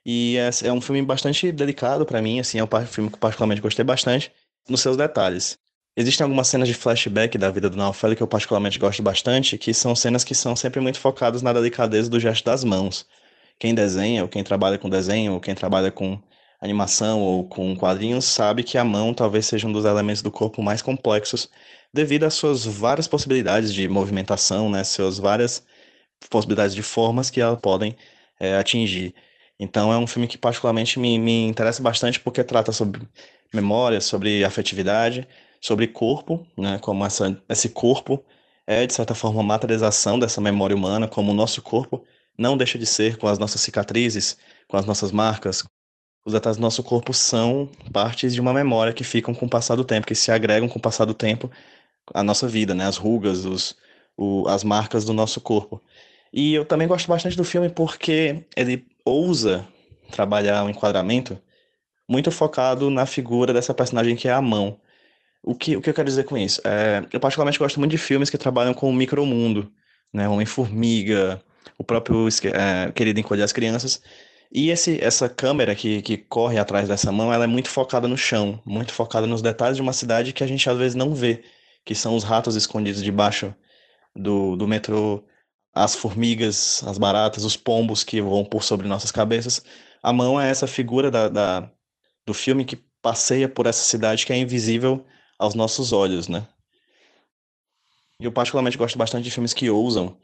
E é, é um filme bastante delicado para mim, assim, é um filme que particularmente gostei bastante nos seus detalhes. Existem algumas cenas de flashback da vida do Naufel que eu particularmente gosto bastante, que são cenas que são sempre muito focadas na delicadeza do gesto das mãos. Quem desenha, ou quem trabalha com desenho, ou quem trabalha com animação ou com quadrinhos, sabe que a mão talvez seja um dos elementos do corpo mais complexos, devido às suas várias possibilidades de movimentação, né, suas várias possibilidades de formas que elas podem é, atingir. Então é um filme que particularmente me, me interessa bastante porque trata sobre memória, sobre afetividade, sobre corpo, né, como essa, esse corpo é de certa forma a materialização dessa memória humana, como o nosso corpo não deixa de ser com as nossas cicatrizes, com as nossas marcas. Os detalhes do nosso corpo são partes de uma memória que ficam com o passar do tempo, que se agregam com o passar do tempo à nossa vida, né? As rugas, os, o, as marcas do nosso corpo. E eu também gosto bastante do filme porque ele ousa trabalhar um enquadramento muito focado na figura dessa personagem que é a mão. O que, o que eu quero dizer com isso? É, eu particularmente gosto muito de filmes que trabalham com o micromundo, né? Homem-Formiga, o próprio é, Querido Encolher as Crianças. E esse, essa câmera que, que corre atrás dessa mão, ela é muito focada no chão, muito focada nos detalhes de uma cidade que a gente às vezes não vê, que são os ratos escondidos debaixo do, do metrô, as formigas, as baratas, os pombos que voam por sobre nossas cabeças. A mão é essa figura da, da do filme que passeia por essa cidade que é invisível aos nossos olhos, né? Eu particularmente gosto bastante de filmes que ousam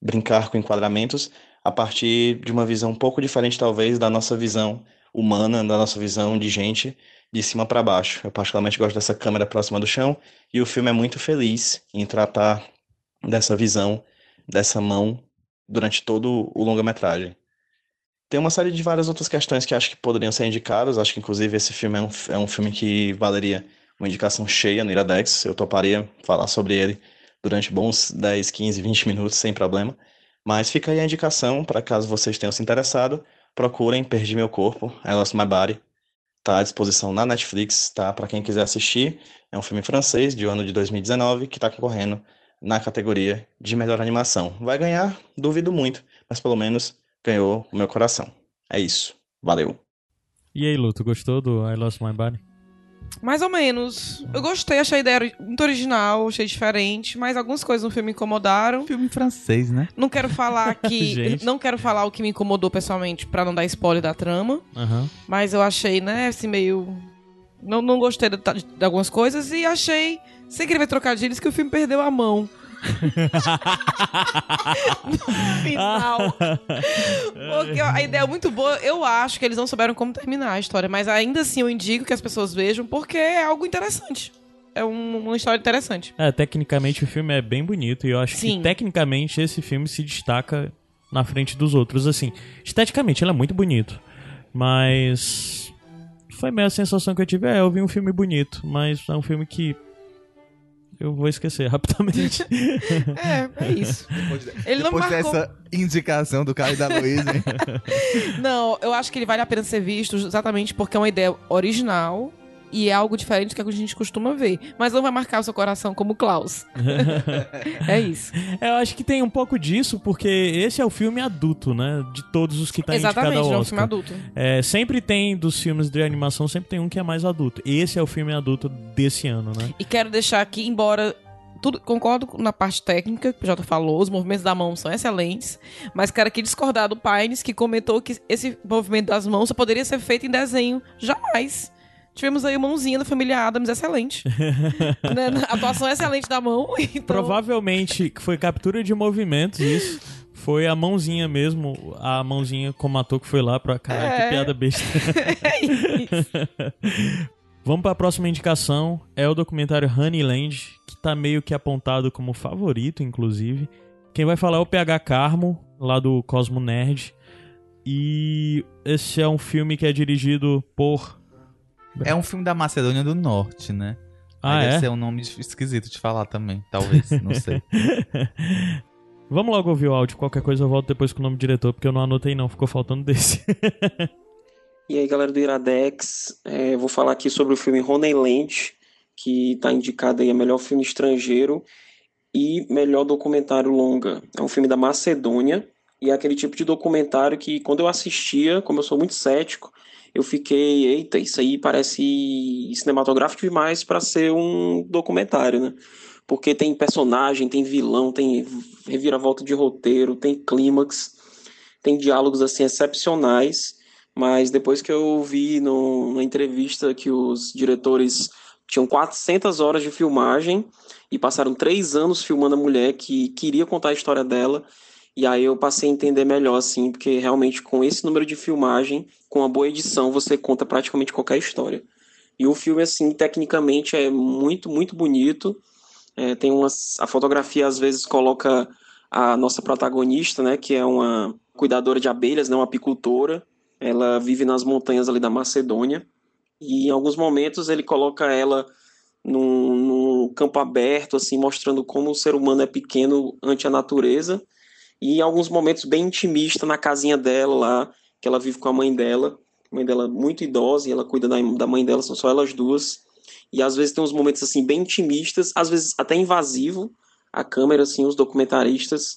brincar com enquadramentos a partir de uma visão um pouco diferente, talvez, da nossa visão humana, da nossa visão de gente de cima para baixo. Eu particularmente gosto dessa câmera próxima do chão e o filme é muito feliz em tratar dessa visão, dessa mão durante todo o longa-metragem. Tem uma série de várias outras questões que acho que poderiam ser indicadas. Acho que, inclusive, esse filme é um, é um filme que valeria uma indicação cheia no Iradex. Eu toparia falar sobre ele durante bons 10, 15, 20 minutos, sem problema. Mas fica aí a indicação para caso vocês tenham se interessado, procurem Perdi Meu Corpo, I Lost My Body. Está à disposição na Netflix, tá? Para quem quiser assistir. É um filme francês de ano de 2019 que está concorrendo na categoria de melhor animação. Vai ganhar? Duvido muito, mas pelo menos ganhou o meu coração. É isso. Valeu. E aí, Lu, tu gostou do I Lost My Body? Mais ou menos. Eu gostei, achei a ideia muito original, achei diferente, mas algumas coisas no filme me incomodaram. Filme francês, né? Não quero falar que. Não quero falar o que me incomodou pessoalmente pra não dar spoiler da trama. Aham. Mas eu achei, né, assim, meio. Não, não gostei de, de algumas coisas e achei, sem querer ver trocadilhos, que o filme perdeu a mão. no final. Porque a ideia é muito boa. Eu acho que eles não souberam como terminar a história, mas ainda assim eu indico que as pessoas vejam porque é algo interessante. É um- uma história interessante. É, tecnicamente o filme é bem bonito e eu acho Sim. que tecnicamente esse filme se destaca na frente dos outros. Assim, esteticamente ele é muito bonito, mas foi meio a sensação que eu tive. É, eu vi um filme bonito, mas é um filme que eu vou esquecer rapidamente. É, é isso. Ele não Depois marcou... dessa indicação do Caio e da Luísa, hein? Não, eu acho que ele vale a pena ser visto exatamente porque é uma ideia original e é algo diferente do que a gente costuma ver. Mas não vai marcar o seu coração como Klaus. é isso. Eu acho que tem um pouco disso, porque esse é o filme adulto, né? De todos os que tá Exatamente, indicado ao é um Oscar. filme adulto. É, sempre tem dos filmes de animação, sempre tem um que é mais adulto. Esse é o filme adulto desse ano, né? E quero deixar aqui, embora tudo concordo na parte técnica, que o Jota falou, os movimentos da mão são excelentes, mas quero aqui discordar do Pines, que comentou que esse movimento das mãos só poderia ser feito em desenho. Jamais. Tivemos aí a mãozinha da família Adams, excelente. né? A atuação excelente da mão. Então... Provavelmente que foi captura de movimentos isso. Foi a mãozinha mesmo, a mãozinha como ator que foi lá pra. Caralho, que É. piada besta. Vamos pra próxima indicação. É o documentário Honeyland, que tá meio que apontado como favorito, inclusive. Quem vai falar é o PH Carmo, lá do Cosmo Nerd. E esse é um filme que é dirigido por. É um filme da Macedônia do Norte, né? Ah, Aí deve é? ser um nome esquisito de falar também, talvez, não sei. Vamos logo ouvir o áudio. Qualquer coisa eu volto depois com o nome do diretor, porque eu não anotei não, ficou faltando desse. E aí, galera do Iradex, é, vou falar aqui sobre o filme Honeyland, que está indicado aí a melhor filme estrangeiro e melhor documentário longa. É um filme da Macedônia e é aquele tipo de documentário que quando eu assistia, como eu sou muito cético, eu fiquei, eita, isso aí parece cinematográfico demais para ser um documentário, né? Porque tem personagem, tem vilão, tem reviravolta de roteiro, tem clímax, tem diálogos assim excepcionais. Mas depois que eu vi no, numa entrevista que os diretores tinham 400 horas de filmagem e passaram três anos filmando a mulher que queria contar a história dela, e aí eu passei a entender melhor, assim, porque realmente com esse número de filmagem, com uma boa edição, você conta praticamente qualquer história. E o filme, assim, tecnicamente é muito, muito bonito. É, tem umas, a fotografia às vezes coloca a nossa protagonista, né, que é uma cuidadora de abelhas, né, uma apicultora. Ela vive nas montanhas ali da Macedônia. E em alguns momentos ele coloca ela num, num campo aberto, assim, mostrando como o ser humano é pequeno ante a natureza. E em alguns momentos bem intimista na casinha dela lá, que ela vive com a mãe dela, a mãe dela muito idosa e ela cuida da, da mãe dela, são só elas duas. E às vezes tem uns momentos assim bem intimistas, às vezes até invasivo a câmera assim, os documentaristas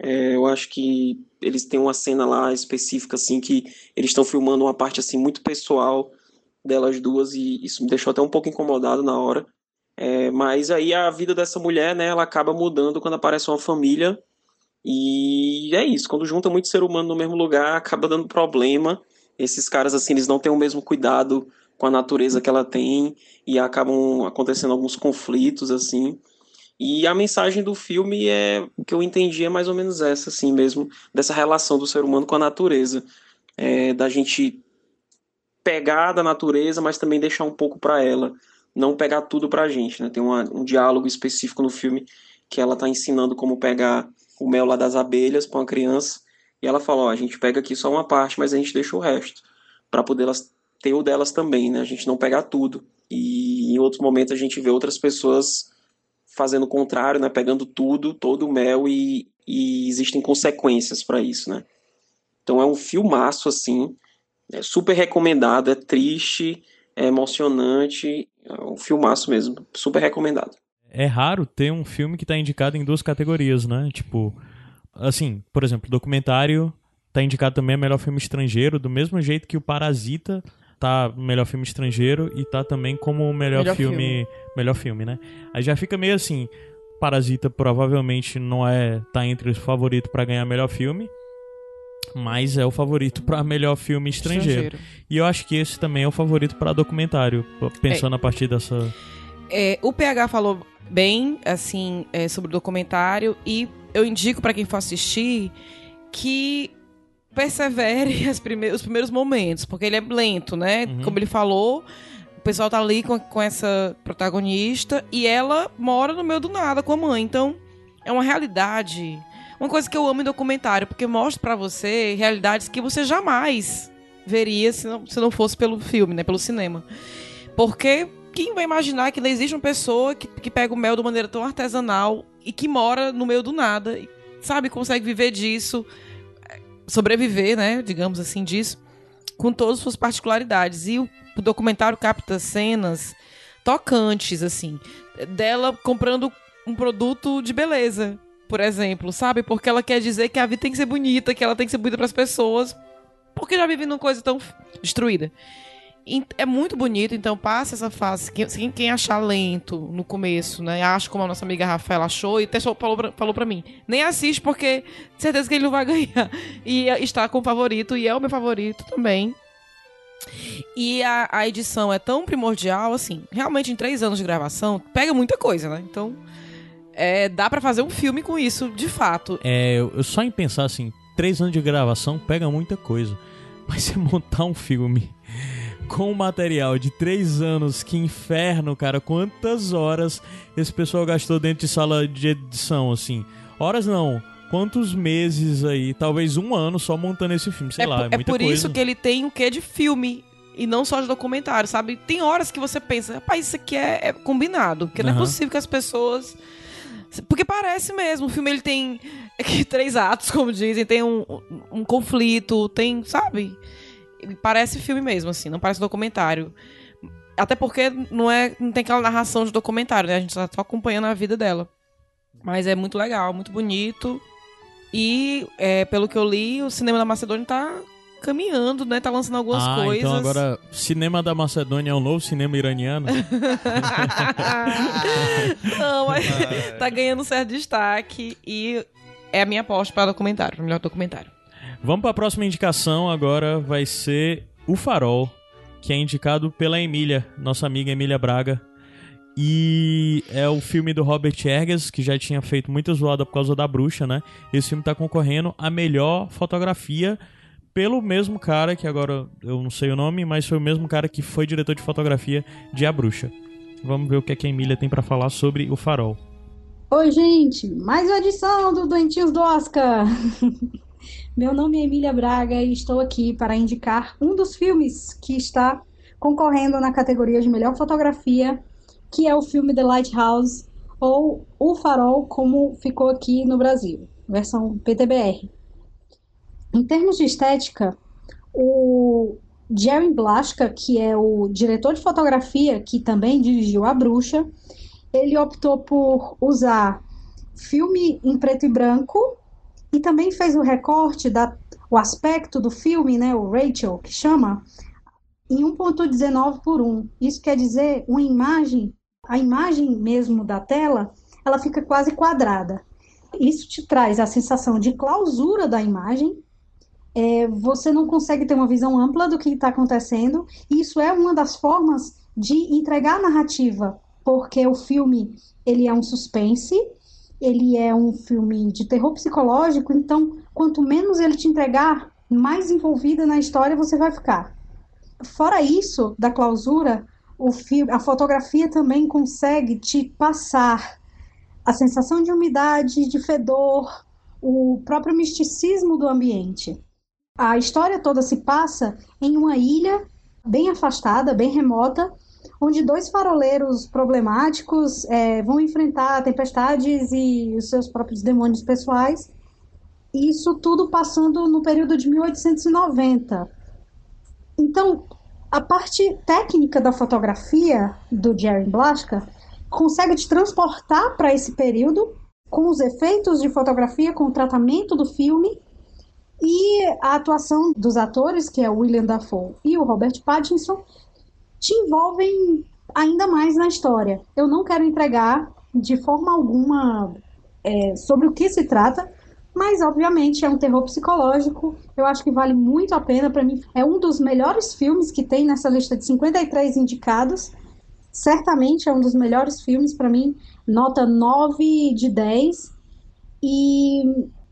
é, eu acho que eles têm uma cena lá específica, assim, que eles estão filmando uma parte, assim, muito pessoal delas duas e isso me deixou até um pouco incomodado na hora. É, mas aí a vida dessa mulher, né, ela acaba mudando quando aparece uma família e é isso, quando junta muito ser humano no mesmo lugar, acaba dando problema. Esses caras, assim, eles não têm o mesmo cuidado com a natureza que ela tem e acabam acontecendo alguns conflitos, assim. E a mensagem do filme é o que eu entendi é mais ou menos essa, assim mesmo, dessa relação do ser humano com a natureza, é, da gente pegar da natureza, mas também deixar um pouco para ela, não pegar tudo para a gente, né? Tem uma, um diálogo específico no filme que ela está ensinando como pegar o mel lá das abelhas para uma criança e ela fala, ó, a gente pega aqui só uma parte, mas a gente deixa o resto para poder elas ter o delas também, né? A gente não pegar tudo. E em outros momentos a gente vê outras pessoas fazendo o contrário, né? Pegando tudo, todo o mel e, e existem consequências para isso, né? Então é um filmaço, assim, é super recomendado, é triste, é emocionante, é um filmaço mesmo, super recomendado. É raro ter um filme que tá indicado em duas categorias, né? Tipo, assim, por exemplo, documentário tá indicado também a melhor filme estrangeiro, do mesmo jeito que o Parasita tá melhor filme estrangeiro e tá também como melhor, melhor filme, filme, melhor filme, né? Aí já fica meio assim, Parasita provavelmente não é tá entre os favoritos para ganhar melhor filme, mas é o favorito para melhor filme estrangeiro. estrangeiro. E eu acho que esse também é o favorito para documentário, pensando é, a partir dessa é, o PH falou bem assim é, sobre o documentário e eu indico para quem for assistir que persevere os primeiros momentos, porque ele é lento, né? Uhum. Como ele falou, o pessoal tá ali com, com essa protagonista e ela mora no meio do nada com a mãe. Então, é uma realidade. Uma coisa que eu amo em documentário, porque mostra para você realidades que você jamais veria se não, se não fosse pelo filme, né? Pelo cinema. Porque quem vai imaginar que não existe uma pessoa que, que pega o mel de maneira tão artesanal e que mora no meio do nada, e, sabe, consegue viver disso sobreviver, né, digamos assim, disso, com todas as suas particularidades. E o, o documentário capta cenas tocantes, assim, dela comprando um produto de beleza, por exemplo, sabe? Porque ela quer dizer que a vida tem que ser bonita, que ela tem que ser bonita para as pessoas, porque já vive numa coisa tão destruída é muito bonito, então passa essa fase. Quem, quem achar lento no começo, né? Acho como a nossa amiga Rafaela achou e até falou pra, falou pra mim. Nem assiste porque certeza que ele não vai ganhar. E está com o favorito, e é o meu favorito também. E a, a edição é tão primordial, assim, realmente em três anos de gravação, pega muita coisa, né? Então, é, dá para fazer um filme com isso, de fato. É, eu só em pensar assim, três anos de gravação pega muita coisa. Mas você montar um filme com material de três anos, que inferno, cara. Quantas horas esse pessoal gastou dentro de sala de edição, assim? Horas não. Quantos meses aí? Talvez um ano só montando esse filme, sei é lá. É, é por coisa. isso que ele tem o quê de filme e não só de documentário, sabe? Tem horas que você pensa, rapaz, isso aqui é, é combinado, porque uhum. não é possível que as pessoas. Porque parece mesmo, o filme ele tem três atos, como dizem, tem um, um conflito, tem, sabe? Parece filme mesmo, assim, não parece documentário. Até porque não, é, não tem aquela narração de documentário, né? A gente tá só acompanhando a vida dela. Mas é muito legal, muito bonito. E, é, pelo que eu li, o cinema da Macedônia tá caminhando, né? Tá lançando algumas ah, coisas. Então agora, cinema da Macedônia é o novo cinema iraniano? Não, mas tá ganhando certo destaque. E é a minha aposta para documentário, para melhor documentário. Vamos para a próxima indicação agora, vai ser O Farol, que é indicado pela Emília, nossa amiga Emília Braga. E é o filme do Robert Eggers, que já tinha feito muita zoada por causa da bruxa, né? Esse filme está concorrendo a melhor fotografia pelo mesmo cara, que agora eu não sei o nome, mas foi o mesmo cara que foi diretor de fotografia de A Bruxa. Vamos ver o que, é que a Emília tem para falar sobre O Farol. Oi, gente! Mais uma edição do Doentinhos do Oscar! Meu nome é Emília Braga e estou aqui para indicar um dos filmes que está concorrendo na categoria de melhor fotografia, que é o filme The Lighthouse, ou O Farol, como ficou aqui no Brasil. versão PTBR. Em termos de estética, o Jerry Blaschka, que é o diretor de fotografia, que também dirigiu A Bruxa, ele optou por usar filme em preto e branco e também fez o recorte da o aspecto do filme, né, o Rachel, que chama, em 1.19 por 1. Isso quer dizer uma imagem, a imagem mesmo da tela, ela fica quase quadrada. Isso te traz a sensação de clausura da imagem. É, você não consegue ter uma visão ampla do que está acontecendo. Isso é uma das formas de entregar a narrativa, porque o filme ele é um suspense, ele é um filme de terror psicológico, então quanto menos ele te entregar, mais envolvida na história você vai ficar. Fora isso, da clausura, filme, a fotografia também consegue te passar a sensação de umidade, de fedor, o próprio misticismo do ambiente. A história toda se passa em uma ilha bem afastada, bem remota, onde dois faroleiros problemáticos é, vão enfrentar tempestades e os seus próprios demônios pessoais. Isso tudo passando no período de 1890. Então, a parte técnica da fotografia do Jerry Blaschka consegue te transportar para esse período com os efeitos de fotografia, com o tratamento do filme e a atuação dos atores, que é o William Dafoe e o Robert Pattinson, te envolvem ainda mais na história. Eu não quero entregar de forma alguma é, sobre o que se trata, mas obviamente é um terror psicológico. Eu acho que vale muito a pena para mim. É um dos melhores filmes que tem nessa lista de 53 indicados. Certamente é um dos melhores filmes para mim, nota 9 de 10. E,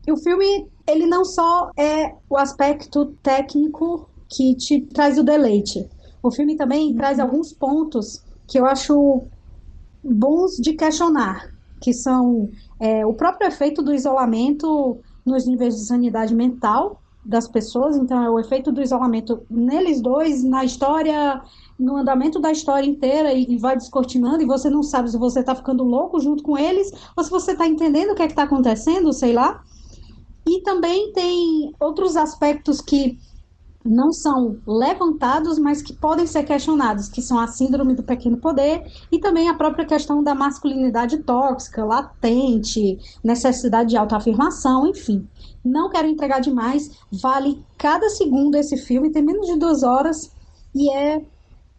e o filme, ele não só é o aspecto técnico que te traz o deleite. O filme também traz alguns pontos que eu acho bons de questionar, que são é, o próprio efeito do isolamento nos níveis de sanidade mental das pessoas, então é o efeito do isolamento neles dois, na história, no andamento da história inteira e, e vai descortinando e você não sabe se você está ficando louco junto com eles ou se você está entendendo o que é está acontecendo, sei lá. E também tem outros aspectos que não são levantados, mas que podem ser questionados, que são a síndrome do pequeno poder e também a própria questão da masculinidade tóxica, latente, necessidade de autoafirmação, enfim. Não quero entregar demais, vale cada segundo esse filme, tem menos de duas horas e é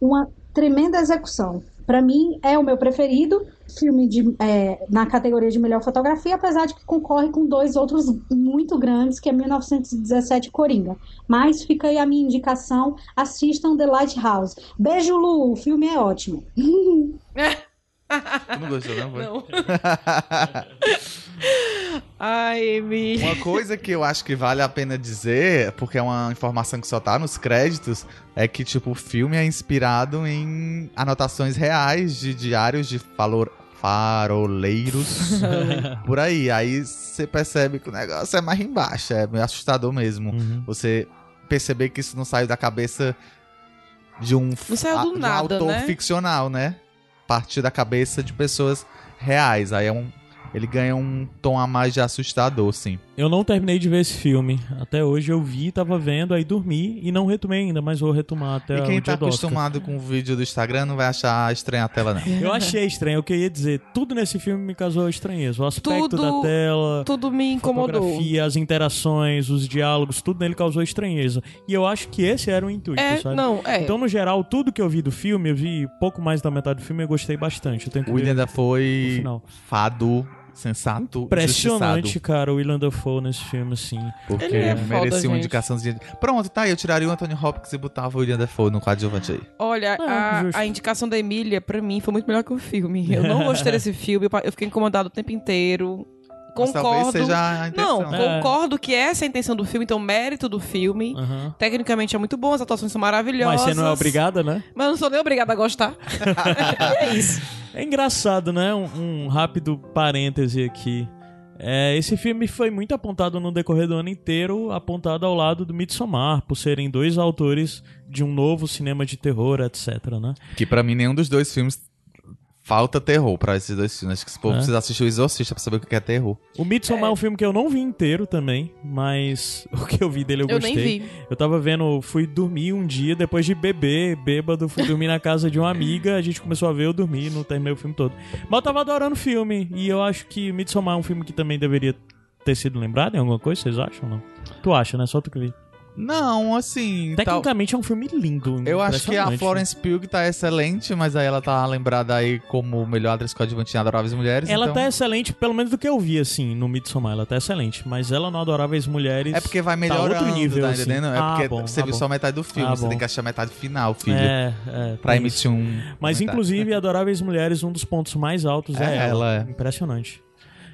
uma tremenda execução. Para mim, é o meu preferido filme de, é, na categoria de melhor fotografia, apesar de que concorre com dois outros muito grandes, que é 1917 Coringa. Mas fica aí a minha indicação, assistam The Lighthouse. Beijo, Lu, o filme é ótimo. Tu não gostou, não? Foi? Não. Ai, Emi. Uma coisa que eu acho que vale a pena dizer, porque é uma informação que só tá nos créditos, é que, tipo, o filme é inspirado em anotações reais de diários de valor faroleiros por aí. Aí você percebe que o negócio é mais embaixo, é meio assustador mesmo. Você perceber que isso não saiu da cabeça de um, Não saiu do a- de um nada, autor né? ficcional, né? Partir da cabeça de pessoas reais. Aí é um. Ele ganha um tom a mais de assustador, sim. Eu não terminei de ver esse filme. Até hoje eu vi, tava vendo, aí dormi e não retomei ainda, mas vou retomar até e quem o tá acostumado com o vídeo do Instagram não vai achar estranha a tela, não. Eu achei estranho, eu queria dizer, tudo nesse filme me causou estranheza. O aspecto Tudo- da tela, Tudo me incomodou. fotografia, as interações, os diálogos, tudo nele causou estranheza. E eu acho que esse era o intuito, É, sabe? não, é. Então, no geral, tudo que eu vi do filme, eu vi pouco mais da metade do filme e eu gostei bastante. Eu tento William no final. fado, sensato, Impressionante, justiçado. cara, o William Dafoe nesse filme, assim. Porque Ele é foda, merecia uma gente. indicaçãozinha. de- Pronto, tá aí. Eu tiraria o Anthony Hopkins e botava o William Dafoe no coadjuvante aí. Olha, justo. a, a indicação da Emília, pra mim, foi muito melhor que o filme. Eu não gostei desse filme, eu fiquei incomodado o tempo inteiro. Concordo. seja a intenção. Não, É. concordo que essa é a intenção do filme, então mérito do filme. Aham. Tecnicamente é muito bom, as atuações são maravilhosas. Mas você não é obrigada, né? Mas eu não sou nem obrigada a gostar. é isso. É engraçado, né? Um, um rápido parêntese aqui. É, esse filme foi muito apontado no decorrer do ano inteiro, apontado ao lado do Midsommar, por serem dois autores de um novo cinema de terror, etc, né? Que pra mim nenhum dos dois filmes Falta terror pra esses dois filmes. Acho que esse povo É. precisa assistir o Exorcista pra saber o que é terror. O Midsommar é. um filme que eu não vi inteiro também, mas o que eu vi dele eu Eu nem gostei. vi. Eu tava vendo, fui dormir um dia, depois de beber, bêbado, fui dormir na casa de uma amiga, a gente começou a ver, eu dormi, não terminei o filme todo. Mas eu tava adorando o filme, e eu acho que Midsommar é um filme que também deveria ter sido lembrado em alguma coisa, vocês acham ou não? Tu acha, né? Só tu que vi. Não, assim. Tecnicamente é um filme lindo. Eu acho que a. Florence Pugh tá excelente, mas aí ela tá lembrada aí como melhor atriz coadjuvante em Adoráveis Mulheres. Ela então... tá excelente, pelo menos do que eu vi, assim, no Midsommar. Ela tá excelente. Mas ela no Adoráveis Mulheres. É porque vai tá melhorando, outro nível, tá assim. entendendo? É Ah, porque bom, você ah, viu bom. só metade do filme, Ah, você bom. tem que achar metade final, filho. É, é. Pra emitir isso. um. Mas, comentário. inclusive, Adoráveis Mulheres, um dos pontos mais altos é, É, ela. ela é. Impressionante.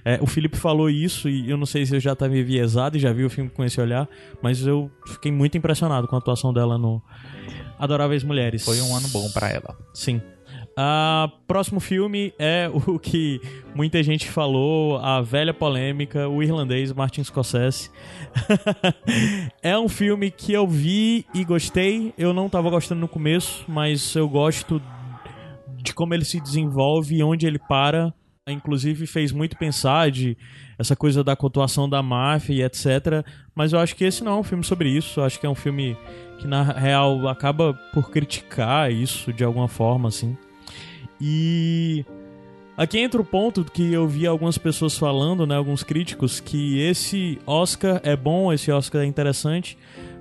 É, o Felipe falou isso e eu não sei se eu já estava enviesado e já vi o filme com esse olhar, mas eu fiquei muito impressionado com a atuação dela no Adoráveis Mulheres. Foi um ano bom pra ela. Sim. Ah, próximo filme é o que muita gente falou, a velha polêmica, o irlandês Martin Scorsese. é um filme que eu vi e gostei. Eu não tava gostando no começo, mas eu gosto de como ele se desenvolve e onde ele para. Inclusive fez muito pensar de essa coisa da cultuação da máfia e etc. Mas eu acho que esse não é um filme sobre isso. Eu acho que é um filme que na real acaba por criticar isso de alguma forma, assim. E aqui entra o ponto que eu vi algumas pessoas falando, né, alguns críticos, que esse Oscar é bom, esse Oscar é interessante,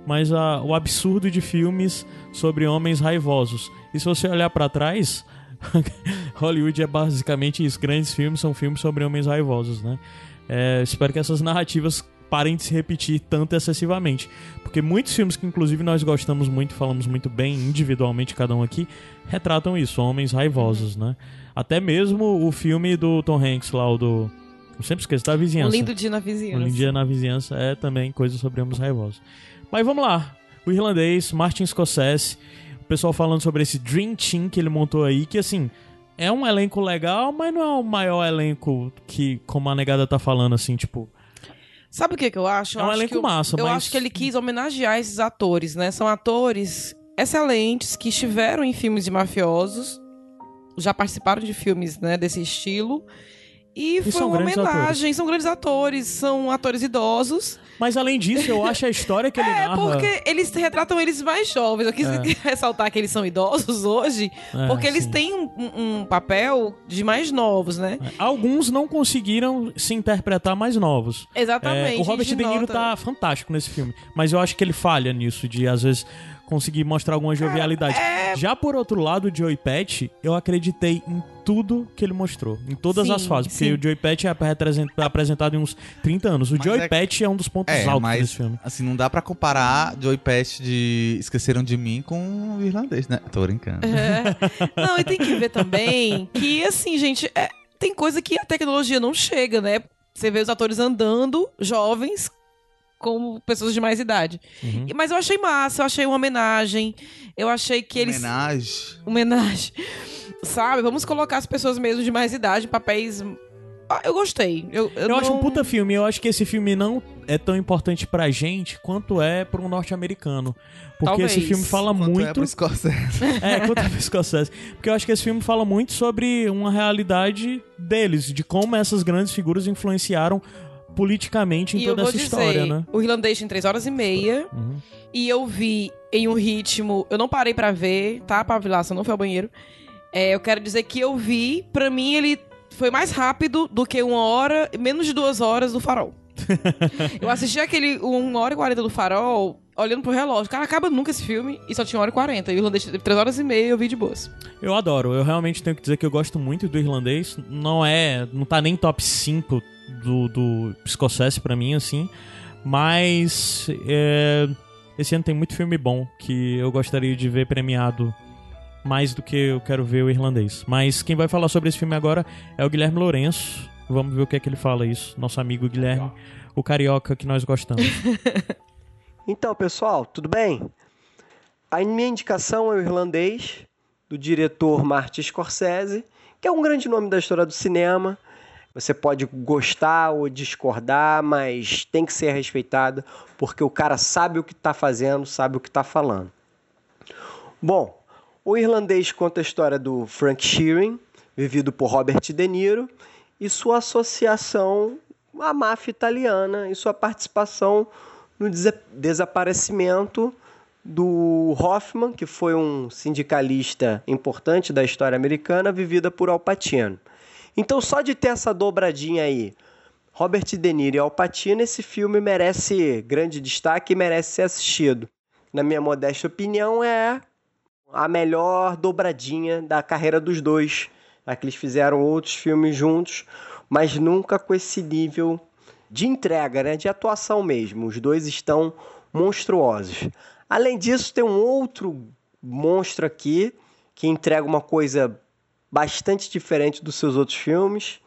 mas a- o absurdo de filmes sobre homens raivosos. E se você olhar pra trás, Hollywood é basicamente isso. Grandes filmes são filmes sobre homens raivosos, né? É, espero que essas narrativas parem de se repetir tanto excessivamente. Porque muitos filmes que, inclusive, nós gostamos muito, falamos muito bem individualmente, cada um aqui, retratam isso, homens raivosos, né? Até mesmo o filme do Tom Hanks lá, o do. Eu sempre esqueço da Um vizinhança. lindo dia na vizinhança. Um lindo dia na vizinhança é também coisa sobre homens raivosos. Mas vamos lá. O irlandês, Martin Scorsese, o pessoal falando sobre esse Dream Team que ele montou aí, que assim, é um elenco legal, mas não é o maior elenco que, como a negada tá falando, assim, tipo. Sabe o que, que eu acho? É Eu um acho elenco que eu- massa, Eu mas- acho que ele quis homenagear esses atores, né? São atores excelentes que estiveram em filmes de mafiosos, já participaram de filmes né, desse estilo. E, foi são uma grandes homenagem, são grandes atores, são atores idosos. Mas além disso, eu acho a história que ele É, narra. porque eles retratam eles mais jovens. Eu quis É. ressaltar que eles são idosos hoje, É, porque eles sim. têm um, um- papel de mais novos, né? Alguns não conseguiram se interpretar mais novos. Exatamente, É, o Robert De Niro nota. tá fantástico nesse filme. Mas eu acho que ele falha nisso, de às vezes conseguir mostrar alguma jovialidade. É. Já por outro lado, o Joey Patch, eu acreditei em tudo que ele mostrou. Em todas Sim, as fases. Porque sim. o Joey Patch é apresent- apresentado em uns 30 anos. O Joey é- Patch é um dos pontos É, altos mas desse filme. assim, não dá pra comparar Joey Patch de Esqueceram de Mim com o irlandês, né? Tô brincando. É. Não, e tem que ver também que, assim, gente, é, tem coisa que a tecnologia não chega, né? Você vê os atores andando, jovens, como pessoas de mais idade. Uhum. E- Mas eu achei massa, eu achei uma homenagem. Eu achei que eles. Homenagem. Homenagem. Sabe? Vamos colocar as pessoas mesmo de mais idade em papéis. Ah, eu gostei. Eu, eu, Eu, acho um não- puta filme. Eu acho que esse filme não é tão importante pra gente quanto é pra um norte-americano. Porque Talvez. esse filme fala Quanto muito. é pro Scorsese. É, quanto é pro Scorsese. Porque eu acho que esse filme fala muito sobre uma realidade deles, de como essas grandes figuras influenciaram politicamente em E toda essa dizer, história, né? o irlandês tem três horas e meia. Uhum. E eu vi em um ritmo. Eu não parei pra ver, tá, Pavilaça? Não fui ao banheiro. É, eu quero dizer que eu vi, pra mim, ele foi mais rápido do que uma hora, menos de duas horas do farol. eu assisti aquele uma hora e quarenta do farol, olhando pro relógio. Cara, acaba nunca esse filme e só tinha uma hora e quarenta. E o irlandês teve três horas e meia e eu vi de boas. Eu adoro. Eu realmente tenho que dizer que eu gosto muito do irlandês. Não é. Não tá nem top 5 do, do Scorsese pra mim, assim. Mas. é, esse ano tem muito filme bom que eu gostaria de ver premiado mais do que eu quero ver o irlandês. Mas quem vai falar sobre esse filme agora é o Guilherme Lourenço. Vamos ver o que é que ele fala isso. Nosso amigo Guilherme, o carioca que nós gostamos. Então, pessoal, tudo bem? A minha indicação é o irlandês, do diretor Martin Scorsese, que é um grande nome da história do cinema. Você pode gostar ou discordar, mas tem que ser respeitado, porque o cara sabe o que está fazendo, sabe o que está falando. Bom, o irlandês conta a história do Frank Sheeran, vivido por Robert De Niro, e sua associação à máfia italiana e sua participação no desa- desaparecimento do Hoffman, que foi um sindicalista importante da história americana, vivida por Al Pacino. Então, só de ter essa dobradinha aí, Robert De Niro e Al Pacino, esse filme merece grande destaque e merece ser assistido. Na minha modesta opinião, é a melhor dobradinha da carreira dos dois. Já que eles fizeram outros filmes juntos, mas nunca com esse nível de entrega, né? de atuação mesmo. Os dois estão monstruosos. Além disso, tem um outro monstro aqui que entrega uma coisa bastante diferente dos seus outros filmes,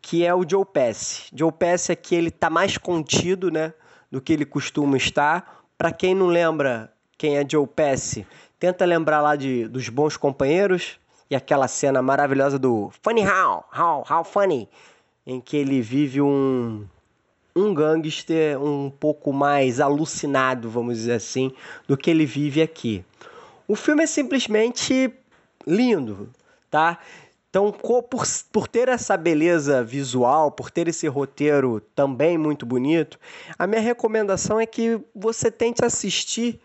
que é o Joe Pesci. Joe Pesci aqui ele tá mais contido, né, do que ele costuma estar. Para quem não lembra quem é Joe Pesci, tenta lembrar lá de dos Bons Companheiros e aquela cena maravilhosa do Funny How, How, How Funny, em que ele vive um um gangster um pouco mais alucinado, vamos dizer assim, do que ele vive aqui. O filme é simplesmente lindo, tá? Então, por, por ter essa beleza visual, por ter esse roteiro também muito bonito, a minha recomendação é que você tente assistir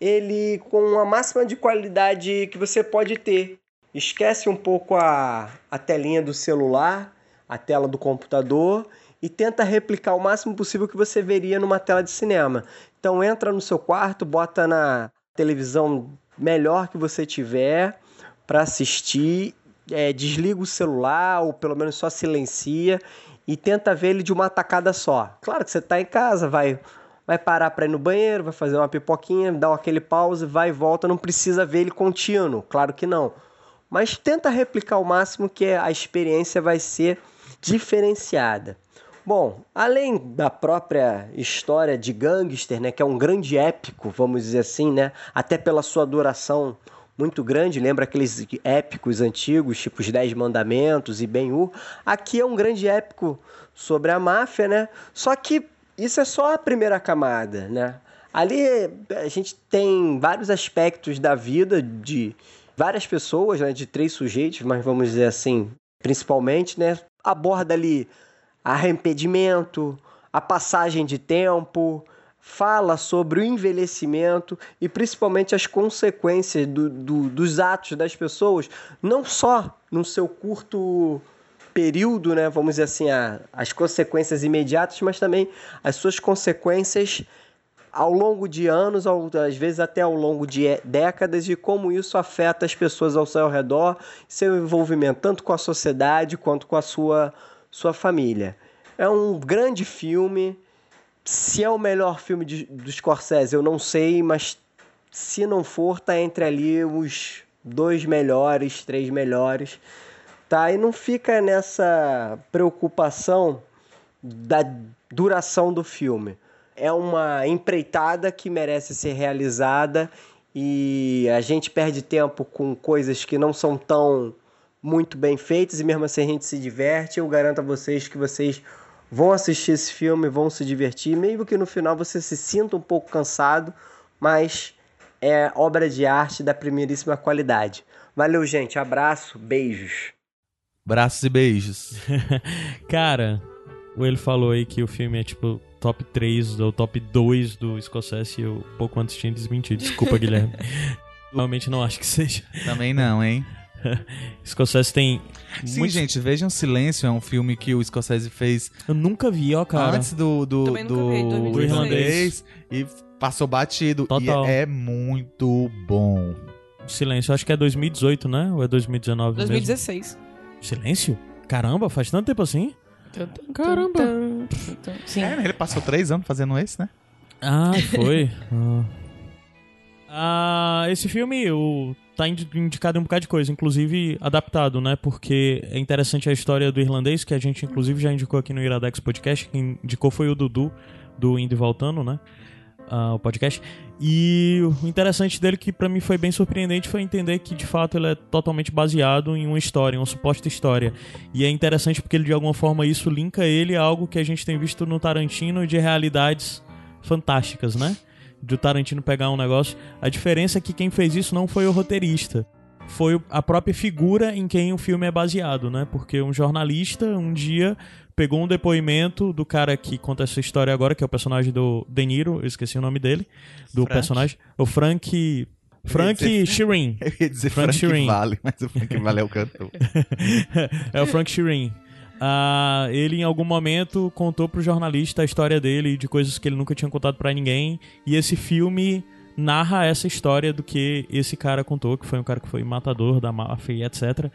ele com a máxima de qualidade que você pode ter. Esquece um pouco a, a telinha do celular, a tela do computador e tenta replicar o máximo possível que você veria numa tela de cinema. Então entra no seu quarto, bota na televisão melhor que você tiver para assistir, é, desliga o celular ou pelo menos só silencia e tenta ver ele de uma tacada só. Claro que você está em casa, vai vai parar para ir no banheiro, vai fazer uma pipoquinha, dá aquele pause, vai e volta, não precisa ver ele contínuo, claro que não. Mas tenta replicar o máximo que a experiência vai ser diferenciada. Bom, além da própria história de Gangster, né, que é um grande épico, vamos dizer assim, né, até pela sua duração muito grande, lembra aqueles épicos antigos, tipo os Dez Mandamentos e Ben-Hur. Aqui é um grande épico sobre a máfia, né? Só que isso é só a primeira camada, né? Ali a gente tem vários aspectos da vida de várias pessoas, né, de três sujeitos, mas vamos dizer assim, principalmente, né, aborda ali arrependimento, a passagem de tempo, fala sobre o envelhecimento e principalmente as consequências do, do, dos atos das pessoas, não só no seu curto período, né, vamos dizer assim, a, as consequências imediatas, mas também as suas consequências ao longo de anos, ao, às vezes até ao longo de é, décadas, e como isso afeta as pessoas ao seu redor, seu envolvimento tanto com a sociedade quanto com a sua, sua família. É um grande filme. Se é o melhor filme de, do Scorsese, eu não sei, mas se não for, tá entre ali os dois melhores, três melhores. Tá? E não fica nessa preocupação da duração do filme. É uma empreitada que merece ser realizada e a gente perde tempo com coisas que não são tão muito bem feitas e mesmo assim a gente se diverte. Eu garanto a vocês que vocês vão assistir esse filme, vão se divertir, mesmo que no final você se sinta um pouco cansado, mas é obra de arte da primeiríssima qualidade. Valeu, gente. Abraço, beijos. Braços e beijos. Cara, o ele falou aí que o filme é tipo top 3 ou top 2 do Scorsese e eu pouco antes tinha desmentido. Desculpa, Guilherme. Realmente não acho que seja. Também não, hein? Scorsese tem. Sim, muito- gente, vejam Silêncio, é um filme que o Scorsese fez. Eu nunca vi, ó, cara. Antes do, do, Também nunca do, vi, 2016. do irlandês e passou batido. Total. E é muito bom. Silêncio, acho que é 2018, né? Ou é 2019 mesmo? 2016. Silêncio? Caramba, faz tanto tempo assim? Caramba. Sim. É, ele passou três anos fazendo esse, né? Ah, foi. ah. Ah, esse filme o, tá indi- indicado em um bocado de coisa, inclusive adaptado, né? Porque é interessante a história do irlandês, que a gente inclusive já indicou aqui no Iradex Podcast. Quem indicou foi o Dudu, do Indo e Voltando, né? Ah, o podcast. E o interessante dele, que pra mim foi bem surpreendente, foi entender que de fato ele é totalmente baseado em uma história, em uma suposta história. E é interessante porque ele, de alguma forma isso linka ele a algo que a gente tem visto no Tarantino de realidades fantásticas, né? Do Tarantino pegar um negócio. A diferença é que quem fez isso não foi o roteirista. foi a própria figura em quem o filme é baseado, né? Porque um jornalista um dia pegou um depoimento do cara que conta essa história agora, que é o personagem do De Niro, eu esqueci o nome dele, do Frank. personagem, o Frank Frank dizer- Shirin. Eu ia dizer Frank Shirin. Vale, mas o Frank Vale é o cantor. é o Frank Shirin. Ah, ele em algum momento contou pro jornalista a história dele de coisas que ele nunca tinha contado pra ninguém e esse filme narra essa história do que esse cara contou, que foi um cara que foi matador da máfia e etc.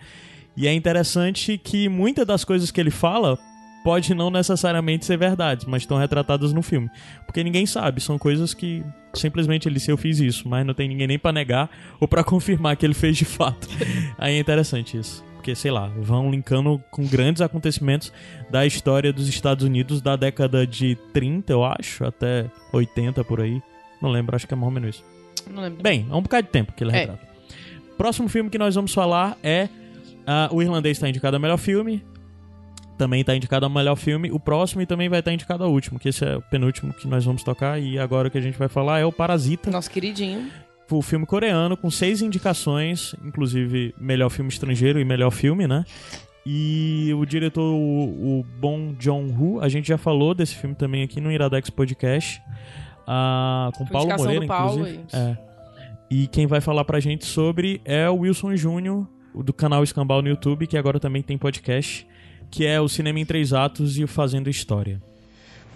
E é interessante que muitas das coisas que ele fala pode não necessariamente ser verdade, mas estão retratadas no filme. Porque ninguém sabe, são coisas que simplesmente ele disse eu fiz isso, mas não tem ninguém nem pra negar ou pra confirmar que ele fez de fato. Aí é interessante isso. Porque, sei lá, vão linkando com grandes acontecimentos da história dos Estados Unidos da década de 30, eu acho, até 80 por aí. Não lembro, acho que é mais ou menos isso. Não lembro. Bem, é um bocado de tempo que ele É. retrata. Próximo filme que nós vamos falar é ah, O Irlandês está indicado a melhor filme. Também está indicado a melhor filme. O próximo e também vai estar indicado a último, que esse é o penúltimo que nós vamos tocar. E agora o que a gente vai falar é o Parasita. Nosso queridinho. O filme coreano, com seis indicações, inclusive melhor filme estrangeiro e melhor filme, né? E o diretor, o, o Bong Joon-ho, a gente já falou desse filme também aqui no Iradex Podcast, ah, com Foi Paulo Moreira, Paulo, inclusive. É. E quem vai falar pra gente sobre é o Wilson Júnior, do canal Escambau no YouTube, que agora também tem podcast, que é o Cinema em Três Atos e o Fazendo História.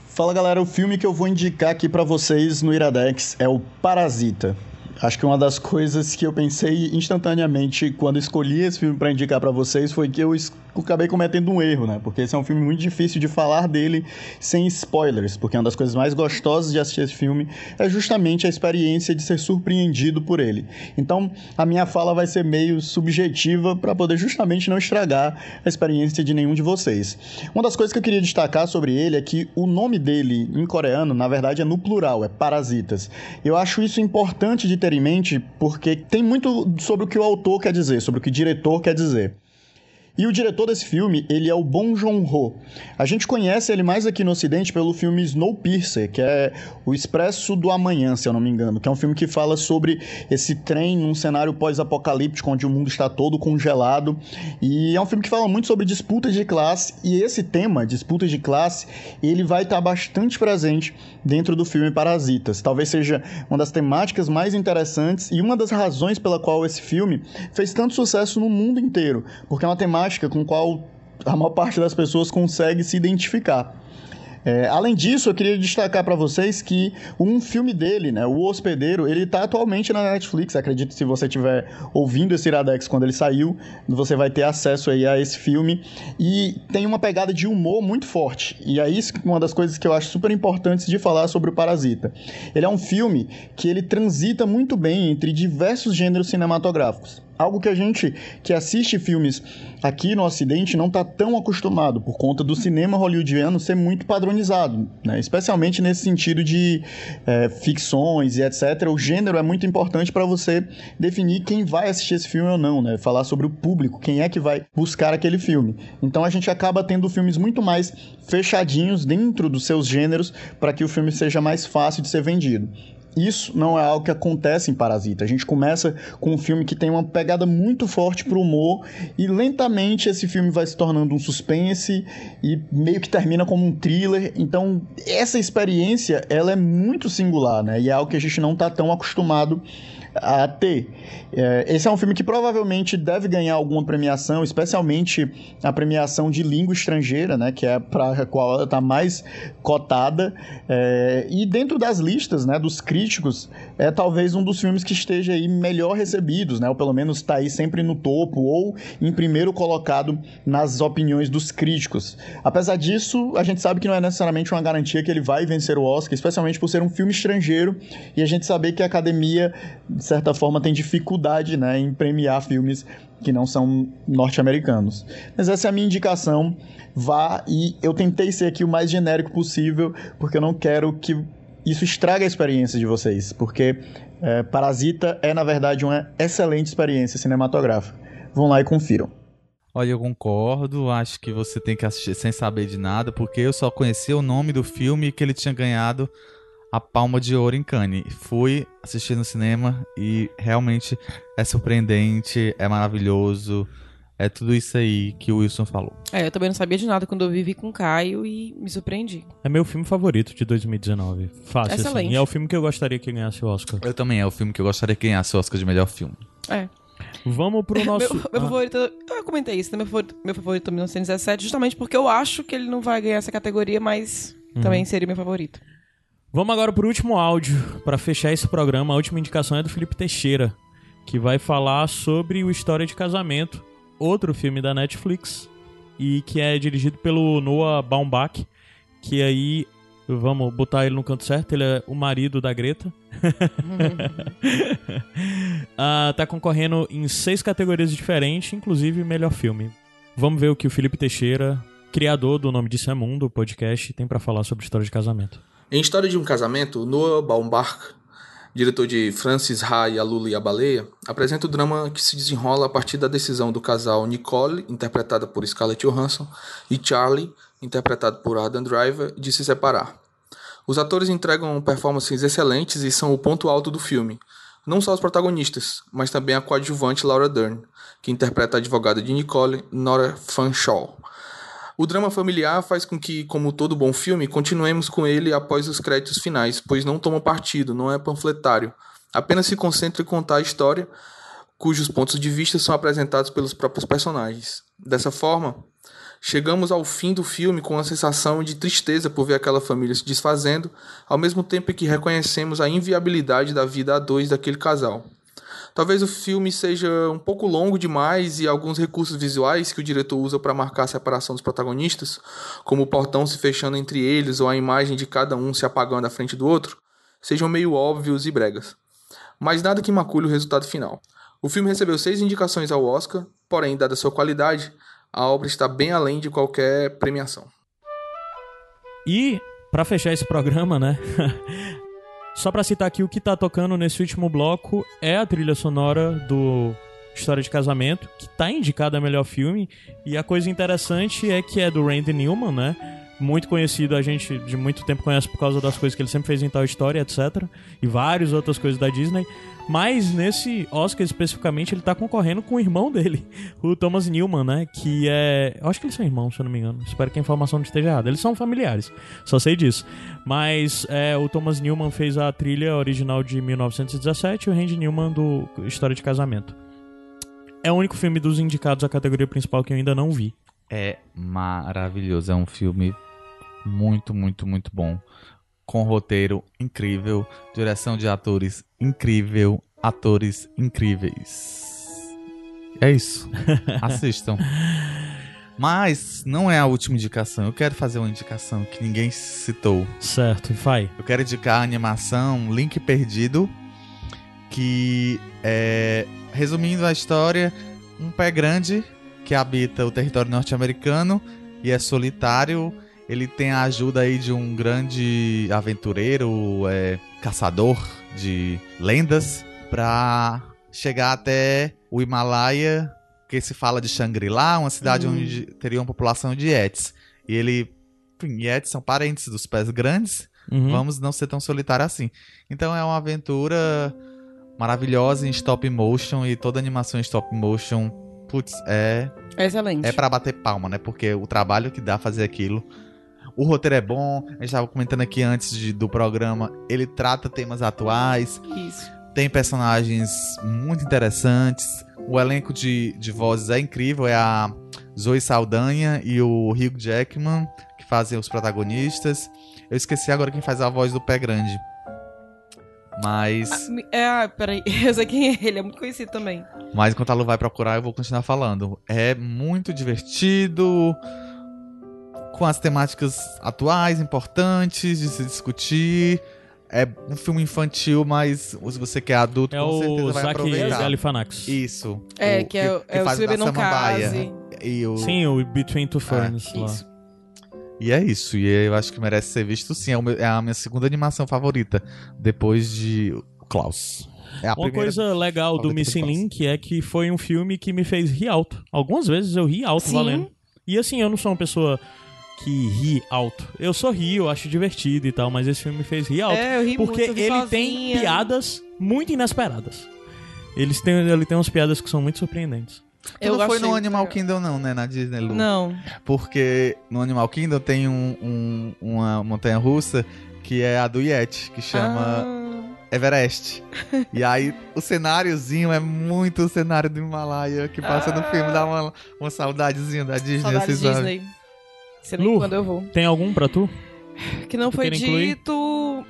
Fala galera, o filme que eu vou indicar aqui pra vocês no Iradex é o Parasita. Acho que uma das coisas que eu pensei instantaneamente quando escolhi esse filme pra indicar pra vocês foi que eu acabei cometendo um erro, né? Porque esse é um filme muito difícil de falar dele sem spoilers, porque uma das coisas mais gostosas de assistir esse filme é justamente a experiência de ser surpreendido por ele. Então, a minha fala vai ser meio subjetiva para poder justamente não estragar a experiência de nenhum de vocês. Uma das coisas que eu queria destacar sobre ele é que o nome dele em coreano, na verdade, é no plural, é Parasitas. Eu acho isso importante de ter em mente porque tem muito sobre o que o autor quer dizer, sobre o que o diretor quer dizer. E o diretor desse filme, ele é o Bong Joon-ho. A gente conhece ele mais aqui no ocidente pelo filme Snowpiercer, que é o Expresso do Amanhã, se eu não me engano, que é um filme que fala sobre esse trem num cenário pós-apocalíptico onde o mundo está todo congelado. E é um filme que fala muito sobre disputas de classe, e esse tema, disputas de classe, ele vai estar bastante presente dentro do filme Parasitas. Talvez seja uma das temáticas mais interessantes e uma das razões pela qual esse filme fez tanto sucesso no mundo inteiro, porque é uma temática com a qual a maior parte das pessoas consegue se identificar. É, além disso, eu queria destacar para vocês que um filme dele, né, O Hospedeiro, ele tá atualmente na Netflix. Acredito que se você estiver ouvindo esse Iradex quando ele saiu, você vai ter acesso aí a esse filme. E tem uma pegada de humor muito forte. E é isso uma das coisas que eu acho super importantes de falar sobre o Parasita. Ele é um filme que ele transita muito bem entre diversos gêneros cinematográficos. Algo que a gente que assiste filmes aqui no Ocidente não está tão acostumado, por conta do cinema hollywoodiano ser muito padronizado, né? especialmente nesse sentido de é, ficções e etc. O gênero é muito importante para você definir quem vai assistir esse filme ou não, né? falar sobre o público, quem é que vai buscar aquele filme. Então a gente acaba tendo filmes muito mais fechadinhos dentro dos seus gêneros para que o filme seja mais fácil de ser vendido. Isso não é algo que acontece em Parasita. A gente começa com um filme que tem uma pegada muito forte pro humor e lentamente esse filme vai se tornando um suspense e meio que termina como um thriller. Então, essa experiência, ela é muito singular, né? E é algo que a gente não tá tão acostumado a ter. É, esse é um filme que provavelmente deve ganhar alguma premiação, especialmente a premiação de língua estrangeira, né, que é para a qual ela está mais cotada. É, e dentro das listas, né, dos críticos, é talvez um dos filmes que esteja aí melhor recebidos, né, ou pelo menos está aí sempre no topo ou em primeiro colocado nas opiniões dos críticos. Apesar disso, a gente sabe que não é necessariamente uma garantia que ele vai vencer o Oscar, especialmente por ser um filme estrangeiro e a gente saber que a academia de certa forma, tem dificuldade né, em premiar filmes que não são norte-americanos. Mas essa é a minha indicação. Vá e eu tentei ser aqui o mais genérico possível, porque eu não quero que isso estrague a experiência de vocês, porque é, Parasita é, na verdade, uma excelente experiência cinematográfica. Vão lá e confiram. Olha, eu concordo. Acho que você tem que assistir sem saber de nada, porque eu só conhecia o nome do filme que ele tinha ganhado a palma de ouro em Cannes. Fui assistir no cinema e realmente é surpreendente, é maravilhoso. É tudo isso aí que o Wilson falou. É, eu também não sabia de nada quando eu vivi com o Caio e me surpreendi. É meu filme favorito de 2019. Fácil, assim. Excelente. E é o filme que eu gostaria que ganhasse o Oscar. Eu também, é o filme que eu gostaria que ganhasse o Oscar de melhor filme. É. Vamos pro nosso... Meu, meu Ah. favorito, eu comentei isso, né? meu favorito, meu favorito é 1917, justamente porque eu acho que ele não vai ganhar essa categoria, mas Uhum. também seria meu favorito. Vamos agora pro último áudio para fechar esse programa. A última indicação é do Felipe Teixeira, que vai falar sobre o História de Casamento, outro filme da Netflix e que é dirigido pelo Noah Baumbach, que aí vamos botar ele no canto certo, ele é o marido da Greta. Ah, tá concorrendo em seis categorias diferentes, inclusive melhor filme. Vamos ver o que o Felipe Teixeira, criador do Nome Disso é Mundo, o podcast, tem pra falar sobre História de Casamento. Em História de um Casamento, Noah Baumbach, diretor de Francis Ha e a Lula e a Baleia, apresenta o drama que se desenrola a partir da decisão do casal Nicole, interpretada por Scarlett Johansson, e Charlie, interpretado por Adam Driver, de se separar. Os atores entregam performances excelentes e são o ponto alto do filme. Não só os protagonistas, mas também a coadjuvante Laura Dern, que interpreta a advogada de Nicole, Nora Fanshawe. O drama familiar faz com que, como todo bom filme, continuemos com ele após os créditos finais, pois não toma partido, não é panfletário. Apenas se concentra em contar a história, cujos pontos de vista são apresentados pelos próprios personagens. Dessa forma, chegamos ao fim do filme com uma sensação de tristeza por ver aquela família se desfazendo, ao mesmo tempo em que reconhecemos a inviabilidade da vida a dois daquele casal. Talvez o filme seja um pouco longo demais e alguns recursos visuais que o diretor usa para marcar a separação dos protagonistas, como o portão se fechando entre eles ou a imagem de cada um se apagando à frente do outro, sejam meio óbvios e bregas. Mas nada que macule o resultado final. O filme recebeu seis indicações ao Oscar, porém, dada sua qualidade, a obra está bem além de qualquer premiação. E, pra fechar esse programa, né? Só pra citar aqui o que tá tocando nesse último bloco é a trilha sonora do História de Casamento, que tá indicada a melhor filme. E a coisa interessante é que é do Randy Newman, né? Muito conhecido, a gente de muito tempo conhece por causa das coisas que ele sempre fez em tal história, etc. E várias outras coisas da Disney. Mas nesse Oscar especificamente, ele tá concorrendo com o irmão dele, o Thomas Newman, né? Que é. Eu acho que eles são irmãos, se eu não me engano. Espero que a informação não esteja errada. Eles são familiares, só sei disso. Mas é, o Thomas Newman fez a trilha original de 1917 e o Randy Newman do História de Casamento. É o único filme dos indicados à categoria principal que eu ainda não vi. É maravilhoso. É um filme muito, muito, muito bom. Com roteiro incrível, direção de atores incrível, atores incríveis. É isso. Assistam. Mas não é a última indicação. Eu quero fazer uma indicação que ninguém citou. Certo, vai. Eu quero indicar a animação Link Perdido, que é, resumindo a história, um pé grande que habita o território norte-americano e é solitário. Ele tem a ajuda aí de um grande aventureiro, é, caçador de lendas, para chegar até o Himalaia, que se fala de Shangri-La, uma cidade Hum. onde teria uma população de Yetis. E ele, enfim, Yetis são parentes dos pés grandes. Uhum. Vamos não ser tão solitário assim. Então é uma aventura maravilhosa em stop motion e toda animação em stop motion, putz, é Excelente. é para bater palma, né? Porque o trabalho que dá fazer aquilo. O roteiro é bom, a gente tava comentando aqui antes de- do programa, ele trata temas atuais. Isso. Tem personagens muito interessantes. O elenco de, de vozes é incrível. É a Zoe Saldanha e o Hugh Jackman, que fazem os protagonistas. Eu esqueci agora quem faz a voz do Pé Grande. Mas. É, ah, peraí, eu sei quem é ele, é muito conhecido também. Mas enquanto a Lu vai procurar, eu vou continuar falando. É muito divertido, com as temáticas atuais, importantes de se discutir. É um filme infantil, mas se você quer adulto, É com o certeza vai Zac aproveitar. Galifianakis. Isso. É, que é o- é o faz Se Beber da Não. Case. E o... Sim, o Between Two Ferns lá. Isso. E é isso. E eu acho que merece ser visto sim. É, meu- é a minha segunda animação favorita, depois de Klaus. É a Uma primeira coisa legal do Missing. Link é que foi um filme que me fez rir alto. Algumas vezes eu ri alto Sim. valendo. E assim, eu não sou uma pessoa que ri alto. Eu sou rio, eu acho divertido e tal, mas esse filme me fez rir alto. É, eu ri porque muito, eu ri ele tem sozinha. piadas muito inesperadas. Eles têm, ele tem umas piadas que são muito surpreendentes. Tu não foi no Animal Kingdom, não, né? Na Disney, Lu? Não. Porque no Animal Kingdom tem um, um- uma montanha russa que é a do Yeti, que chama Ah. Everest. e aí o cenáriozinho é muito o cenário do Himalaia que passa no filme, dá uma, uma saudadezinha da Disney, Saudade assim, sabe? Disney. Sei nem Lu, quando eu vou. tem algum pra tu? Que não Tu foi incluir? dito.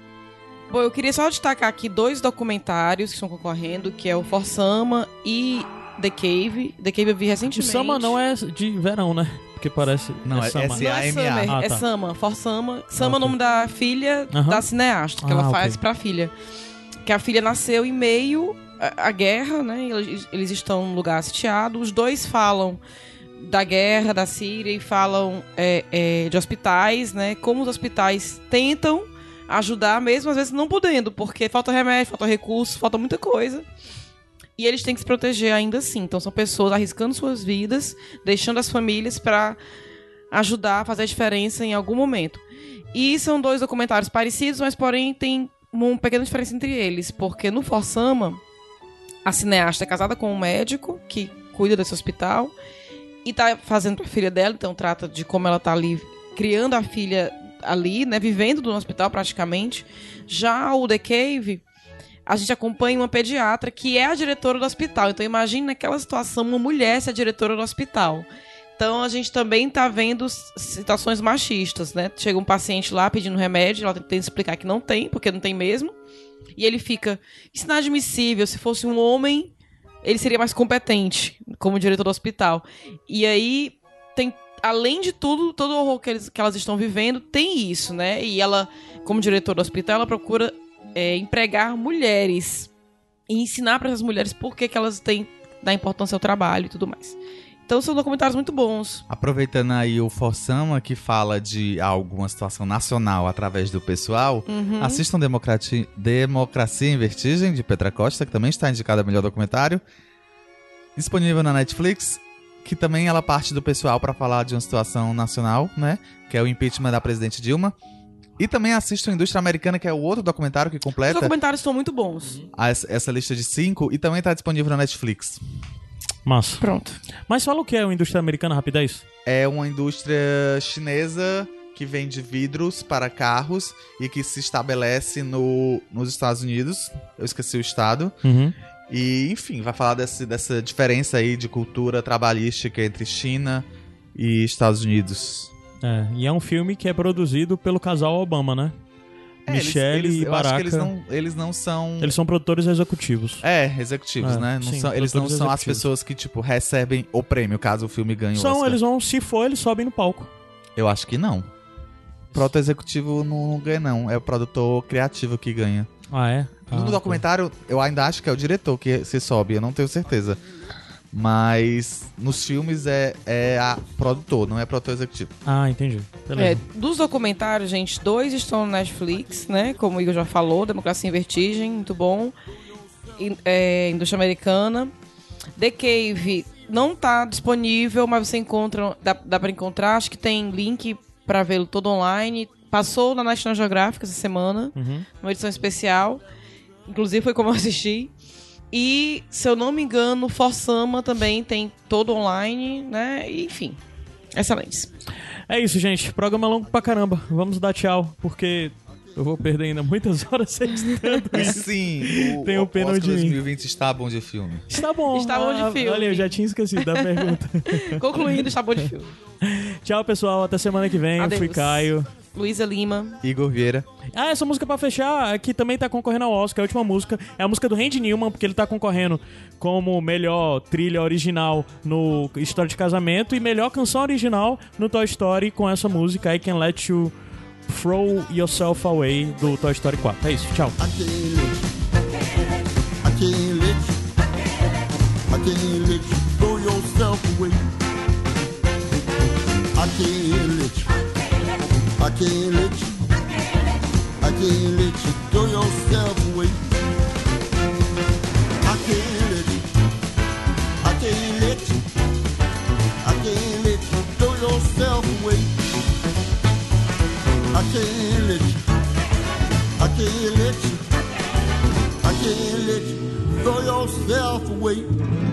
Bom, eu queria só destacar aqui dois documentários que estão concorrendo, que é o Forsama e The Cave. The Cave eu vi O recentemente. Sama não é de verão, né? Porque parece. Não, é Sama. Não é Summer, Ah, é tá. Sama, Forsama. Sama é Ok. o nome da filha Aham. da cineasta, que Ah, ela faz pra filha. Que a filha nasceu em meio à guerra, né? e Eles, eles estão num lugar sitiado. Os dois falam da guerra, da Síria, e falam é, é, de hospitais, né? Como os hospitais tentam ajudar, mesmo às vezes não podendo, porque falta remédio, falta recurso, falta muita coisa. E eles têm que se proteger ainda assim. Então são pessoas arriscando suas vidas, deixando as famílias para ajudar a fazer a diferença em algum momento. E são dois documentários parecidos, mas porém tem uma pequena diferença entre eles, porque no Forsama a cineasta é casada com um médico que cuida desse hospital e tá fazendo pra filha dela, então trata de como ela tá ali criando a filha ali, né, vivendo no hospital praticamente. Já o The Cave, a gente acompanha uma pediatra que é a diretora do hospital. Então imagine naquela situação uma mulher ser a diretora do hospital. Então a gente também tá vendo situações machistas, né? Chega um paciente lá pedindo remédio, ela tenta explicar que não tem, porque não tem mesmo. E ele fica, isso não é admissível, se fosse um homem, ele seria mais competente como diretor do hospital. E aí tem além de tudo, todo o horror que, eles- que elas estão vivendo, tem isso, né? E ela, como diretora do hospital, ela procura é, empregar mulheres e ensinar para essas mulheres por que, que elas têm dar importância ao trabalho e tudo mais. Então são documentários muito bons. Aproveitando aí o Forsama, que fala de alguma situação nacional através do pessoal, Uhum. assistam Democrati- Democracia em Vertigem, de Petra Costa, que também está indicada a melhor documentário. Disponível na Netflix, que também ela parte do pessoal para falar de uma situação nacional, né? Que é o impeachment da presidente Dilma. E também assistam Indústria Americana, que é o outro documentário que Os completa documentários são muito bons. a- essa lista de cinco e também está disponível na Netflix. Massa. Pronto. Mas fala o que é uma indústria americana, rapidez? É uma indústria chinesa que vende vidros para carros e que se estabelece no, nos Estados Unidos. Eu esqueci o estado. Uhum. E, enfim, vai falar desse, dessa diferença aí de cultura trabalhística entre China e Estados Unidos. É, e é um filme que é produzido pelo casal Obama, né? É, eles- Michelle eles- e eu Baraka. acho que eles não, eles não são. Eles são produtores executivos. É, executivos, É, né? Não sim, são- eles não são as pessoas que, tipo, recebem o prêmio caso o filme ganhe o São, Oscar. eles vão, se for, eles sobem no palco. Eu acho que não. Proto executivo não, não ganha, não. É o produtor criativo que ganha. Ah, é? Ah, no tá. documentário, eu ainda acho que é o diretor que se sobe, eu não tenho certeza. Mas nos filmes é, é a produtor, não é produtor executivo. Ah, entendi. É, Beleza. dos documentários, gente, dois estão no Netflix, né? Como o Igor já falou, Democracia em Vertigem, muito bom. In- é, Indústria Americana. The Cave não tá disponível, mas você encontra, dá, dá para encontrar, acho que tem link para vê-lo todo online. Passou na National Geographic essa semana, Uhum. numa edição especial. Inclusive foi como eu assisti. E, se eu não me engano, Forsama também tem todo online, né? Enfim, excelentes. É isso, gente. Programa longo pra caramba. Vamos dar tchau, porque eu vou perder ainda muitas horas editando E isso. sim, o, Tenho o de mim. 2020 está bom de filme. Está bom. Está bom de Ah, filme. Olha, eu já tinha esquecido da pergunta. Concluindo, está bom de filme. Tchau, pessoal. Até semana que vem. Eu fui Adeus. Caio. Luísa Lima. Igor Vieira. Ah, essa música pra fechar, que também tá concorrendo ao Oscar, a última música, é a música do Randy Newman, porque ele tá concorrendo como melhor trilha original no História de Casamento e melhor canção original no Toy Story com essa música I Can Let You Throw Yourself Away do Toy Story 4. É isso, tchau. I I can't let you. I can't let you, I I throw yourself away. I can't let you, I can't let you, I can't let you throw yourself away. can't let you, I can't let you, I can't let you throw yourself away.